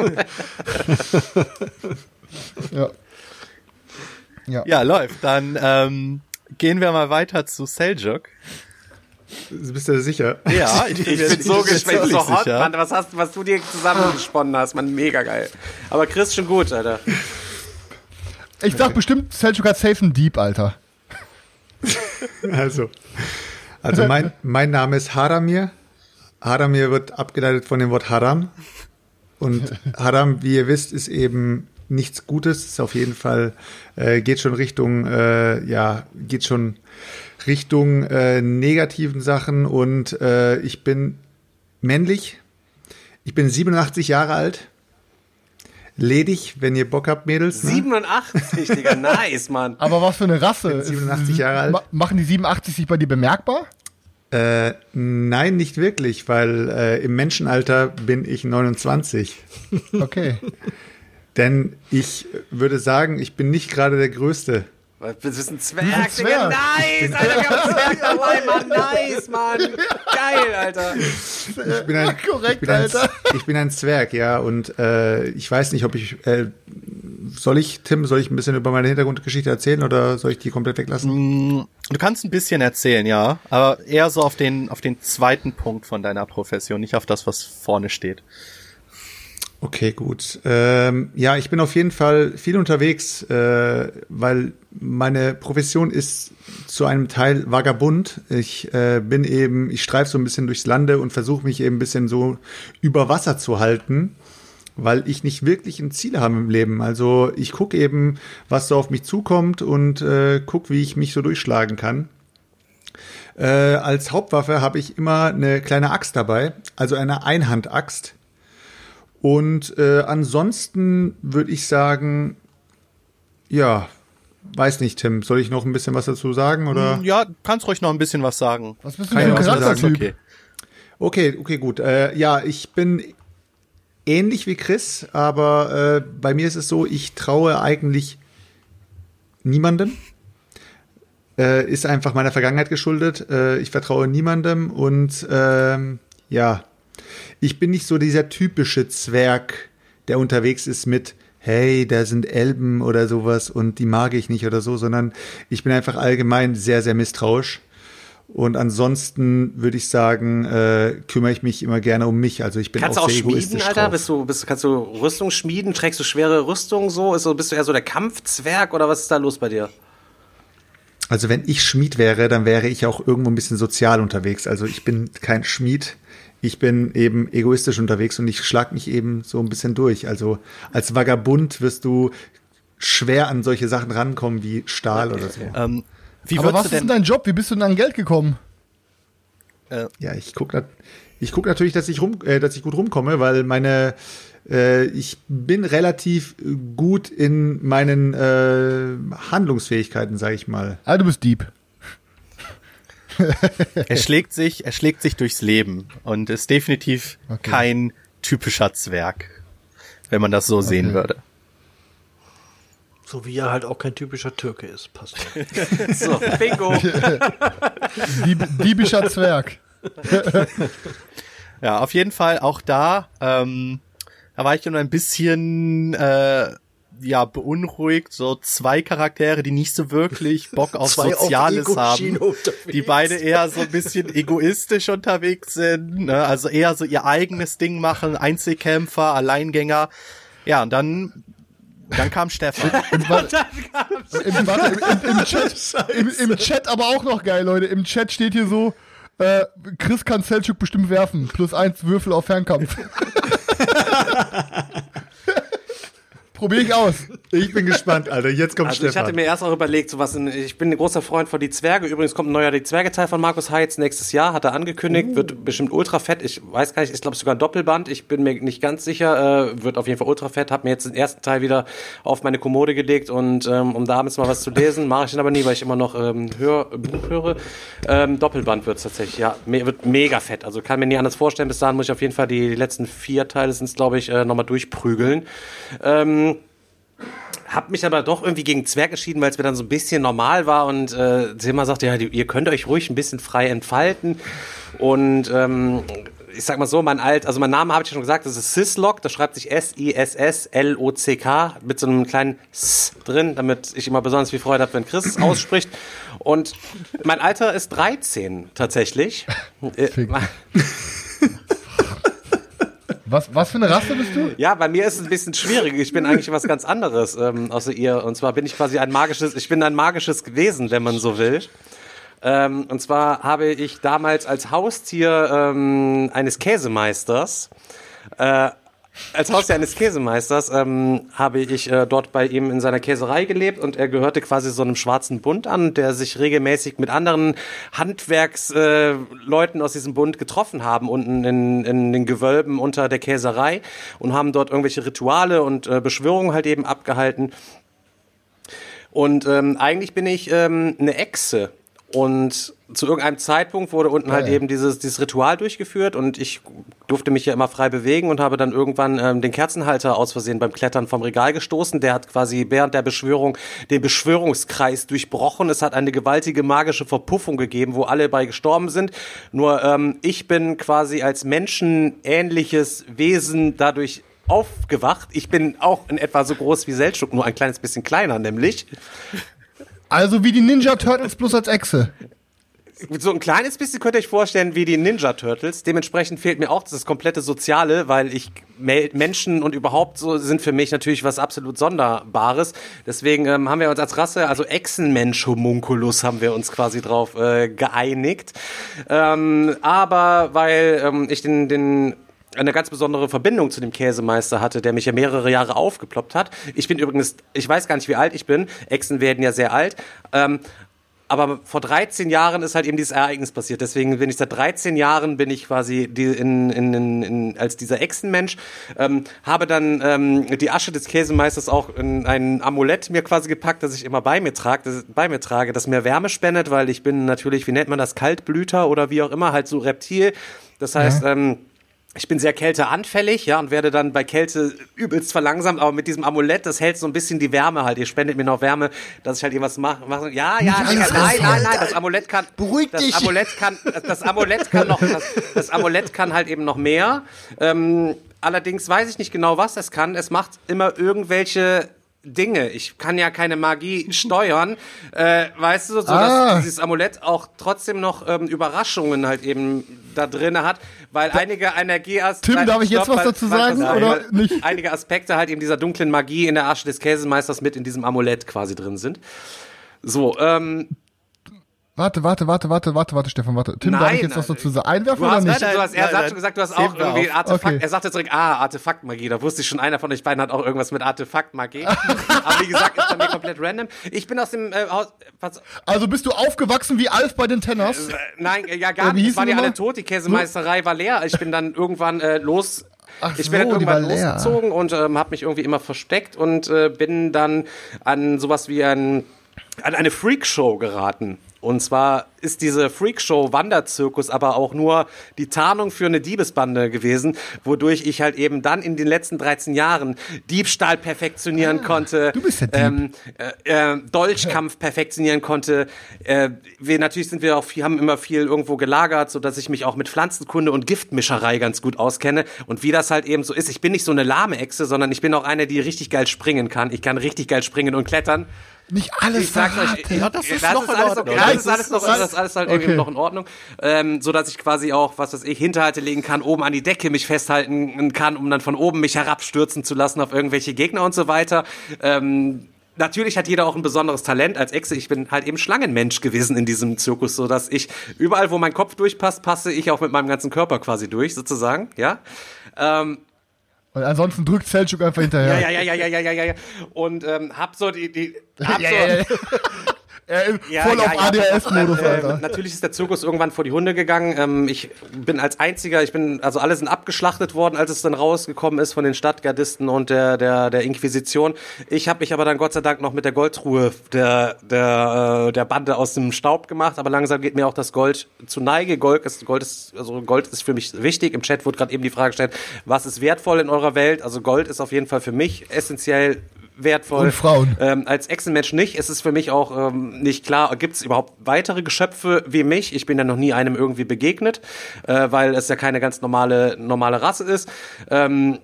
ja. Ja. Ja, läuft. Dann ähm, gehen wir mal weiter zu Seljuk. Bist du sicher? Ja, ich Ich mir bin so gespannt, so hot, sicher. Mann. Was, hast, was du dir zusammengesponnen hast, man, mega geil. Aber Chris schon gut, Alter. Ich sag bestimmt, Selchuk hat safe ein Dieb, Alter. Also, also mein, mein Name ist Haramir. Haramir wird abgeleitet von dem Wort Haram. Und Haram, wie ihr wisst, ist eben nichts Gutes. Ist auf jeden Fall, äh, geht schon Richtung, äh, ja, geht schon Richtung äh, negativen Sachen. Und äh, ich bin männlich. Ich bin 87 Jahre alt. Ledig, wenn ihr Bock habt, Mädels. Ne? 87, Digga, nice, Mann. Aber was für eine Rasse? bin 87 Jahre alt. Ma machen die 87 sich bei dir bemerkbar? Äh, nein, nicht wirklich, weil äh, im Menschenalter bin ich 29. Okay. Denn ich würde sagen, ich bin nicht gerade der Größte. Du bist ein Zwerg, ein Digga. Zwerg. Nice, Alter, wir haben einen Zwerg dabei, Mann. Nice, Mann. Geil, Alter. Ich bin ein, Korrekt, ich bin ein, Alter. Ich bin ein Zwerg, ja, und äh, ich weiß nicht, ob ich äh, soll ich, Tim, soll ich ein bisschen über meine Hintergrundgeschichte erzählen oder soll ich die komplett weglassen? Du kannst ein bisschen erzählen, ja, aber eher so auf den, auf den zweiten Punkt von deiner Profession, nicht auf das, was vorne steht. Okay, gut. Ähm, ja, ich bin auf jeden Fall viel unterwegs, äh, weil meine Profession ist zu einem Teil vagabund. Ich äh, bin eben, ich streife so ein bisschen durchs Lande und versuche mich eben ein bisschen so über Wasser zu halten, weil ich nicht wirklich ein Ziel habe im Leben. Also ich gucke eben, was so auf mich zukommt und äh, gucke, wie ich mich so durchschlagen kann. Äh, als Hauptwaffe habe ich immer eine kleine Axt dabei, also eine Einhandaxt und äh, ansonsten würde ich sagen, ja, weiß nicht, Tim, soll ich noch ein bisschen was dazu sagen oder? Ja, kannst ruhig noch ein bisschen was sagen. Was bist du Kann denn für ich ein Charaktertyp? Okay. Okay, okay, gut. Äh, ja, ich bin ähnlich wie Chris, aber äh, bei mir ist es so, ich traue eigentlich niemandem. Äh, ist einfach meiner Vergangenheit geschuldet. Äh, ich vertraue niemandem und ähm, ja, ich bin nicht so dieser typische Zwerg, der unterwegs ist mit hey, da sind Elben oder sowas und die mag ich nicht oder so, sondern ich bin einfach allgemein sehr, sehr misstrauisch. Und ansonsten würde ich sagen, äh, kümmere ich mich immer gerne um mich. Also ich bin Kannst du auch auch sehr schmieden, egoistisch Alter? drauf. Bist du, bist, kannst du Rüstung schmieden? Trägst du schwere Rüstung so? Ist so? Bist du eher so der Kampfzwerg oder was ist da los bei dir? Also wenn ich Schmied wäre, dann wäre ich auch irgendwo ein bisschen sozial unterwegs. Also ich bin kein Schmied. Ich bin eben egoistisch unterwegs und ich schlag mich eben so ein bisschen durch. Also als Vagabund wirst du schwer an solche Sachen rankommen wie Stahl oder so. Ähm, wie Aber was ist denn dein Job? Wie bist du denn an Geld gekommen? Ja, ich guck, nat- ich guck natürlich, dass ich rum, äh, dass ich gut rumkomme, weil meine, äh, ich bin relativ gut in meinen äh, Handlungsfähigkeiten, sage ich mal. Ah, du bist Dieb. Er schlägt sich, er schlägt sich durchs Leben und ist definitiv Okay. kein typischer Zwerg, wenn man das so sehen Okay. würde. So wie er halt auch kein typischer Türke ist. Passt. So, Bingo. Dieb, diebischer Zwerg. Ja, auf jeden Fall auch da, ähm, da war ich immer ein bisschen äh, ja beunruhigt, so zwei Charaktere, die nicht so wirklich Bock auf Zwei auf Soziales Ego-Schiene haben, unterwegs. die beide eher so ein bisschen egoistisch unterwegs sind, ne? also eher so ihr eigenes Ding machen, Einzelkämpfer, Alleingänger. Ja, und dann dann kam Stefan. Im, warte, im, warte, im, im, im, Chat, im, Im Chat aber auch noch geil, Leute. Im Chat steht hier so, äh, Chris kann Selchuk bestimmt werfen. Plus eins Würfel auf Fernkampf. Probier ich aus. Ich bin gespannt, Alter. Jetzt kommt Also ich Stefan. hatte mir erst auch überlegt, so was in, ich bin ein großer Freund von Die Zwerge. Übrigens kommt ein neuer Die Zwerge-Teil von Markus Heitz nächstes Jahr, hat er angekündigt, wird bestimmt ultra fett. Ich weiß gar nicht, ich glaube sogar ein Doppelband. Ich bin mir nicht ganz sicher, äh, wird auf jeden Fall ultra fett. Hab mir jetzt den ersten Teil wieder auf meine Kommode gelegt und ähm, um da abends mal was zu lesen, mache ich den aber nie, weil ich immer noch ähm, hör, Buch höre. Ähm, Doppelband wird's tatsächlich, ja, me wird mega fett. Also kann mir nie anders vorstellen. Bis dahin muss ich auf jeden Fall die, die letzten vier Teile sind's glaube ich, äh, nochmal durchprügeln. Ähm, hab mich aber doch irgendwie gegen Zwerg entschieden, weil es mir dann so ein bisschen normal war und äh, Silma sagte, ja, ihr könnt euch ruhig ein bisschen frei entfalten und ähm, ich sag mal so, mein alt, also mein Name habe ich ja schon gesagt, das ist Sislock, das schreibt sich S-I-S-S-L-O-C-K mit so einem kleinen S drin, damit ich immer besonders viel Freude habe, wenn Chris es ausspricht. Und mein Alter ist 13 tatsächlich. Was, was für eine Rasse bist du? Ja, bei mir ist es ein bisschen schwierig. Ich bin eigentlich was ganz anderes ähm, außer ihr. Und zwar bin ich quasi ein magisches, ich bin ein magisches Wesen, wenn man so will. Ähm, und zwar habe ich damals als Haustier ähm, eines Käsemeisters, äh, als Haustier eines Käsemeisters ähm, habe ich äh, dort bei ihm in seiner Käserei gelebt und er gehörte quasi so einem schwarzen Bund an, der sich regelmäßig mit anderen Handwerksleuten äh, aus diesem Bund getroffen haben unten in, in den Gewölben unter der Käserei und haben dort irgendwelche Rituale und äh, Beschwörungen halt eben abgehalten. Und ähm, eigentlich bin ich ähm, eine Echse. Und zu irgendeinem Zeitpunkt wurde unten halt Geil. eben dieses, dieses Ritual durchgeführt und ich durfte mich ja immer frei bewegen und habe dann irgendwann ähm, den Kerzenhalter aus Versehen beim Klettern vom Regal gestoßen. Der hat quasi während der Beschwörung den Beschwörungskreis durchbrochen. Es hat eine gewaltige magische Verpuffung gegeben, wo alle bei gestorben sind. Nur ähm, ich bin quasi als menschenähnliches Wesen dadurch aufgewacht. Ich bin auch in etwa so groß wie Seltschuk, nur ein kleines bisschen kleiner nämlich. Also wie die Ninja Turtles plus als Echse. So ein kleines bisschen könnt ihr euch vorstellen wie die Ninja Turtles. Dementsprechend fehlt mir auch das komplette Soziale, weil ich Menschen und überhaupt so sind für mich natürlich was absolut Sonderbares. Deswegen ähm, haben wir uns als Rasse, also Echsenmensch-Homunculus, haben wir uns quasi drauf äh, geeinigt. Ähm, aber weil ähm, ich den, den eine ganz besondere Verbindung zu dem Käsemeister hatte, der mich ja mehrere Jahre aufgeploppt hat. Ich bin übrigens, ich weiß gar nicht, wie alt ich bin. Echsen werden ja sehr alt. Ähm, aber vor 13 Jahren ist halt eben dieses Ereignis passiert. Deswegen bin ich seit 13 Jahren bin ich quasi die, in, in, in, in, als dieser Echsenmensch. Ähm, habe dann ähm, die Asche des Käsemeisters auch in ein Amulett mir quasi gepackt, das ich immer bei mir trage, das, bei mir trage, das mir Wärme spendet, weil ich bin natürlich, wie nennt man das, Kaltblüter oder wie auch immer, halt so Reptil. Das heißt, ja. ähm, ich bin sehr kälteanfällig, ja, und werde dann bei Kälte übelst verlangsamt, aber mit diesem Amulett, das hält so ein bisschen die Wärme halt. Ihr spendet mir noch Wärme, dass ich halt irgendwas mache. Mach, ja, ja, nein, nein, nein, nein, das Amulett kann, beruhig das dich. Amulett kann, das Amulett kann noch, das, das Amulett kann halt eben noch mehr. Ähm, allerdings weiß ich nicht genau, was es kann. Es macht immer irgendwelche Dinge. Ich kann ja keine Magie steuern, äh, weißt du, so Ah. dass dieses Amulett auch trotzdem noch ähm, Überraschungen halt eben da drin hat, weil einige Energieaspekte. Tim, darf ich jetzt was dazu sagen, oder nicht? Einige Aspekte halt eben dieser dunklen Magie in der Asche des Käsemeisters mit in diesem Amulett quasi drin sind. So, ähm, Warte, warte, warte, warte, warte, warte, Stefan, warte. Tim, darf Nein, ich jetzt was nein. dazu sagen? Einwerfen oder nicht? du hast, er Nein, hat nein. schon gesagt, du hast auch irgendwie auf. Artefakt. Okay. Er sagte zurück, ah, Artefaktmagie. Da wusste ich schon, einer von euch beiden hat auch irgendwas mit Artefaktmagie. Aber wie gesagt, ist bei mir komplett random. Ich bin aus dem äh, Haus. Was, Also bist du aufgewachsen wie Alf bei den Tenners? äh, nein, ja gar Äh, nicht. Es waren die ja alle tot. Die Käsemeisterei war leer. Ich bin dann irgendwann äh, los. Ach ich bin dann so, die irgendwann war leer. losgezogen und ähm, habe mich irgendwie immer versteckt und äh, bin dann an sowas wie ein, an eine Freakshow geraten. Und zwar ist diese Freakshow Wanderzirkus aber auch nur die Tarnung für eine Diebesbande gewesen, wodurch ich halt eben dann in den letzten 13 Jahren Diebstahl perfektionieren konnte, Ah, du bist der Dieb. ähm, äh, äh, Dolchkampf perfektionieren konnte. Äh, wir natürlich sind wir auch viel, haben immer viel irgendwo gelagert, so dass ich mich auch mit Pflanzenkunde und Giftmischerei ganz gut auskenne. Und wie das halt eben so ist, ich bin nicht so eine lahme Echse, sondern ich bin auch eine, die richtig geil springen kann. Ich kann richtig geil springen und klettern. Nicht alles Ich sag's euch, verraten. ja, das ist das noch ist in alles Ordnung. okay. Das Das ist alles noch, das ist alles halt irgendwie Okay. noch in Ordnung, ähm, so dass ich quasi auch, was weiß ich, Hinterhalte legen kann, oben an die Decke mich festhalten kann, um dann von oben mich herabstürzen zu lassen auf irgendwelche Gegner und so weiter. Ähm, Natürlich hat jeder auch ein besonderes Talent als Echse. Ich bin halt eben Schlangenmensch gewesen in diesem Zirkus, so dass ich überall, wo mein Kopf durchpasst, passe ich auch mit meinem ganzen Körper quasi durch, sozusagen, ja. Ähm, Und ansonsten drückt Selchuk einfach hinterher. ja, ja, ja, ja, ja, ja, ja, ja. Und ähm, hab so die, die hab so, ja. Ist Ja, voll ja, auf ja. ADHS-Modus, Äh, Alter. natürlich ist der Zirkus irgendwann vor die Hunde gegangen. Ähm, ich bin als einziger, ich bin, also alle sind abgeschlachtet worden, als es dann rausgekommen ist von den Stadtgardisten und der, der, der Inquisition. Ich habe mich aber dann Gott sei Dank noch mit der Goldruhe der, der, äh, der Bande aus dem Staub gemacht, aber langsam geht mir auch das Gold zu Neige. Gold ist, Gold ist, also Gold ist für mich wichtig. Im Chat wurde gerade eben die Frage gestellt, was ist wertvoll in eurer Welt? Also Gold ist auf jeden Fall für mich essentiell wertvoll. Und Frauen. Ähm, als Echsenmensch nicht. Es ist für mich auch ähm, nicht klar, gibt es überhaupt weitere Geschöpfe wie mich? Ich bin ja noch nie einem irgendwie begegnet, äh, weil es ja keine ganz normale, normale Rasse ist. Ähm,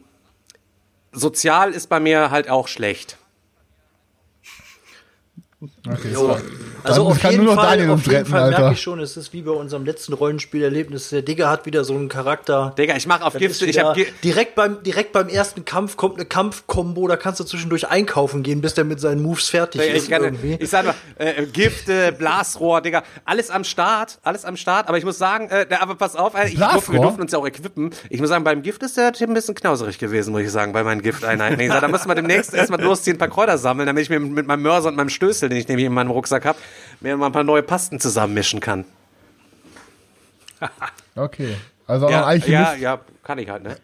sozial ist bei mir halt auch schlecht. Okay, so. Also auf kann jeden nur noch Fall, auf jeden retten, Fall Alter. merke ich schon, es ist wie bei unserem letzten Rollenspielerlebnis. Der Digger hat wieder so einen Charakter. Digga, ich mache auf ist ich wieder- direkt beim direkt beim ersten Kampf kommt eine Kampfkombo, da kannst du zwischendurch einkaufen gehen, bis der mit seinen Moves fertig ich, ist kann, irgendwie. ich sag mal, äh, Gifte, Blasrohr, Digga, alles am Start, alles am Start. Aber ich muss sagen, äh, aber pass auf, äh, ich durfte, wir durften uns ja auch equippen. Ich muss sagen, beim Gift ist der Tim ein bisschen knauserig gewesen, muss ich sagen, bei meinen Gifteinheiten. Ich sag, da müssen wir demnächst erstmal losziehen, ein paar Kräuter sammeln, damit ich mir mit meinem Mörser und meinem Stößel, den ich nämlich in meinem Rucksack habe, mir mal ein paar neue Pasten zusammenmischen kann. Okay. Also Ja, ein ja, Alchemist. ja, kann ich halt, ne?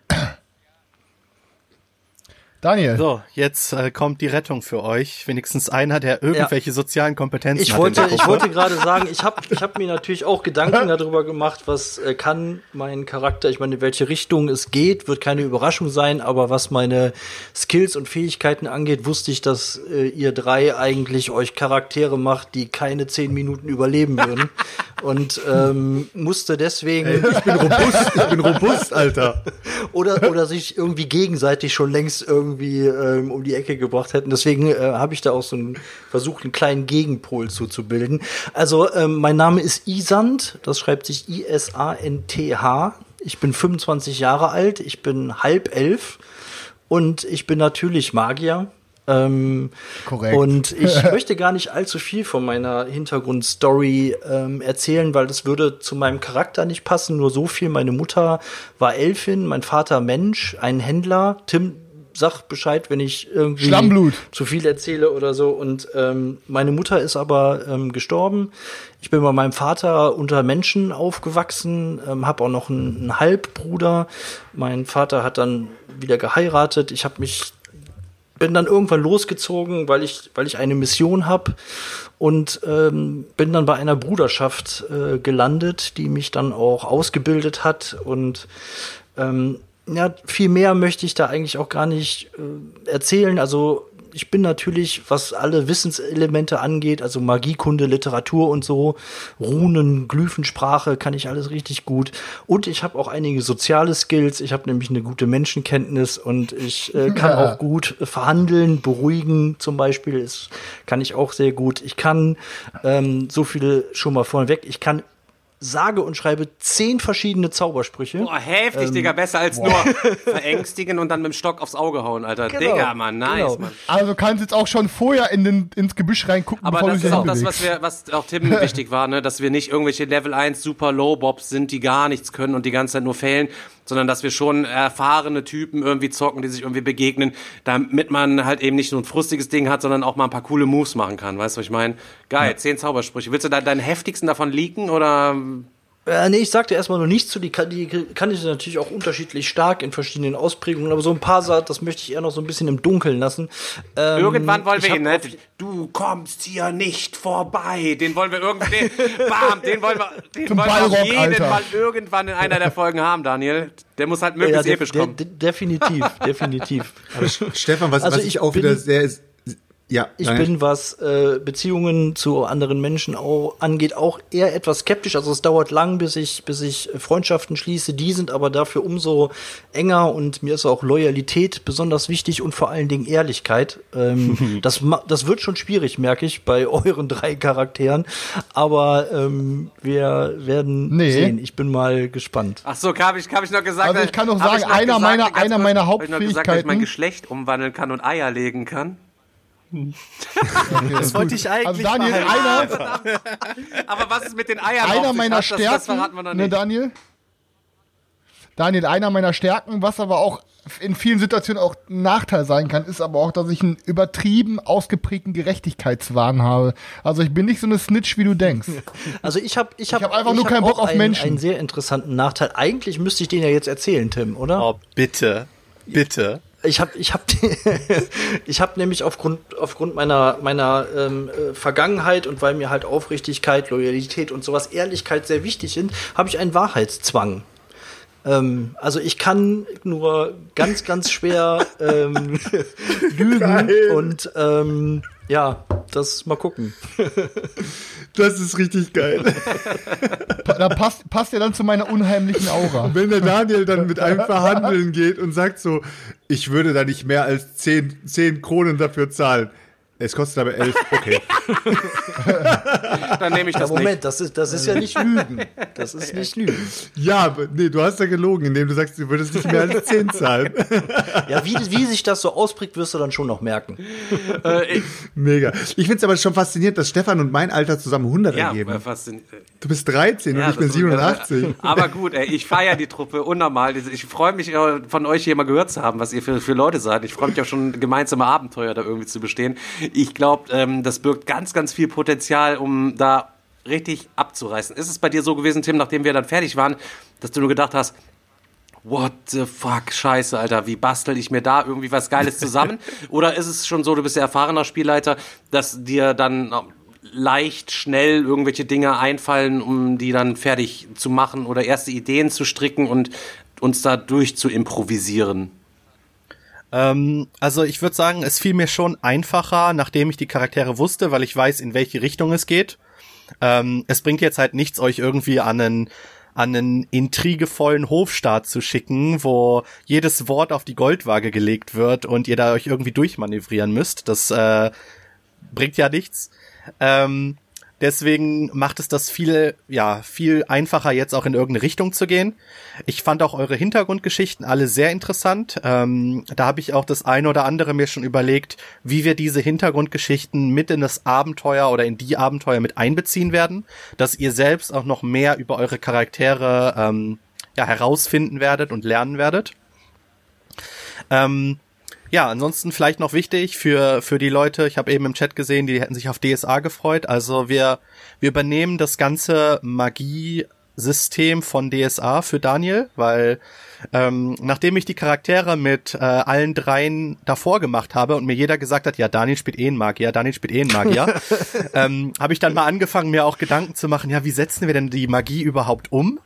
Daniel. So, jetzt äh, kommt die Rettung für euch. Wenigstens einer, der irgendwelche sozialen Kompetenzen Ich hat. wollte, ich wollte gerade sagen, ich habe ich hab mir natürlich auch Gedanken darüber gemacht, was äh, kann mein Charakter, ich meine, in welche Richtung es geht, wird keine Überraschung sein, aber was meine Skills und Fähigkeiten angeht, wusste ich, dass äh, ihr drei eigentlich euch Charaktere macht, die keine zehn Minuten überleben würden. und ähm, musste deswegen Ich bin robust, ich bin robust, Alter. oder oder sich irgendwie gegenseitig schon längst irgendwie ähm, um die Ecke gebracht hätten. Deswegen äh, habe ich da auch so einen versucht, einen kleinen Gegenpol zuzubilden. Also ähm, mein Name ist Isand, das schreibt sich I S A N T H. Ich bin 25 Jahre alt, ich bin halb elf und ich bin natürlich Magier. Ähm, Korrekt. Und ich möchte gar nicht allzu viel von meiner Hintergrundstory ähm, erzählen, weil das würde zu meinem Charakter nicht passen. Nur so viel. Meine Mutter war Elfin, mein Vater Mensch, ein Händler. Tim, sag Bescheid, wenn ich irgendwie Schlammblut. zu viel erzähle oder so. Und ähm, meine Mutter ist aber ähm, gestorben. Ich bin bei meinem Vater unter Menschen aufgewachsen, ähm, habe auch noch einen, einen Halbbruder. Mein Vater hat dann wieder geheiratet. Ich habe mich bin dann irgendwann losgezogen, weil ich, weil ich eine Mission habe und ähm, bin dann bei einer Bruderschaft äh, gelandet, die mich dann auch ausgebildet hat und ähm, ja, viel mehr möchte ich da eigentlich auch gar nicht äh, erzählen. Also ich bin natürlich, was alle Wissenselemente angeht, also Magiekunde, Literatur und so, Runen, Glyphensprache, kann ich alles richtig gut. Und ich habe auch einige soziale Skills. Ich habe nämlich eine gute Menschenkenntnis und ich äh, kann Ja. auch gut verhandeln, beruhigen zum Beispiel. Das kann ich auch sehr gut. Ich kann ähm, so viele schon mal vorneweg. Ich kann sage und schreibe zehn verschiedene Zaubersprüche. Boah, heftig, Digga, besser als nur verängstigen und dann mit dem Stock aufs Auge hauen, Alter. Genau, Digga, Mann, nice, genau. Mann. Also kannst jetzt auch schon vorher in den, ins Gebüsch reingucken, Aber bevor das du ist auch das, was wir, was auch Tim wichtig war, ne, dass wir nicht irgendwelche Level 1 Super Low Bobs sind, die gar nichts können und die ganze Zeit nur failen, sondern dass wir schon erfahrene Typen irgendwie zocken, die sich irgendwie begegnen, damit man halt eben nicht nur ein frustiges Ding hat, sondern auch mal ein paar coole Moves machen kann. Weißt du, was ich meine? Geil, zehn Zaubersprüche. Willst du da deinen heftigsten davon leaken oder? Äh, nee, ich sagte erstmal noch nichts zu. Die kann, die kann ich natürlich auch unterschiedlich stark in verschiedenen Ausprägungen, aber so ein paar Sachen, das möchte ich eher noch so ein bisschen im Dunkeln lassen. Ähm, Irgendwann wollen wir ihn, ne? Du kommst hier nicht vorbei. Den wollen wir irgendwie, bam, den wollen wir, den Zum wollen wir Ballrock, jeden Alter. Fall irgendwann in einer der Folgen haben, Daniel. Der muss halt Ja, möglichst de episch de kommen. de definitiv, definitiv. Stefan, was, Also was ich, ich auch wieder sehr ja, Ich Daniel. bin, was äh, Beziehungen zu anderen Menschen auch angeht, auch eher etwas skeptisch. Also es dauert lang, bis ich, bis ich Freundschaften schließe. Die sind aber dafür umso enger und mir ist auch Loyalität besonders wichtig und vor allen Dingen Ehrlichkeit. Ähm, das, das wird schon schwierig, merke ich, bei euren drei Charakteren. Aber ähm, wir werden Nee. sehen. Ich bin mal gespannt. Ach so, habe ich, hab ich noch gesagt. Also ich kann noch sagen, ich noch einer meiner- ganz einer meiner hab ich noch gesagt, dass ich mein Hauptfähigkeiten- Geschlecht umwandeln kann und Eier legen kann. Das wollte ich eigentlich Also Daniel, verheiraten. einer, Aber was ist mit den Eiern? einer meiner hat, das, das Stärken, verraten wir noch ne. Daniel? Daniel, einer meiner Stärken, was aber auch in vielen Situationen auch ein Nachteil sein kann, ist aber auch, dass ich einen übertrieben ausgeprägten Gerechtigkeitswahn habe. Also ich bin nicht so eine Snitch, wie du denkst. Also ich habe ich hab, hab einfach nur hab keinen Bock auf einen, Menschen. einen sehr interessanten Nachteil. Eigentlich müsste ich den ja jetzt erzählen, Tim, oder? Oh, bitte. Bitte. Ich habe ich hab, ich hab nämlich aufgrund, aufgrund meiner, meiner ähm, äh, Vergangenheit und weil mir halt Aufrichtigkeit, Loyalität und sowas, Ehrlichkeit sehr wichtig sind, habe ich einen Wahrheitszwang. Ähm, also ich kann nur ganz, ganz schwer ähm, lügen und ähm, ja, das mal gucken. Das ist richtig geil. Da passt, passt ja dann zu meiner unheimlichen Aura. Wenn der Daniel dann mit einem verhandeln geht und sagt so, ich würde da nicht mehr als 10, 10 Kronen dafür zahlen. Es kostet aber 11, okay. Dann nehme ich Ja, das nicht. Moment, das ist, das ist ja nicht Lügen. Das ist nicht Lügen. Ja, nee, du hast ja gelogen, indem du sagst, du würdest nicht mehr als 10 zahlen. Ja, wie, wie sich das so ausprägt, wirst du dann schon noch merken. Äh, Mega. Ich finde es aber schon faszinierend, dass Stefan und mein Alter zusammen 100 ja, ergeben. fast. Du bist 13 Ja, und ich bin das- 87. Aber gut, ey, ich feiere die Truppe unnormal. Ich freue mich, äh, von euch hier mal gehört zu haben, was ihr für, für Leute seid. Ich freue mich auch schon, gemeinsame Abenteuer da irgendwie zu bestehen. Ich glaube, ähm, das birgt ganz, ganz viel Potenzial, um da richtig abzureißen. Ist es bei dir so gewesen, Tim, nachdem wir dann fertig waren, dass du nur gedacht hast, What the fuck, scheiße, Alter, wie bastel ich mir da irgendwie was Geiles zusammen? Oder ist es schon so, du bist ja erfahrener Spielleiter, dass dir dann äh, leicht, schnell irgendwelche Dinge einfallen, um die dann fertig zu machen oder erste Ideen zu stricken und uns da durch zu improvisieren? Ähm, also ich würde sagen, es fiel mir schon einfacher, nachdem ich die Charaktere wusste, weil ich weiß, in welche Richtung es geht. Ähm, es bringt jetzt halt nichts, euch irgendwie an einen an einen intrigevollen Hofstaat zu schicken, wo jedes Wort auf die Goldwaage gelegt wird und ihr da euch irgendwie durchmanövrieren müsst. Das äh, bringt ja nichts. Ähm, Deswegen macht es das viel, ja, viel einfacher, jetzt auch in irgendeine Richtung zu gehen. Ich fand auch eure Hintergrundgeschichten alle sehr interessant. Ähm, da habe ich auch das eine oder andere mir schon überlegt, wie wir diese Hintergrundgeschichten mit in das Abenteuer oder in die Abenteuer mit einbeziehen werden, dass ihr selbst auch noch mehr über eure Charaktere ähm, ja, herausfinden werdet und lernen werdet. Ähm, ja, ansonsten vielleicht noch wichtig für, für die Leute, ich habe eben im Chat gesehen, die hätten sich auf DSA gefreut. Also wir, wir übernehmen das ganze Magie-System von DSA für Daniel, weil ähm, nachdem ich die Charaktere mit äh, allen dreien davor gemacht habe und mir jeder gesagt hat, ja, Daniel spielt eh einen Magier, Daniel spielt eh einen Magier, ähm, habe ich dann mal angefangen, mir auch Gedanken zu machen, ja, wie setzen wir denn die Magie überhaupt um?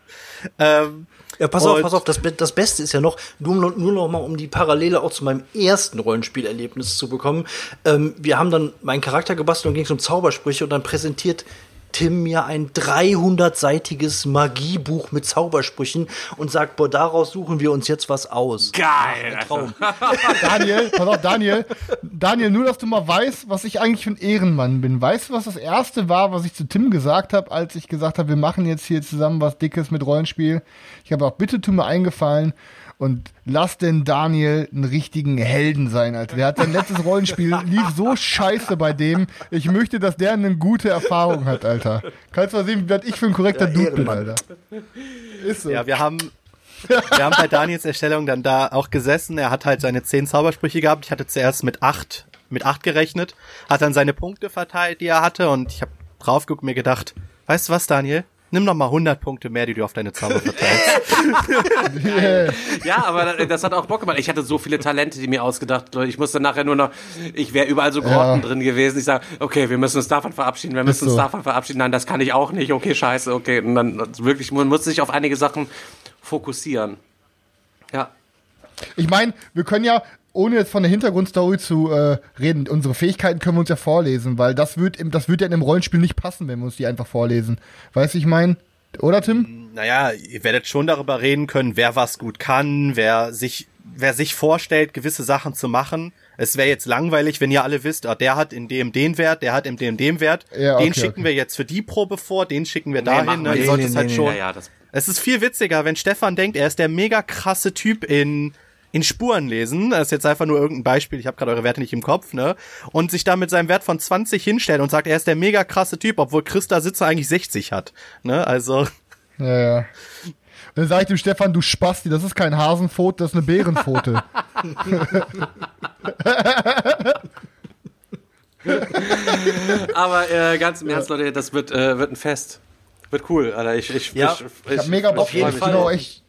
Ähm, ja, pass auf, pass auf, das, das Beste ist ja noch, nur, nur noch mal, um die Parallele auch zu meinem ersten Rollenspielerlebnis zu bekommen. Ähm, wir haben dann meinen Charakter gebastelt und ging es um Zaubersprüche und dann präsentiert Tim mir ein 300-seitiges Magiebuch mit Zaubersprüchen und sagt, boah, daraus suchen wir uns jetzt was aus. Geil! Traum. Daniel, pass auf, Daniel. Daniel, nur, dass du mal weißt, was ich eigentlich für ein Ehrenmann bin. Weißt du, was das erste war, was ich zu Tim gesagt habe, als ich gesagt habe, wir machen jetzt hier zusammen was Dickes mit Rollenspiel? Ich habe auch, bitte tu mir eingefallen und lass denn Daniel einen richtigen Helden sein, Alter. Der hat sein letztes Rollenspiel, lief so scheiße bei dem. Ich möchte, dass der eine gute Erfahrung hat, Alter. Kannst du mal sehen, was ich für ein korrekter Ja, Dude bin. Alter. Ist so. Ja, wir haben, wir haben bei Daniels Erstellung dann da auch gesessen. Er hat halt seine zehn Zaubersprüche gehabt. Ich hatte zuerst mit acht, mit acht gerechnet, hat dann seine Punkte verteilt, die er hatte, und ich habe drauf geguckt und mir gedacht, weißt du was, Daniel? Nimm doch mal 100 Punkte mehr, die du auf deine Zauber verteilst. Yeah. Ja, aber das hat auch Bock gemacht. Ich hatte so viele Talente, die mir ausgedacht. Ich musste nachher nur noch, ich wäre überall so Grotten Ja. drin gewesen. Ich sage, okay, wir müssen uns davon verabschieden, wir müssen so. uns davon verabschieden. Nein, das kann ich auch nicht. Okay, scheiße, okay. Und dann wirklich, man muss sich auf einige Sachen fokussieren. Ja. Ich meine, wir können ja, ohne jetzt von der Hintergrundstory zu äh, reden, unsere Fähigkeiten können wir uns ja vorlesen, weil das wird, im, das wird ja in einem Rollenspiel nicht passen, wenn wir uns die einfach vorlesen. Weißt du, ich meine? Oder, Tim? naja, ihr werdet schon darüber reden können, wer was gut kann, wer sich, wer sich vorstellt, gewisse Sachen zu machen. Es wäre jetzt langweilig, wenn ihr alle wisst, ah, der hat in dem den Wert, der hat in dem den Wert. Ja, den okay, schicken okay. wir jetzt für die Probe vor, den schicken wir Nee, dahin. ne? Ihr nicht. solltet Nee, halt nee, schon. Ja, ja, das. Es ist viel witziger, wenn Stefan denkt, er ist der mega krasse Typ in in Spuren lesen, das ist jetzt einfach nur irgendein Beispiel, ich habe gerade eure Werte nicht im Kopf, ne? Und sich da mit seinem Wert von 20 hinstellt und sagt, er ist der mega krasse Typ, obwohl Christa Sitzer eigentlich 60 hat, ne? Also Ja, ja. Und dann sage ich dem Stefan, du Spasti, das ist kein Hasenpfote, das ist eine Bärenpfote. Aber äh, ganz im Ernst, Leute, das wird, äh, wird ein Fest. Wird cool, Alter. Ich, ich, Ja. ich, Ich hab mega Bock auf jeden drauf. Ich bin Fall. auch echt,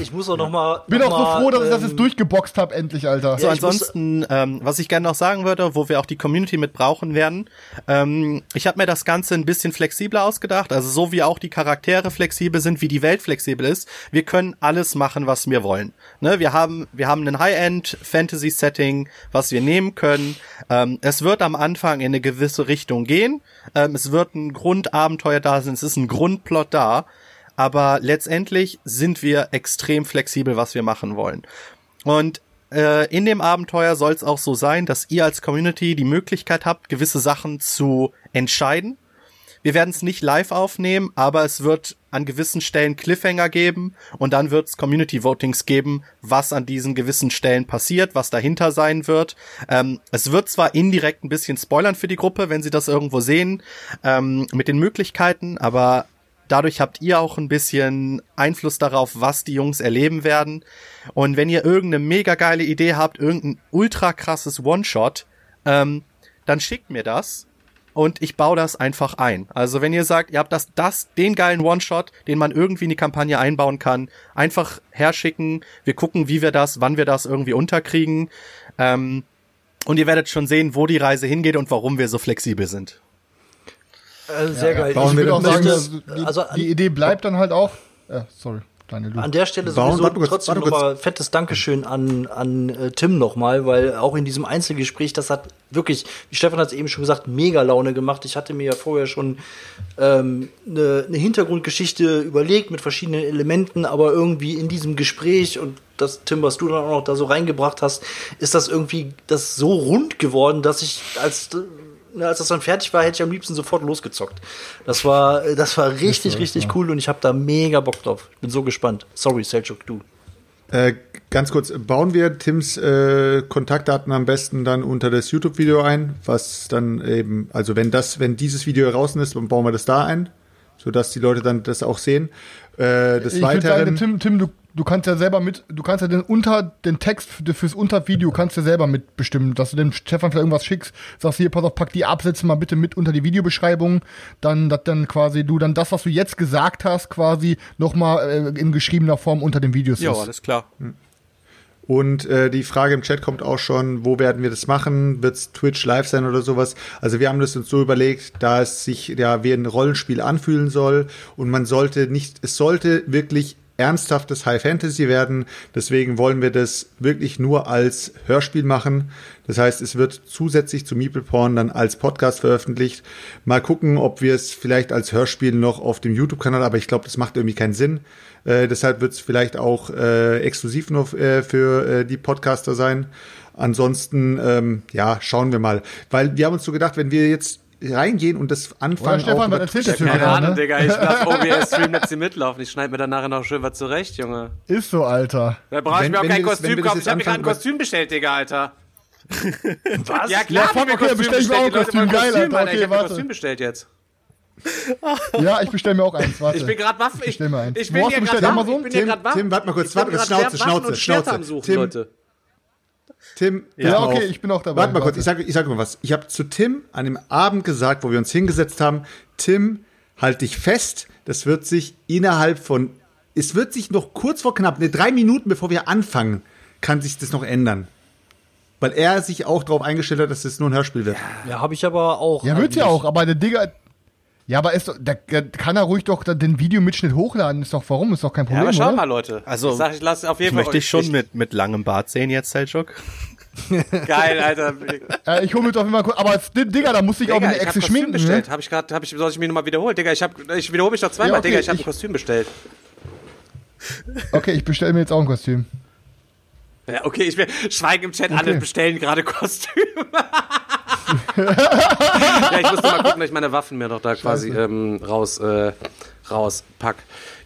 Ich muss auch noch mal. bin noch auch so mal, froh, dass ich das ähm, jetzt durchgeboxt habe, endlich, Alter. So, Ja, muss- ansonsten, ähm, was ich gerne noch sagen würde, wo wir auch die Community mit brauchen werden, ähm, ich habe mir das Ganze ein bisschen flexibler ausgedacht, also so wie auch die Charaktere flexibel sind, wie die Welt flexibel ist, wir können alles machen, was wir wollen. Ne, wir haben, wir haben ein High-End-Fantasy-Setting, was wir nehmen können. Ähm, es wird am Anfang in eine gewisse Richtung gehen. Ähm, es wird ein Grundabenteuer da sein, es ist ein Grundplot da. Aber letztendlich sind wir extrem flexibel, was wir machen wollen. Und äh, in dem Abenteuer soll es auch so sein, dass ihr als Community die Möglichkeit habt, gewisse Sachen zu entscheiden. Wir werden es nicht live aufnehmen, aber es wird an gewissen Stellen Cliffhanger geben und dann wird es Community Votings geben, was an diesen gewissen Stellen passiert, was dahinter sein wird. Ähm, es wird zwar indirekt ein bisschen spoilern für die Gruppe, wenn sie das irgendwo sehen, ähm, mit den Möglichkeiten, aber Dadurch habt ihr auch ein bisschen Einfluss darauf, was die Jungs erleben werden. Und wenn ihr irgendeine mega geile Idee habt, irgendein ultra krasses One-Shot, ähm, dann schickt mir das und ich baue das einfach ein. Also wenn ihr sagt, ihr habt das, das, den geilen One-Shot, den man irgendwie in die Kampagne einbauen kann, einfach herschicken. Wir gucken, wie wir das, wann wir das irgendwie unterkriegen. Ähm, und ihr werdet schon sehen, wo die Reise hingeht und warum wir so flexibel sind. Äh, sehr geil. Ich Ich würde auch sagen, also die, also die Idee bleibt dann halt auch. Ja, sorry. Daniel, du. An der Stelle sowieso warte kurz, trotzdem nochmal fettes Dankeschön an, an äh, Tim nochmal, weil auch in diesem Einzelgespräch, das hat wirklich, wie Stefan hat es eben schon gesagt, mega Laune gemacht. Ich hatte mir ja vorher schon ähm, eine, eine Hintergrundgeschichte überlegt mit verschiedenen Elementen, aber irgendwie in diesem Gespräch und das, Tim, was du dann auch noch da so reingebracht hast, ist das irgendwie das so rund geworden, dass ich als als das dann fertig war, hätte ich am liebsten sofort losgezockt. Das war, das war richtig, richtig cool und ich habe da mega Bock drauf. Bin so gespannt. Sorry, Selchuk, du. Äh, ganz kurz, bauen wir Tims äh, Kontaktdaten am besten dann unter das YouTube-Video ein, was dann eben, also wenn das, wenn dieses Video draußen ist, dann bauen wir das da ein, sodass die Leute dann das auch sehen. Äh, des Ich würde Weiteren, sagen, Tim, Tim du, du kannst ja selber mit, du kannst ja den unter, den Text für, fürs Untervideo kannst du selber mitbestimmen, dass du dem Stefan vielleicht irgendwas schickst, sagst hier, pass auf, pack die Absätze mal bitte mit unter die Videobeschreibung, dann, dass dann quasi du dann das, was du jetzt gesagt hast, quasi nochmal äh, in geschriebener Form unter den Videos Ja, ist. alles klar. Und äh, die Frage im Chat kommt auch schon, wo werden wir das machen? Wird's Twitch live sein oder sowas? Also wir haben das uns so überlegt, da es sich ja wie ein Rollenspiel anfühlen soll und man sollte nicht, es sollte wirklich ernsthaftes High Fantasy werden. Deswegen wollen wir das wirklich nur als Hörspiel machen. Das heißt, es wird zusätzlich zu Meeple Porn dann als Podcast veröffentlicht. Mal gucken, ob wir es vielleicht als Hörspiel noch auf dem YouTube-Kanal, aber ich glaube, das macht irgendwie keinen Sinn. Äh, deshalb wird es vielleicht auch äh, exklusiv nur äh, für äh, die Podcaster sein. Ansonsten, ähm, ja, schauen wir mal. Weil wir haben uns so gedacht, wenn wir jetzt reingehen und das Oder anfangen Stefan, auch was erzählt der Keine Ahnung, ne? Digga. Ich lass OBS Stream jetzt hier mitlaufen. Ich schneide mir dann nachher noch schön was zurecht, Junge. Ist so, Alter. Da brauche ich mir auch kein Kostüm kaufen. Ich habe mir gerade ein Kostüm bestellt, Digga, Alter. Was? Ja, Ja, klar, fuck, hab ich okay, dann bestell ich mir auch ein bestellt. Die Leute wollen Kostüm. Geil, Alter. Alter. Ich Okay, habe mir warte. Kostüm bestellt jetzt. Ja, ich bestell mir auch eins, warte. Ich bin gerade Waffen. Ich, bestell mir eins. ich? Ich bin hier gerade Waffen. Tim, warte mal kurz, warte Schnauze, Schnauze, Schnauze. am Suchen, Tim, Leute. Tim, Ja, mal okay, auf. ich bin auch dabei. Warte mal kurz, ich sage ich sag mal was. Ich habe zu Tim an dem Abend gesagt, wo wir uns hingesetzt haben, Tim, halt dich fest, das wird sich innerhalb von, es wird sich noch kurz vor knapp, ne, drei Minuten bevor wir anfangen, kann sich das noch ändern. Weil er sich auch darauf eingestellt hat, dass es nur ein Hörspiel wird. Ja, habe ich aber auch. Ja, wird's ja auch, aber der Digga. Ja, aber ist da, kann er ruhig doch den Videomitschnitt hochladen. Ist doch, warum? Ist doch kein Ja, Problem. aber schau mal, Leute. Also, ich sag, ich lasse auf Ich jeden Fall. möchte dich schon ich- mit, mit langem Bart sehen jetzt, Selchuk. Geil, Alter. Äh, ich hole mir doch immer kurz. Aber Digga, da musste ich auch Digga, eine ich hab Echse Kostüm schminken. bestellt. Ne? Hab ich grad, hab ich, soll ich mir nochmal wiederholen? Digga, ich, hab, ich wiederhole mich doch zweimal, Ja, okay, Digga. Ich habe ein ich- Kostüm bestellt. Okay, ich bestelle mir jetzt auch ein Kostüm. Ja, okay, ich will schweigen im Chat, alle Okay. bestellen gerade Kostüme. Ja, ich musste mal gucken, dass ich meine Waffen mir noch da quasi ähm, raus, äh, rauspack.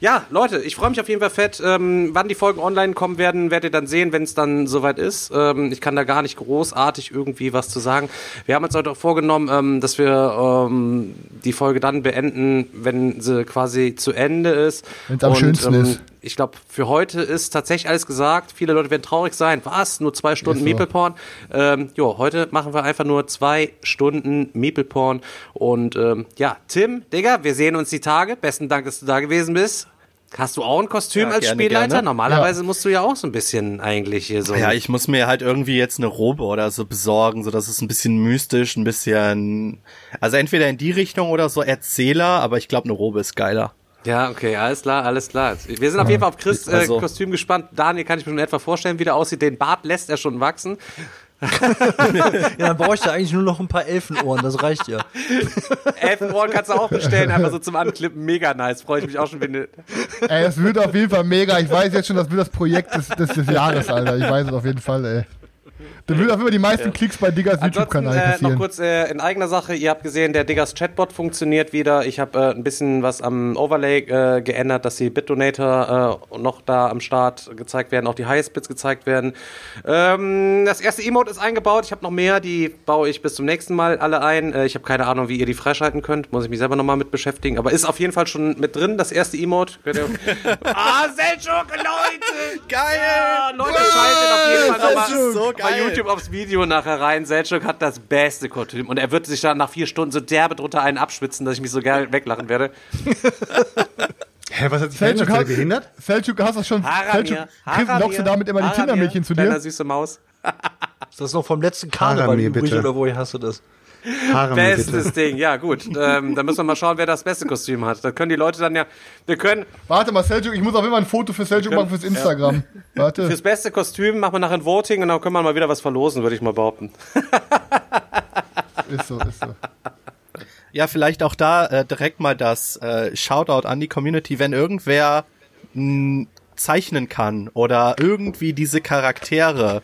Ja, Leute, ich freue mich auf jeden Fall fett. Ähm, wann die Folgen online kommen werden, werdet ihr dann sehen, wenn es dann soweit ist. Ähm, ich kann da gar nicht großartig irgendwie was zu sagen. Wir haben uns heute auch vorgenommen, ähm, dass wir ähm, die Folge dann beenden, wenn sie quasi zu Ende ist. Wenn's am Und, schönsten ähm, ist. Ich glaube, für heute ist tatsächlich alles gesagt. Viele Leute werden traurig sein. Was? Nur zwei Stunden so. Meeple Porn? Ähm, jo, heute machen wir einfach nur zwei Stunden Meeple Porn. Und ja, Tim, Digga, wir sehen uns die Tage. Besten Dank, dass du da gewesen bist. Hast du auch ein Kostüm Ja, als gerne, Spielleiter? gerne. Normalerweise musst du ja auch so ein bisschen eigentlich hier so. Ja, ich muss mir halt irgendwie jetzt eine Robe oder so besorgen, so dass es ein bisschen mystisch, ein bisschen, also entweder in die Richtung oder so Erzähler, aber ich glaube, eine Robe ist geiler. Ja, okay, alles klar, alles klar. Wir sind auf jeden Fall auf Chris äh, Also- Kostüm gespannt. Daniel kann ich mir schon etwa vorstellen, wie der aussieht. Den Bart lässt er schon wachsen. Ja, dann bräuchte eigentlich nur noch ein paar Elfenohren, das reicht ja. Elfenohren kannst du auch bestellen, einfach so zum Anklippen. Mega nice. Freue ich mich auch schon, wenn du Ey, es wird auf jeden Fall mega. Ich weiß jetzt schon, das wird das Projekt des, des, des Jahres, Alter. Ich weiß es auf jeden Fall, ey. Da wird auf Fall die meisten Klicks bei Diggers YouTube-Kanal äh, noch passieren. kurz äh, in eigener Sache. Ihr habt gesehen, der Diggers Chatbot funktioniert wieder. Ich habe äh, ein bisschen was am Overlay äh, geändert, dass die Bitdonator äh, noch da am Start gezeigt werden, auch die Highest-Bits gezeigt werden. Ähm, das erste Emote ist eingebaut. Ich habe noch mehr, die baue ich bis zum nächsten Mal alle ein. Äh, ich habe keine Ahnung, wie ihr die freischalten könnt. Muss ich mich selber nochmal mit beschäftigen. Aber ist auf jeden Fall schon mit drin, das erste Emote. Ah, Selchuk, Leute! Geil! Ja, Leute, schaltet auf jeden Fall nochmal so bei geil. YouTube aufs Video nachher rein. Selchuk hat das beste Kostüm und er wird sich dann nach vier Stunden so derbe drunter einen abschwitzen, dass ich mich so geil weglachen werde. Hä, was hat sich Selchuk hat- behindert? Selchuk, hast du schon? Selchuk, lockst du damit immer die Haramir, Tindermädchen zu Kleiner dir? süße Maus. Ist das noch vom letzten Karneval übrig bitte. oder woher hast du das? Haare Bestes bitte. Ding, ja gut. Ähm, dann müssen wir mal schauen, wer das beste Kostüm hat. Da können die Leute dann ja. Wir können Warte mal, Seljuk, ich muss auf jeden Fall ein Foto für Seljuk machen fürs Instagram. Warte. fürs beste Kostüm machen wir nachher ein Voting und dann können wir mal wieder was verlosen, würde ich mal behaupten. Ist so, ist so. Ja, vielleicht auch da äh, direkt mal das äh, Shoutout an die Community, wenn irgendwer mh, zeichnen kann oder irgendwie diese Charaktere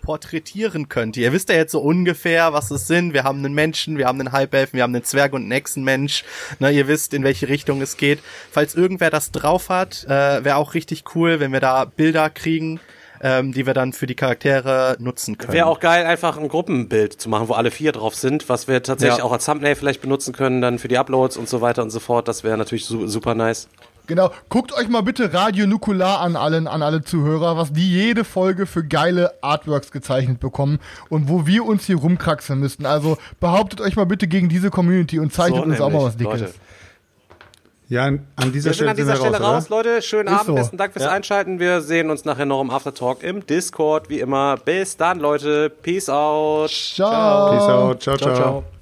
porträtieren könnte. Ihr wisst ja jetzt so ungefähr, was es sind. Wir haben einen Menschen, wir haben einen Halbelfen, wir haben einen Zwerg und einen Echsenmensch. Ne, ihr wisst, in welche Richtung es geht. Falls irgendwer das drauf hat, äh, wäre auch richtig cool, wenn wir da Bilder kriegen, ähm, die wir dann für die Charaktere nutzen können. Wäre auch geil, einfach ein Gruppenbild zu machen, wo alle vier drauf sind, was wir tatsächlich Ja. auch als Thumbnail vielleicht benutzen können, dann für die Uploads und so weiter und so fort. Das wäre natürlich su super nice. Genau. Guckt euch mal bitte Radio Nukular an allen, an alle Zuhörer, was die jede Folge für geile Artworks gezeichnet bekommen und wo wir uns hier rumkraxeln müssten. Also behauptet euch mal bitte gegen diese Community und zeichnet uns auch mal was Dickes. Leute. Ja, an dieser Wir sind Stelle an dieser sind wir Stelle raus, raus, Leute. Schönen Ist Abend, so. besten Dank fürs Einschalten. Wir sehen uns nachher noch im Aftertalk im Discord, wie immer. Bis dann, Leute. Peace out. Ciao. Peace out. ciao. ciao. ciao.